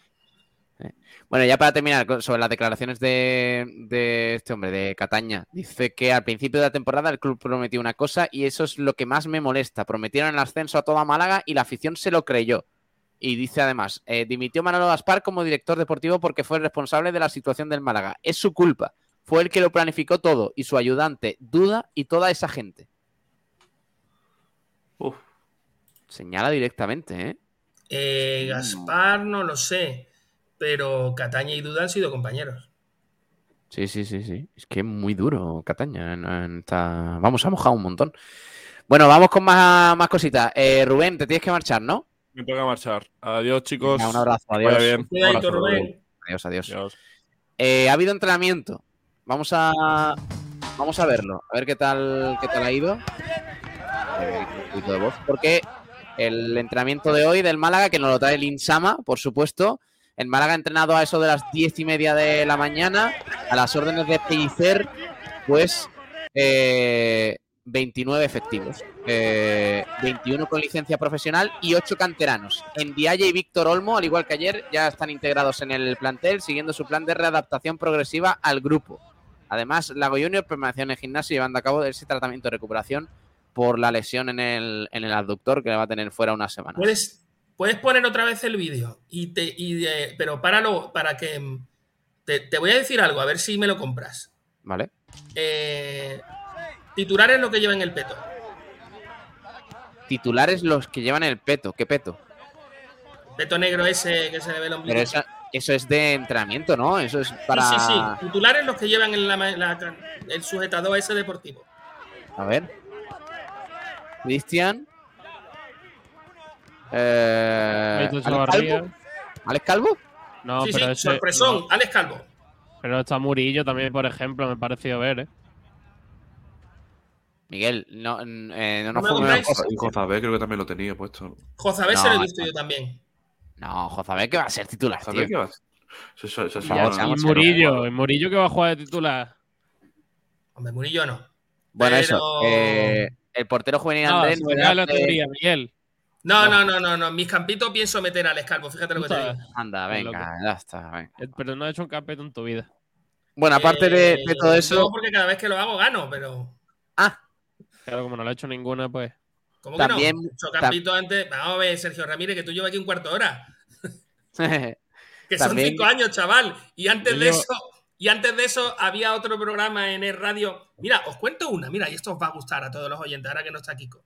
Bueno, ya para terminar sobre las declaraciones de, este hombre, de Cataña, dice que al principio de la temporada el club prometió una cosa y eso es lo que más me molesta. Prometieron el ascenso a toda Málaga y la afición se lo creyó. Y dice además, eh, dimitió Manolo Gaspar como director deportivo porque fue el responsable de la situación del Málaga. Es su culpa. Fue el que lo planificó todo y su ayudante, Duda y toda esa gente. Uf. Señala directamente, ¿eh? eh Gaspar, no lo sé pero Cataña y Duda han sido compañeros. Sí, sí, sí, sí. Es que es muy duro Cataña. Vamos a mojar un montón. Bueno, vamos con más, más cositas. Eh, Rubén, te tienes que marchar, ¿no? Me toca marchar. Adiós, chicos. un abrazo, adiós. Adiós, adiós. Eh, ha habido entrenamiento. Vamos a vamos a verlo. A ver qué tal qué tal ha ido. de voz. Porque el entrenamiento de hoy del Málaga, que nos lo trae el Insama, por supuesto, el Málaga ha entrenado a eso de las diez y media de la mañana, a las órdenes de Pellicer, pues 29 eh, efectivos, 21 eh, con licencia profesional y 8 canteranos. En Dialle y Víctor Olmo, al igual que ayer, ya están integrados en el plantel, siguiendo su plan de readaptación progresiva al grupo. Además, Lago Junior permaneció en el gimnasio llevando a cabo ese tratamiento de recuperación por la lesión en el, en el abductor que le va a tener fuera una semana. Puedes poner otra vez el vídeo, y te, y pero páralo para que... Te, voy a decir algo, a ver si me lo compras. Vale. Eh, titulares lo que llevan el peto. Titulares los que llevan el peto. ¿Qué peto? peto negro ese que se le ve el ombligo. Pero eso es de entrenamiento, ¿no? Eso es para. Sí, sí, sí. Titulares los que llevan el sujetador ese deportivo. A ver. Cristian. Eh, ¿Alex, Calvo? No, sí, pero sí, sorpresón, Alex Calvo. Pero está Murillo también, por ejemplo, me pareció ver, ¿eh? Miguel, no, eh, no nos. Y Jozabé creo que también lo tenía puesto. Jozabé se lo he visto yo también. No, Jozabé que va a ser titular. Tío. Que va a Eso, eso, y Murillo, ¿y Murillo que va a jugar de titular? Hombre, Murillo no. Bueno, eso. Eh, el portero juvenil Andrés. No, la teoría, Miguel. No, no, no, no, no. Mis campitos pienso meter al escalvo, fíjate lo que te digo. Anda, venga, ya está. Eh, pero no has hecho un campito en tu vida. Bueno, aparte de, eh, todo eso. No, porque cada vez que lo hago gano, pero. Ah. Claro, como no lo he hecho ninguna, pues. ¿Cómo que También, no? He hecho campito antes. Vamos a ver, Sergio Ramírez, que tú llevas aquí un cuarto de hora. [LAUGHS] que son cinco años, chaval. Y antes de eso. Y antes de eso había otro programa en el radio. Mira, os cuento una, mira, y esto os va a gustar a todos los oyentes, ahora que no está Kiko.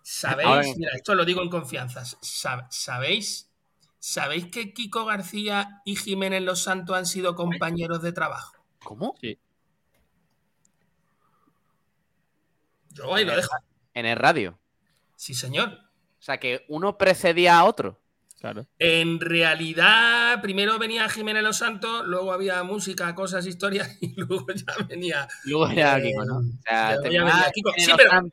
¿Sabéis? Mira, esto lo digo en confianza. ¿Sabéis? ¿Sabéis que Kiko García y Jiménez Los Santos han sido compañeros de trabajo? ¿Cómo? Sí. Yo ahí lo dejo. ¿En el radio? Sí, señor. O sea, que uno precedía a otro. Claro. En realidad, primero venía Jiménez Los Santos, luego había música, cosas, historias, [LAUGHS] y luego ya venía. Luego ya Kiko, ¿no? O sea, Kiko. Sí, pero,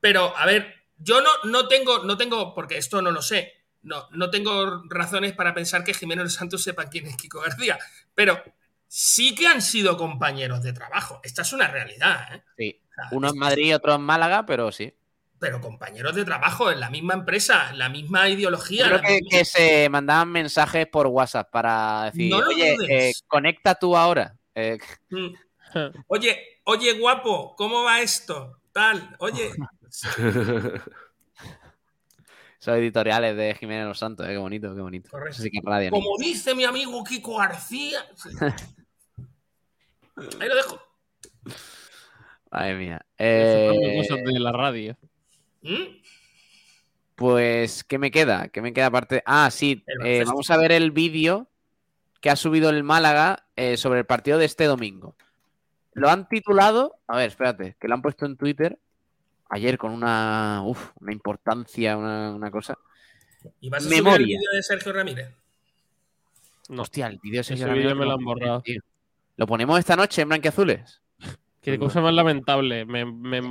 pero, a ver, yo no, no, tengo, no tengo, porque esto no lo sé, no, no tengo razones para pensar que Jiménez Santos sepa quién es Kiko García, pero sí que han sido compañeros de trabajo. Esta es una realidad. ¿eh? Sí. Uno en Madrid y otro en Málaga, pero sí. Pero compañeros de trabajo en la misma empresa, la misma ideología. Creo que, se mandaban mensajes por WhatsApp para decir, oye, eh, conecta tú ahora. Eh, mm. [LAUGHS] Oye, oye, guapo, ¿cómo va esto? Tal, oye. [LAUGHS] Son editoriales de Jiménez Los Santos, ¿eh? qué bonito, qué bonito. Correcto. Como dice mi amigo Kiko García. [LAUGHS] Ahí lo dejo. Madre mía. Eh... de la radio. ¿Mm? Pues, ¿qué me queda? ¿Qué me queda aparte? Ah, sí, eh, vamos a ver el vídeo que ha subido el Málaga eh, sobre el partido de este domingo. Lo han titulado, a ver, espérate, que lo han puesto en Twitter ayer con una, uf, una importancia, una, cosa. ¿Y vas a subir el vídeo de Sergio Ramírez? No. Hostia, el vídeo de Sergio Ramírez. me lo han borrado. Lo ponemos esta noche en blanqueazules. Qué cosa más lamentable. Me,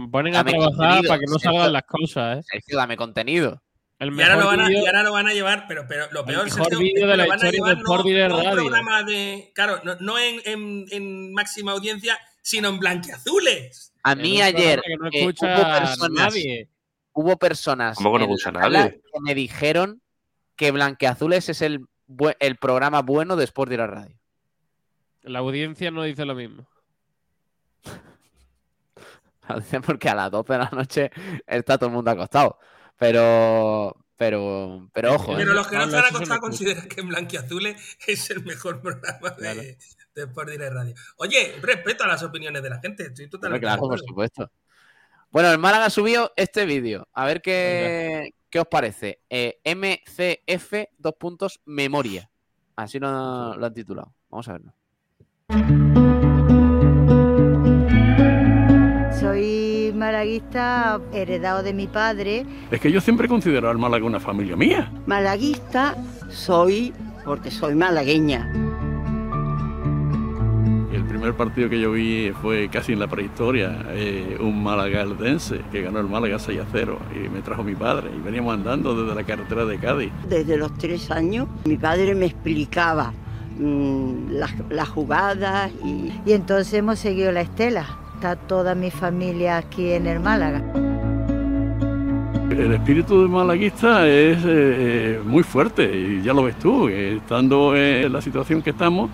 ponen a trabajar para que no salgan las cosas, ¿eh? Sergio, dame contenido. y, ahora lo van a, y, ahora lo van a, llevar, pero, pero lo peor es que vídeo de la van a llevar no, un programa de. Claro, no, no en, en, en, máxima audiencia, sino en blanqueazules. A mí ayer no eh, hubo personas, nadie. Hubo personas ¿Cómo no escucha nadie? que me dijeron que Blanqueazules es el, el programa bueno de Sport la Radio. La audiencia no dice lo mismo. [LAUGHS] Porque a las 12 de la noche está todo el mundo acostado. Pero, pero, pero ojo. Pero ¿eh? los que no están acostados consideran que Blanquiazules es el mejor programa de, de Sport Direct Radio. Oye, respeto a las opiniones de la gente. Estoy totalmente claro, por supuesto. Bueno, el Málaga subió este vídeo. A ver qué, qué os parece. Eh, MCF, dos puntos, memoria. Así lo, lo han titulado. Vamos a verlo. Soy malaguista heredado de mi padre. Es que yo siempre he considerado al Málaga una familia mía. Malaguista soy porque soy malagueña. El primer partido que yo vi fue casi en la prehistoria, eh, un malagaldense que ganó el Málaga 6 a 0 y me trajo mi padre y veníamos andando desde la carretera de Cádiz. Desde los tres años mi padre me explicaba mm, las, jugadas y... y entonces hemos seguido la estela. Está toda mi familia aquí en el Málaga. El espíritu de malaguista es eh, eh, muy fuerte y ya lo ves tú, estando en la situación que estamos,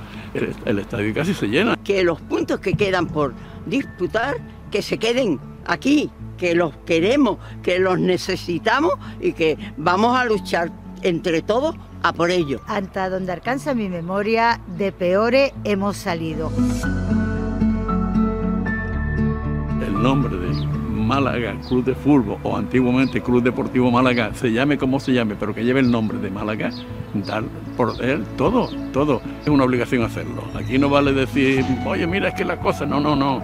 el, estadio casi se llena. Que los puntos que quedan por disputar, que se queden aquí, que los queremos, que los necesitamos y que vamos a luchar entre todos a por ello. Hasta donde alcanza mi memoria, de peores hemos salido. Nombre de Málaga Club de Fútbol o antiguamente Club Deportivo Málaga, se llame como se llame, pero que lleve el nombre de Málaga, dar por él todo, todo. Es una obligación hacerlo. Aquí no vale decir, oye, mira, es que la cosa, no, no, no.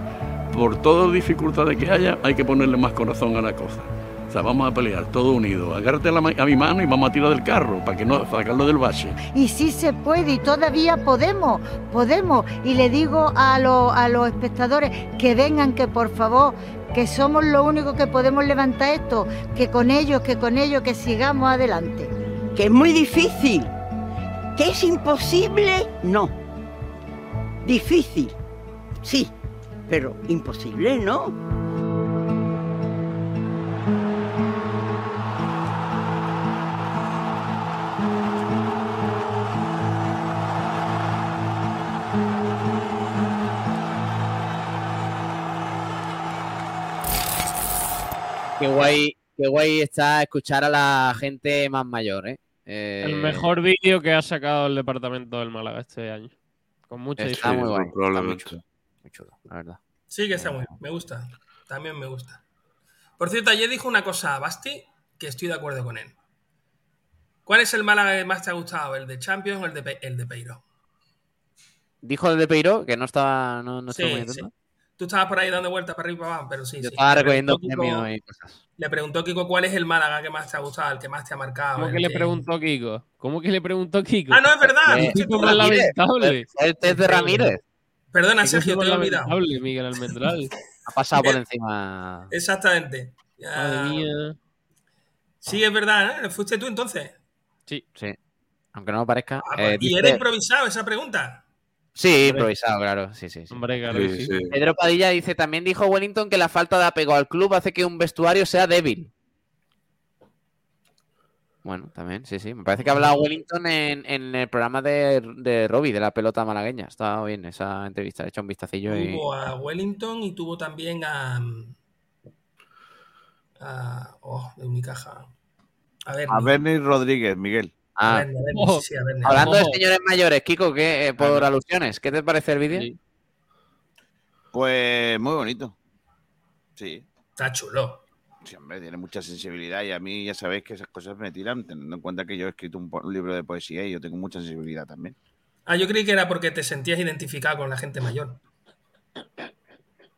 Por todas dificultades que haya, hay que ponerle más corazón a la cosa. O sea, vamos a pelear todo unido. Agárrate a, a, mi mano y vamos a tirar del carro para que no sacarlo del bache. Y sí se puede y todavía podemos, podemos. Y le digo a, a los espectadores que vengan, que por favor, que somos lo único que podemos levantar esto, que con ellos, que con ellos, que sigamos adelante. Que es muy difícil, que es imposible, no. Difícil, sí, pero imposible, no. Qué guay, qué guay está escuchar a la gente más mayor, ¿eh? el eh, mejor vídeo que ha sacado el departamento del Málaga este año. Con mucha Está muy guay. Muy chulo, la verdad. Sí, que está muy Me gusta. También me gusta. Por cierto, ayer dijo una cosa a Basti que estoy de acuerdo con él. ¿Cuál es el Málaga que más te ha gustado? ¿El de Champions o el de, el de Peiro? Dijo el de Peiro, que no estaba, no, no muy atento. Tú estabas por ahí dando vueltas para arriba y para abajo, pero sí. Yo sí. estaba recogiendo premios y cosas. Le preguntó Kiko cuál es el Málaga que más te ha gustado, el que más te ha marcado. ¿Cómo que le preguntó Kiko? ¿Cómo que le preguntó Kiko? Ah, no, es verdad. Es Kiko más lamentable. Es de Ramírez. Perdona, Sergio, te he olvidado. Miguel Almendral. ha pasado por encima. Exactamente. Madre mía. Sí, es verdad, ¿eh? ¿Fuiste tú entonces? Sí. Sí. Aunque no me parezca. Ah, pues, eh, ¿Y era improvisado esa pregunta? Sí, improvisado, claro. Sí, sí, Pedro Padilla dice, también dijo Wellington que la falta de apego al club hace que un vestuario sea débil. Bueno, también, sí, sí. Me parece que ha hablado Wellington en, el programa de, de Robbie, de la pelota malagueña. Está bien esa entrevista, he hecho un vistacillo. Tuvo a Wellington y tuvo también a. a oh, de Unicaja. A, ver, a Bernie Rodríguez, Miguel. Ah. Oh, hablando de señores mayores, Kiko, ¿qué, eh, por alusiones, ¿qué te parece el vídeo? Pues muy bonito. Sí. Está chulo. Sí, hombre, tiene mucha sensibilidad y a mí ya sabéis que esas cosas me tiran, teniendo en cuenta que yo he escrito un, libro de poesía y yo tengo mucha sensibilidad también. Ah, yo creí que era porque te sentías identificado con la gente mayor.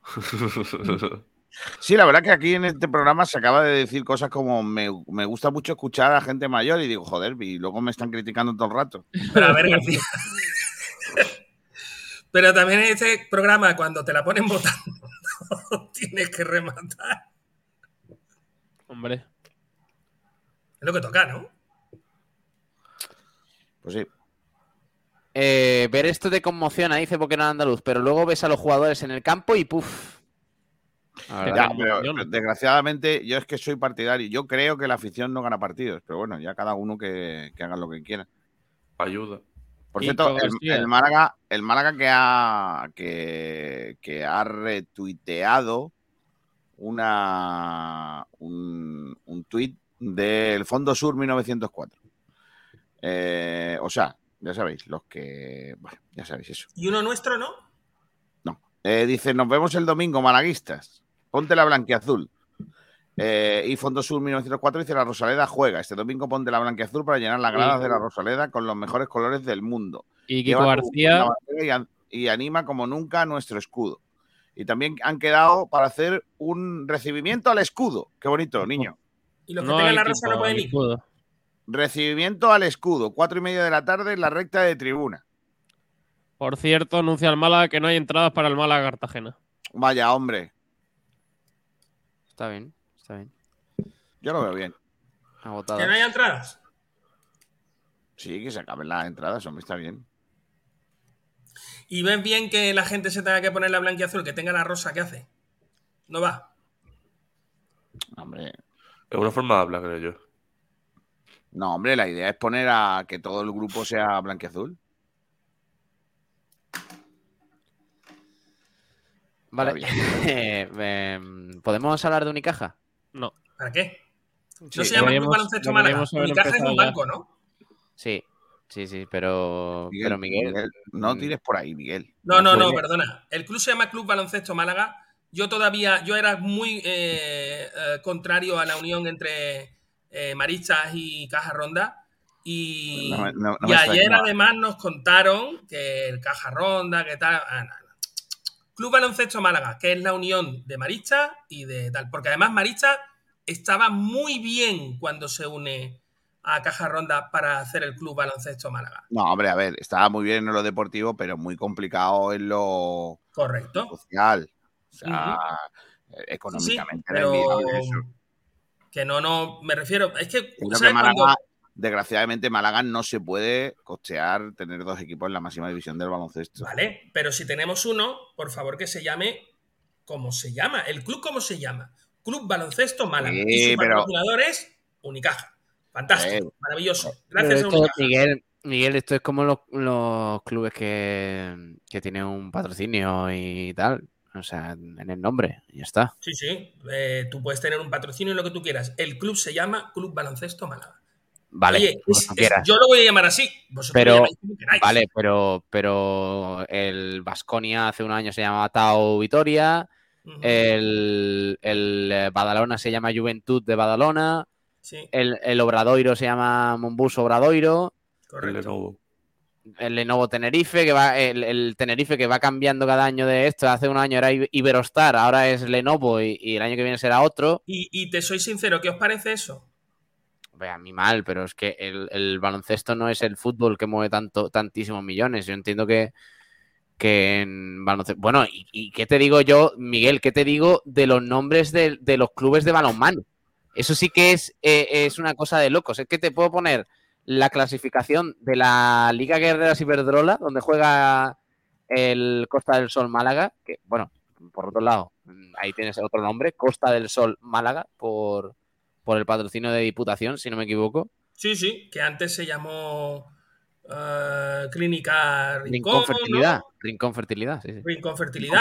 [LAUGHS] Sí, la verdad que aquí en este programa se acaba de decir cosas como me, gusta mucho escuchar a gente mayor y digo, joder, y luego me están criticando todo el rato. Pero a ver, García. Pero también en este programa, cuando te la ponen votando, [LAUGHS] tienes que rematar. Hombre. Es lo que toca, ¿no? Pues sí. Eh, ver esto te conmociona, dice porque no andaluz, pero luego ves a los jugadores en el campo y puff. Desgraciadamente, yo es que soy partidario. Yo creo que la afición no gana partidos, pero bueno, ya cada uno que, haga lo que quiera. Ayuda. Por cierto, el, Málaga, el Málaga que ha, que, que ha retuiteado una, un, un tuit del Fondo Sur 1904. Eh, o sea, ya sabéis, los que. Bueno, ya sabéis eso. ¿Y uno nuestro no? No. Eh, dice: Nos vemos el domingo, malaguistas. Ponte la blanquiazul. Eh, y Fondo Sur 1904 dice: La Rosaleda juega. Este domingo ponte la blanquiazul para llenar las gradas de la Rosaleda con los mejores colores del mundo. Y Kiko García. y anima como nunca nuestro escudo. Y también han quedado para hacer un recibimiento al escudo. Qué bonito, niño. Y los que tengan la rosa no pueden ir. Recibimiento al escudo, cuatro y media de la tarde en la recta de tribuna. Por cierto, anuncia el Málaga que no hay entradas para el Málaga Cartagena. Vaya, hombre. Está bien, está bien. Yo lo veo bien. ¿Que no hay entradas? Sí, que se acaben las entradas, hombre, está bien. Y ven bien que la gente se tenga que poner la azul, que tenga la rosa, ¿qué hace? No va. Hombre. Es una forma de hablar, creo yo. No, hombre, la idea es poner a que todo el grupo sea blanquiazul. Vale. [LAUGHS] Eh, em, ¿Podemos hablar de Unicaja? No. ¿Para qué? No se llama Club Baloncesto Málaga. Unicaja es un banco, ¿no? Sí. Sí, sí, pero Miguel, pero Miguel, no mm. tires por ahí, Miguel. No, no, no, perdona. El club se llama Club Baloncesto Málaga. Yo todavía, yo era muy eh, eh, contrario a la unión entre eh, Marichas y Caja Ronda. Y, ayer además nos contaron que el Caja Ronda, que tal. Ah, club Baloncesto Málaga, que es la unión de Marichas y de tal. Porque además Marichas estaba muy bien cuando se une a Caja Ronda para hacer el club baloncesto Málaga. No, hombre, a ver, estaba muy bien en lo deportivo, pero muy complicado en lo Correcto. social. O sea, económicamente. pero que no, no, me refiero, es que, desgraciadamente Málaga no se puede costear tener dos equipos en la máxima división del baloncesto. Vale, pero si tenemos uno, por favor que se llame como se llama, el club como se llama, Club Baloncesto Málaga. y su patrocinador es Unicaja. Fantástico, maravilloso. Gracias Miguel, Miguel, esto es como los, clubes que, tienen un patrocinio y tal. O sea, en el nombre, y ya está. Sí, sí. Eh, tú puedes tener un patrocinio en lo que tú quieras. El club se llama Club Baloncesto Málaga. Vale, yo lo voy a llamar así. pero, vale, pero, pero el Vasconia hace un año se llamaba Tao Vitoria. el, el Badalona se llama Juventud de Badalona. El, Obradoiro se llama Monbus Obradoiro. El Lenovo. El Lenovo Tenerife, que va, el, Tenerife que va cambiando cada año de esto. Hace un año era Iberostar, ahora es Lenovo y, el año que viene será otro. Y, te soy sincero, ¿qué os parece eso? A mí mal, pero es que el, baloncesto no es el fútbol que mueve tantísimos millones. Yo entiendo que, que en baloncesto. Bueno, y, qué te digo yo, Miguel? ¿Qué te digo de los nombres de, los clubes de balonmano? Eso sí que es, eh, es una cosa de locos. Es que te puedo poner la clasificación de la Liga Guerreras Iberdrola, donde juega el Costa del Sol Málaga, que, bueno, por otro lado, ahí tienes otro nombre, Costa del Sol Málaga, por, por el patrocinio de Diputación, si no me equivoco. Sí, sí, que antes se llamó uh, Clínica Rincón. Fertilidad. Rincón Fertilidad, sí, sí. Rincón Fertilidad.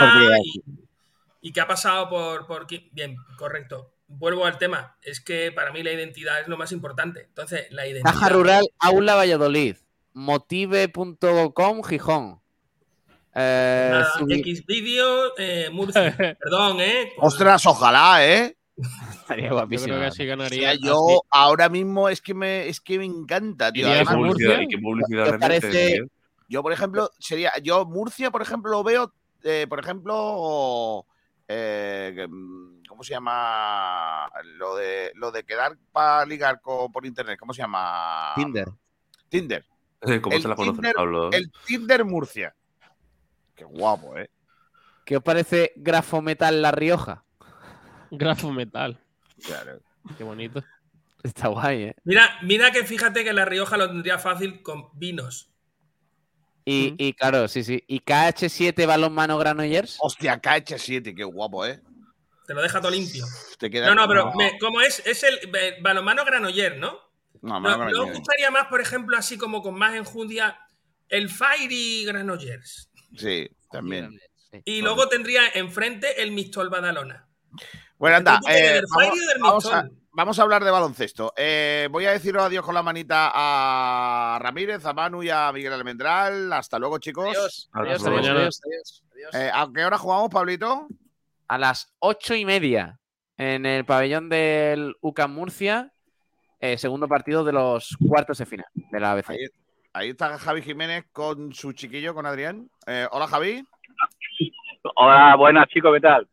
Y, que ha pasado por, por. Bien, correcto. Vuelvo al tema. Es que para mí la identidad es lo más importante. Entonces, la identidad. Caja Rural Aula Valladolid. Motive.com Gijón. Eh, X vídeo, eh, Murcia. [LAUGHS] Perdón, ¿eh? Ostras, ojalá, ¿eh? Estaría [LAUGHS] guapísimo. Yo creo que así ganaría. yo ahora mismo es que me, es que me encanta, tío. ¿Qué publicidad, ¿Qué publicidad parece, Yo, por ejemplo, sería. Yo, Murcia, por ejemplo, lo veo, eh, por ejemplo. Eh, ¿Cómo se llama? Lo de, lo de quedar para ligar por internet. ¿Cómo se llama? Tinder. Tinder. ¿Cómo se la conoce Pablo? El Tinder Murcia. Qué guapo, ¿eh? ¿Qué os parece Grafometal La Rioja? [LAUGHS] Grafometal. Claro. Qué bonito. Está guay, ¿eh? Mira, mira que fíjate que La Rioja lo tendría fácil con vinos. Y, y claro, sí, sí. ¿Y KH7 Balonmano Granollers? Hostia, KH7, qué guapo, ¿eh? Te lo deja todo limpio. no, no, pero ¿cómo es? Es el balonmano Granoller, ¿no? No, no, no, me gustaría más, por ejemplo, así como con más enjundia, el Fairy Granollers. Sí, también. Y luego tendría enfrente el Mistol Badalona. Bueno, anda. Eh, vamos, a, hablar de baloncesto. Eh, voy a deciros adiós con la manita a Ramírez, a Manu y a Miguel Almendral. Hasta luego, chicos. Adiós, adiós, adiós, eh, ¿A qué hora jugamos, Pablito? A las ocho y media en el pabellón del UCAM Murcia. segundo partido de los cuartos de final de la ABC. Ahí, está Javi Jiménez con su chiquillo, con Adrián. hola, Javi. Hola, buenas, chicos, ¿qué tal?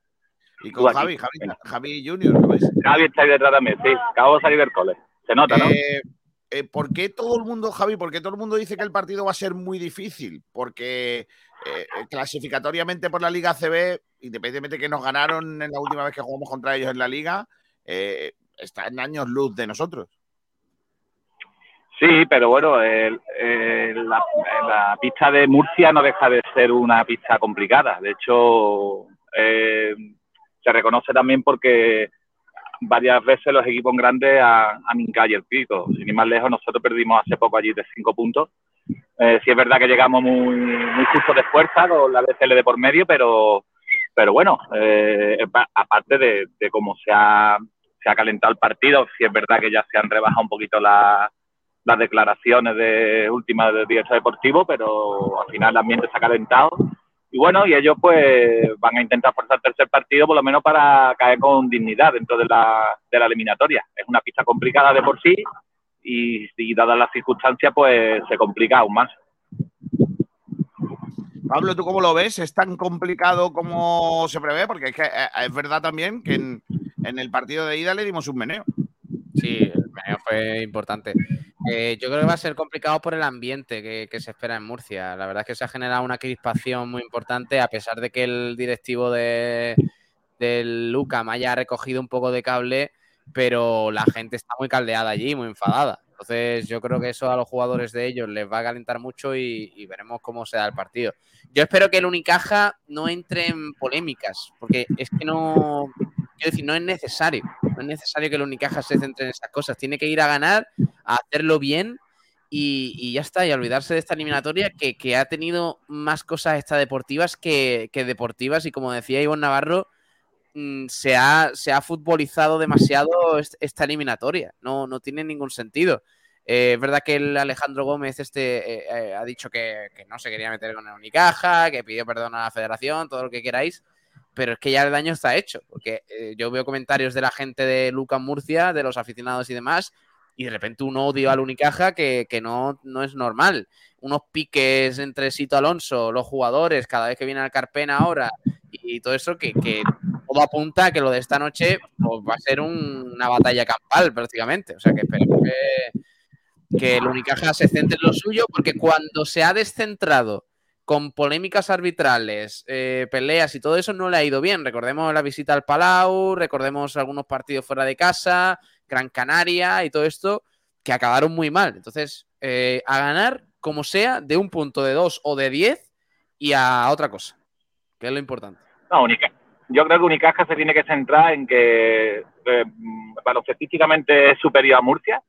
Y con Javi, Javi, Javi Junior, ¿no ves? Javi está ahí detrás también, sí. Acabo de salir del cole. Se nota, ¿no? Eh, eh, ¿Por qué todo el mundo, Javi, por qué todo el mundo dice que el partido va a ser muy difícil? Porque eh, clasificatoriamente por la Liga CB, independientemente de que nos ganaron en la última vez que jugamos contra ellos en la Liga, está en años luz de nosotros. Sí, pero bueno, la, la, pista de Murcia no deja de ser una pista complicada. De hecho, se reconoce también porque varias veces los equipos grandes han, han el pico. Sin ir más lejos, nosotros perdimos hace poco allí de cinco puntos. Eh, sí es verdad que llegamos muy, muy justo de fuerza con la DCL de por medio, pero, bueno, eh, aparte de, cómo se ha, se ha calentado el partido, sí es verdad que ya se han rebajado un poquito las declaraciones de últimas del director deportivo, pero al final el ambiente se ha calentado y bueno, y ellos pues van a intentar forzar el tercer partido por lo menos para caer con dignidad dentro de la, de la eliminatoria. Es una pista complicada de por sí y, y dadas las circunstancias pues se complica aún más. Pablo, ¿tú cómo lo ves? ¿Es tan complicado como se prevé? Porque es, que, eh, es verdad también que en, en el partido de ida le dimos un meneo. Sí, el meneo fue importante. Eh, yo creo que va a ser complicado por el ambiente que, se espera en Murcia. La verdad es que se ha generado una crispación muy importante, a pesar de que el directivo de, del Lucam haya recogido un poco de cable, pero la gente está muy caldeada allí, muy enfadada. Entonces, yo creo que eso a los jugadores de ellos les va a calentar mucho y, y veremos cómo se da el partido. Yo espero que el Unicaja no entre en polémicas, porque es que no, quiero decir, no es necesario. No es necesario que el Unicaja se centre en esas cosas. Tiene que ir a ganar, a hacerlo bien y, ya está. Y a olvidarse de esta eliminatoria que, ha tenido más cosas extradeportivas que, que deportivas. Y como decía Ivonne Navarro, mm, se ha, se ha futbolizado demasiado esta eliminatoria. No, no tiene ningún sentido. Eh, es verdad que el Alejandro Gómez este eh, eh, ha dicho que, que, no se quería meter con el Unicaja, que pidió perdón a la federación, todo lo que queráis, pero es que ya el daño está hecho, porque eh, yo veo comentarios de la gente de Lucas Murcia, de los aficionados y demás, y de repente un odio al Unicaja que, no, no es normal. Unos piques entre Sito Alonso, los jugadores, cada vez que viene al Carpena ahora, y, todo eso, que, todo apunta a que lo de esta noche pues, va a ser una batalla campal prácticamente. O sea que esperemos que, que el Unicaja se centre en lo suyo, porque cuando se ha descentrado con polémicas arbitrales, eh, peleas y todo eso no le ha ido bien. Recordemos la visita al Palau, recordemos algunos partidos fuera de casa, Gran Canaria y todo esto, que acabaron muy mal. Entonces, eh, a ganar como sea, de un punto, de dos o de diez y a otra cosa, que es lo importante. Yo creo que Unicaja se tiene que centrar en que eh, es superior a Murcia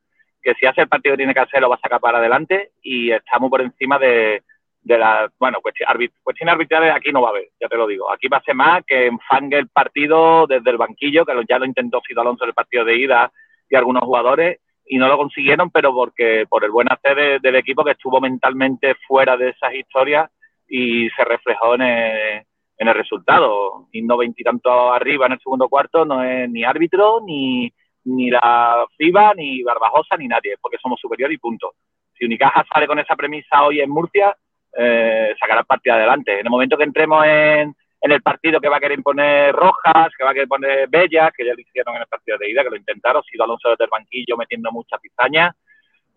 que si hace el partido que tiene que hacer lo va a sacar para adelante y estamos por encima de, de la, bueno, cuestiones arbitrales aquí no va a haber, ya te lo digo. Aquí va a ser más que enfangue el partido desde el banquillo, que ya lo intentó Fido Alonso en el partido de ida y algunos jugadores, y no lo consiguieron, pero porque por el buen hacer del equipo que estuvo mentalmente fuera de esas historias y se reflejó en el, en el resultado. Y no veintitantos arriba en el segundo cuarto no es ni árbitro, ni, ni la FIBA, ni Barbajosa, ni nadie, porque somos superiores y punto. Si Unicaja sale con esa premisa hoy en Murcia, eh, sacar el partido adelante. En el momento que entremos en, en, el partido que va a querer imponer Rojas, que va a querer poner Bellas, que ya lo hicieron en el partido de ida, que lo intentaron, sido Alonso desde el banquillo metiendo muchas pizañas.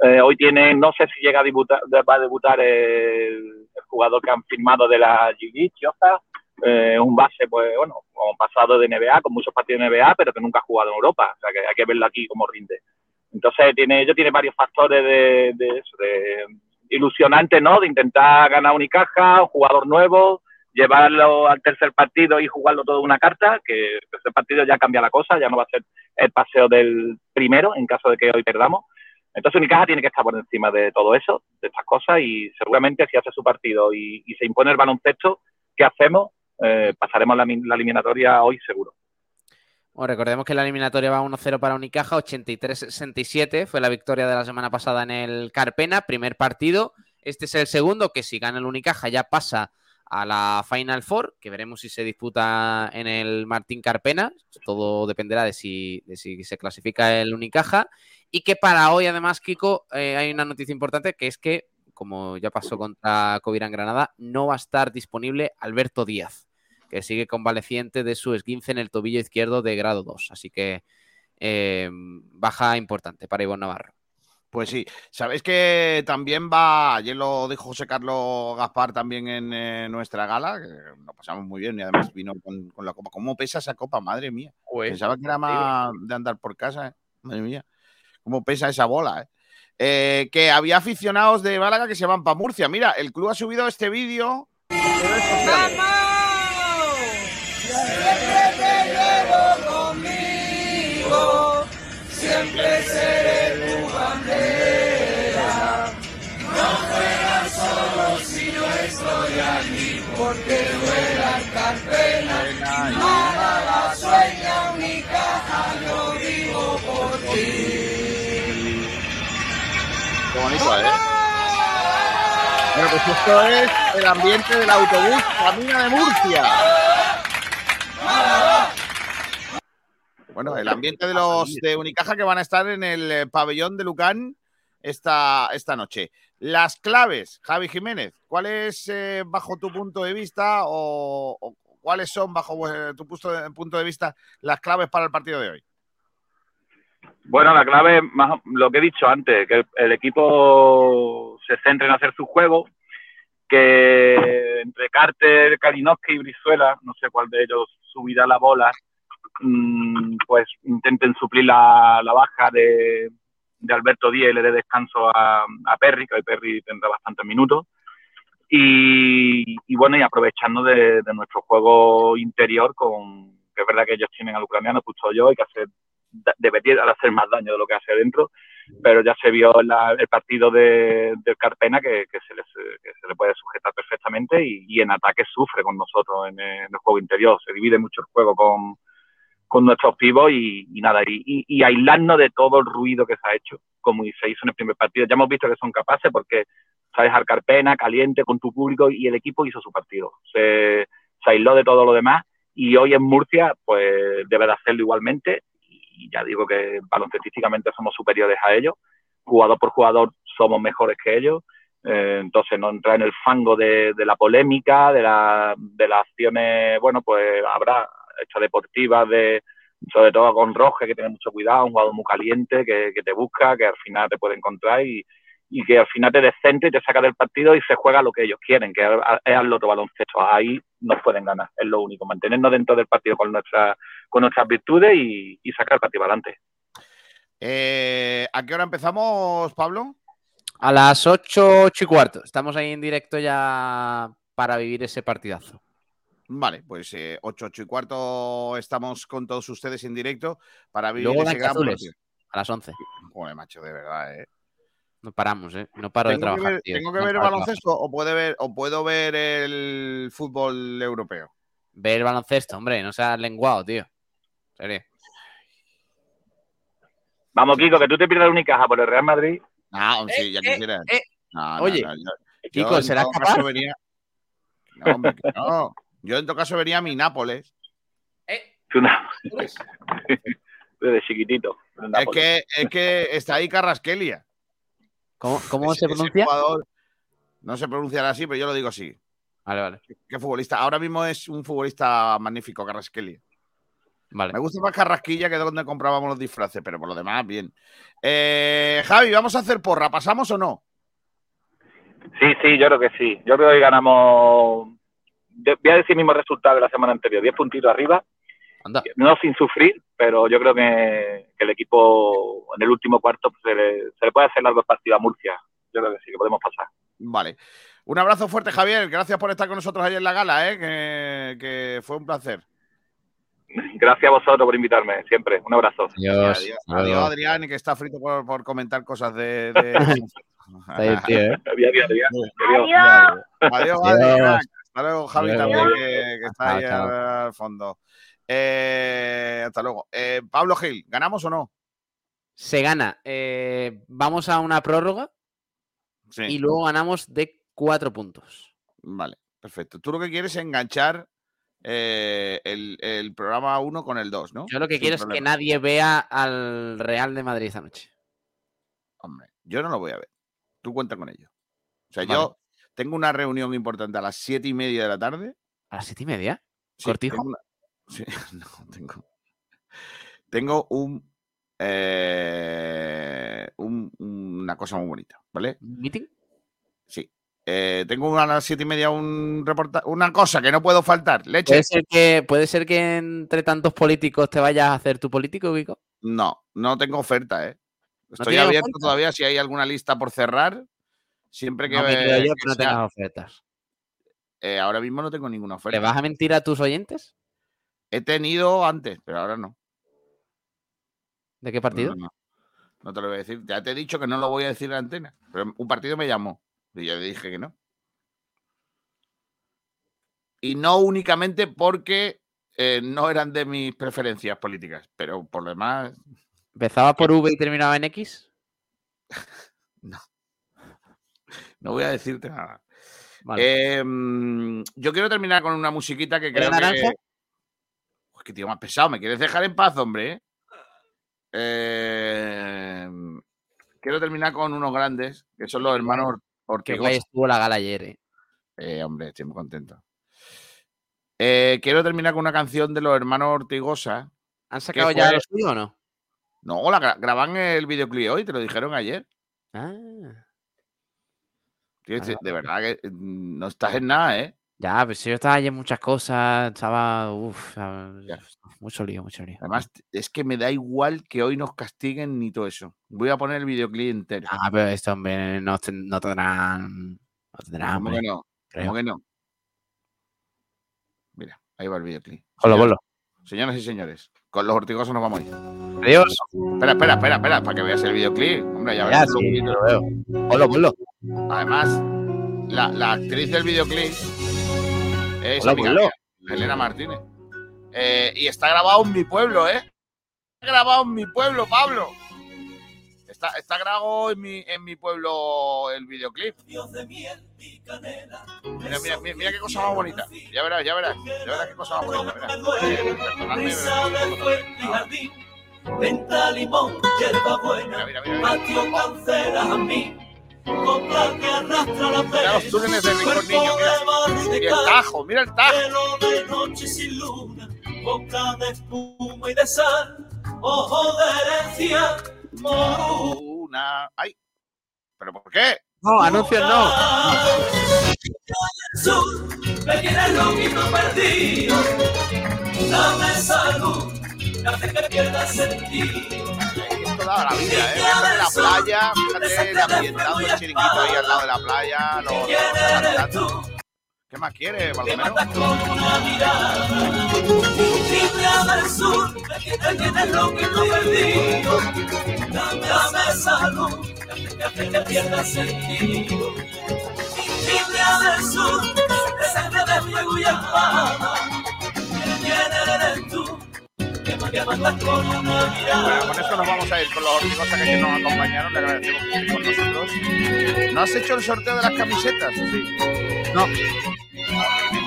Eh, hoy tiene, no sé si llega a debutar, va a debutar el, jugador que han firmado de la G eh, un base, pues bueno, como pasado de NBA, con muchos partidos de NBA, pero que nunca ha jugado en Europa. O sea que hay que verlo aquí como rinde. Entonces, tiene, ellos tiene varios factores de, de, de, ilusionante, ¿no? De intentar ganar Unicaja, un jugador nuevo, llevarlo al tercer partido y jugarlo todo una carta, que el tercer partido ya cambia la cosa, ya no va a ser el paseo del primero en caso de que hoy perdamos. Entonces Unicaja tiene que estar por encima de todo eso, de estas cosas, y seguramente si hace su partido y, se impone el baloncesto, ¿qué hacemos? Eh, pasaremos la eliminatoria hoy seguro. Bueno, recordemos que la eliminatoria va 1-0 para Unicaja, 83-67 fue la victoria de la semana pasada en el Carpena, primer partido. Este es el segundo, que si gana el Unicaja ya pasa a la Final Four, que veremos si se disputa en el Martín Carpena. Todo dependerá de si, si se clasifica el Unicaja. Y que para hoy, además, Kiko, eh, hay una noticia importante, que es que, como ya pasó contra Covirán Granada, no va a estar disponible Alberto Díaz que sigue convaleciente de su esguince en el tobillo izquierdo de grado 2. Así que eh, baja importante para Ivonne Navarro. Pues sí, sabéis que también va, ayer lo dijo José Carlos Gaspar también en eh, nuestra gala, que nos pasamos muy bien y además vino con, la copa. ¿Cómo pesa esa copa? Madre mía. Pues, Pensaba que era más de andar por casa, ¿eh? madre mía. ¿Cómo pesa esa bola? que había aficionados de Málaga que se van para Murcia. Mira, el club ha subido este vídeo. siempre Carpena, Málaga sueña mi caja, yo vivo por ti. Qué bonito, ¿eh? Bueno, pues esto es el ambiente del autobús Camina de Murcia. Bueno, el ambiente de los de Unicaja que van a estar en el eh, pabellón de Lucán esta, esta noche. Las claves, Javi Jiménez, ¿cuáles, eh, bajo tu punto de vista, o, cuáles son, bajo tu punto de, vista, las claves para el partido de hoy? Bueno, la clave, más lo que he dicho antes, que el, equipo se centre en hacer su juego, que entre Carter, Kalinowski y Brizuela, no sé cuál de ellos subirá la bola, Mm, pues intenten suplir la, baja de, Alberto Díaz y le dé descanso a, Perry, que hoy Perry tendrá bastantes minutos. Y, bueno, y aprovechando de, nuestro juego interior, con que es verdad que ellos tienen al ucraniano, justo yo, hay que hacer, debería hacer más daño de lo que hace dentro, pero ya se vio el partido de, del Carpena que, se le puede sujetar perfectamente y, en ataque sufre con nosotros en el juego interior. Se divide mucho el juego con, con nuestros pibos y, nada, y, aislarnos de todo el ruido que se ha hecho, como se hizo en el primer partido. Ya hemos visto que son capaces porque sabes arcar pena, caliente con tu público y el equipo hizo su partido. Se, aisló de todo lo demás y hoy en Murcia pues debe de hacerlo igualmente y ya digo que baloncestísticamente somos superiores a ellos, jugador por jugador somos mejores que ellos. Eh, entonces no entra en el fango de, la polémica, de, la, de las acciones, bueno, pues habrá, hechas deportivas, de, sobre todo con Roge, que tiene mucho cuidado, un jugador muy caliente, que, te busca, que al final te puede encontrar y, que al final te descentra y te saca del partido y se juega lo que ellos quieren, que es al otro baloncesto. Ahí nos pueden ganar, es lo único, mantenernos dentro del partido con, nuestra, con nuestras virtudes y, sacar el partido adelante. Eh, ¿A qué hora empezamos, Pablo? A las 8, 8 y cuarto. Estamos ahí en directo ya para vivir ese partidazo. Vale, pues eh, 8, 8 y cuarto estamos con todos ustedes en directo para vivir ese gran partido. a las 11. Joder, macho, de verdad, ¿eh? No paramos, ¿eh? No paro de trabajar. ¿Tengo que ver el baloncesto o, puede ver, o puedo ver el fútbol europeo? Ver el baloncesto, hombre, no seas lenguado, tío. Serio. Vamos, Kiko, que tú te pierdas Unicaja por el Real Madrid. Ah, sí, ya quisiera. Eh, Oye, Kiko, ¿serás capaz? No, hombre, no. Yo en todo caso vería a mi Nápoles. ¿Eh? Desde [LAUGHS] chiquitito. Es que, es que está ahí Carrasquelia. ¿Cómo, [LAUGHS] cómo se pronuncia? no se pronunciará así, pero yo lo digo así. Vale, vale. ¿Qué, futbolista? Ahora mismo es un futbolista magnífico, Carrasquelia. Vale. Me gusta más Carrasquilla que de donde comprábamos los disfraces, pero por lo demás, bien. Eh, Javi, ¿vamos a hacer porra? ¿Pasamos o no? Sí, sí, yo creo que sí. Yo creo que hoy ganamos. Voy a decir el mismo resultado de la semana anterior: 10 puntitos arriba. No sin sufrir, pero yo creo que, el equipo en el último cuarto pues, se, le, puede hacer largo partido a Murcia. Yo creo que sí, que podemos pasar. Vale. Un abrazo fuerte, Javier. Gracias por estar con nosotros ayer en la gala, ¿eh? que, fue un placer. Gracias a vosotros por invitarme, siempre. Un abrazo. Adiós, adiós, Adrián, que está frito por, comentar cosas de. de... [LAUGHS] Adiós, tío, ¿eh? [LAUGHS] Adiós, adiós. Adiós, adiós. Hasta luego, Javi, también, que, está ahí al fondo. Eh, hasta luego. Eh, Pablo Gil, ¿ganamos o no? Se gana. Eh, vamos a una prórroga y luego ganamos de cuatro puntos. Vale, perfecto. Tú lo que quieres es enganchar el, programa 1 con el 2, ¿no? Yo lo que quiero es que nadie vea al Real de Madrid esta noche. Hombre, yo no lo voy a ver. Tú cuenta con ello. O sea, yo tengo una reunión importante a las siete y media de la tarde. ¿A las siete y media? ¿Cortijo? Sí, [LAUGHS] no, tengo. Tengo un, eh, una cosa muy bonita, ¿vale? ¿Meeting? Sí. Eh, tengo a las siete y media un reportaje, una cosa que no puedo faltar, leche. ¿Puede ser, que, ¿Puede ser que entre tantos políticos te vayas a hacer tu político, Vico? No, no tengo oferta, ¿eh? Estoy abierto todavía si hay alguna lista por cerrar. Siempre que, no, que no tengas ofertas. Eh, ahora mismo no tengo ninguna oferta. ¿Le vas a mentir a tus oyentes? He tenido antes, pero ahora no. ¿De qué partido? No, te lo voy a decir. Ya te he dicho que no lo voy a decir en la antena. Pero un partido me llamó. Y yo le dije que no. Y no únicamente porque eh, no eran de mis preferencias políticas, pero por lo demás. ¿Empezaba por V y terminaba en X? [LAUGHS] no. No voy a decirte nada. Em, yo quiero terminar con una musiquita que creo que qué tío más pesado. ¿Me quieres dejar en paz, hombre? Em, quiero terminar con unos grandes, que son los hermanos Ortigosa. Que estuvo la gala ayer, eh. eh. hombre, estoy muy contento. Eh, quiero terminar con una canción de los hermanos Ortigosa. ¿Han sacado ya el suyo o no? No, la graban el videoclip hoy, te lo dijeron ayer. Ah. de verdad que mm, no estás en nada, ¿eh? Ya, pues yo estaba en muchas cosas, estaba, uff, mucho lío, mucho lío. Además, es que me da igual que hoy nos castiguen ni todo eso. Voy a poner el videoclip entero. Ah, pero esto, hombre, no, no tendrán, no tendrán. ¿Cómo que no? ¿Cómo que no? Mira, ahí va el videoclip. Hola, hola. Señoras y señores, con los ortigosos nos vamos a ir. Adiós. Espera, espera, espera, espera, para que veas el videoclip. Hombre, ya, ya sí, lo veo. Hola, hola. Además, la, la actriz del videoclip es Elena Martínez. Eh, y está grabado en mi pueblo, ¿eh? Está grabado en mi pueblo, Pablo. Está, está grabado en mi, en mi pueblo el videoclip. Mira, mira, mira, mira qué cosa más bonita. Ya verás, ya verás. Ya verás qué cosa más bonita. Venta limón, hierba buena, Mira los túneles de Ricorniño, mira. Mira el tajo, mira el tajo. de noche sin luna, boca de espuma y de sal, ojo de herencia, moruna. ¡Ay! ¿Pero por qué? No, anuncios no. Me loquito perdido, dame salud, hace que pierda sentido toda la vida, ¿eh? en la playa, fíjate, el ambientado, el chiringuito ahí al lado de la playa, los, ¿Qué más quiere, Baldomero? del sur. Dame, salud, que sentido. Del sur, de fuego y espada. ¿Quién eres tú? Con eso nos vamos a ir con los horticosas que nos acompañaron. Le agradecemos con nosotros. ¿No has hecho el sorteo de las camisetas? Sí. No.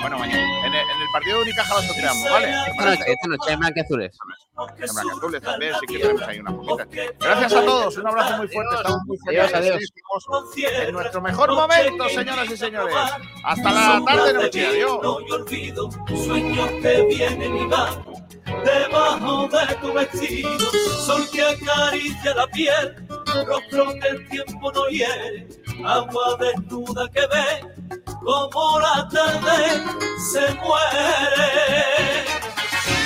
Bueno, mañana. En el, en el partido de Unicaja lo sorteamos, ¿vale? Esta noche, esta noche. En blanqueazules también, sí que tenemos ahí unas poquitas. Gracias a todos, un abrazo muy fuerte. Estamos muy felices. Adiós, Estamos En nuestro mejor momento, señoras y señores. Hasta la tarde noche. Adiós. No yo olvido sueños que vienen y van debajo de tu vestido, sol que acaricia la piel, rostro que el tiempo no hiere, agua desnuda que ve como la tarde se muere.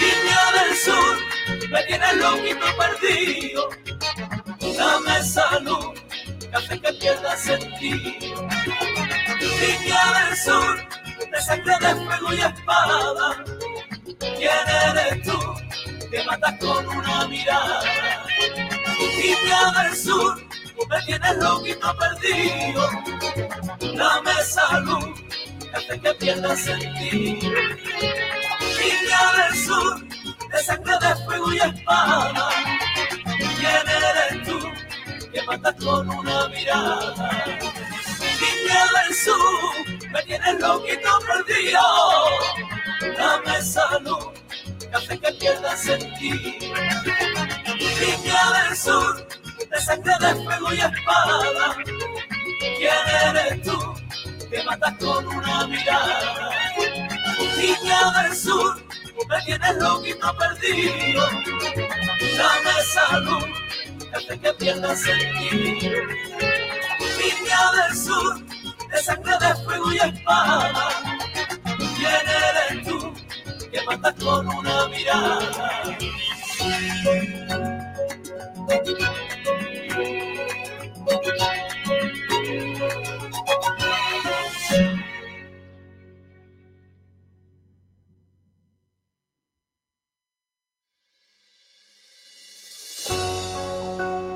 Niña del sur, me tienes loquito perdido, dame salud, que hace que pierda sentido. Niña del sur, de sangre de fuego y espada, ¿quién eres tú que matas con una mirada? Niña del sur, me tienes loquito perdido, dame salud, hace que pierda sentido. Niña del sur, de sangre de fuego y espada, ¿quién eres tú que matas con una mirada? Niña del sur, me tienes loquito perdido, dame salud, hace que pierda sentido. Niña del sur, de sangre de fuego y espada. ¿Quién eres tú que matas con una mirada? Niña del sur, me tienes loquito perdido. Dame salud, antes que pierdas sentido. Niña del sur, de sangre de fuego y espada. ¿Quién eres tú que matas con una mirada?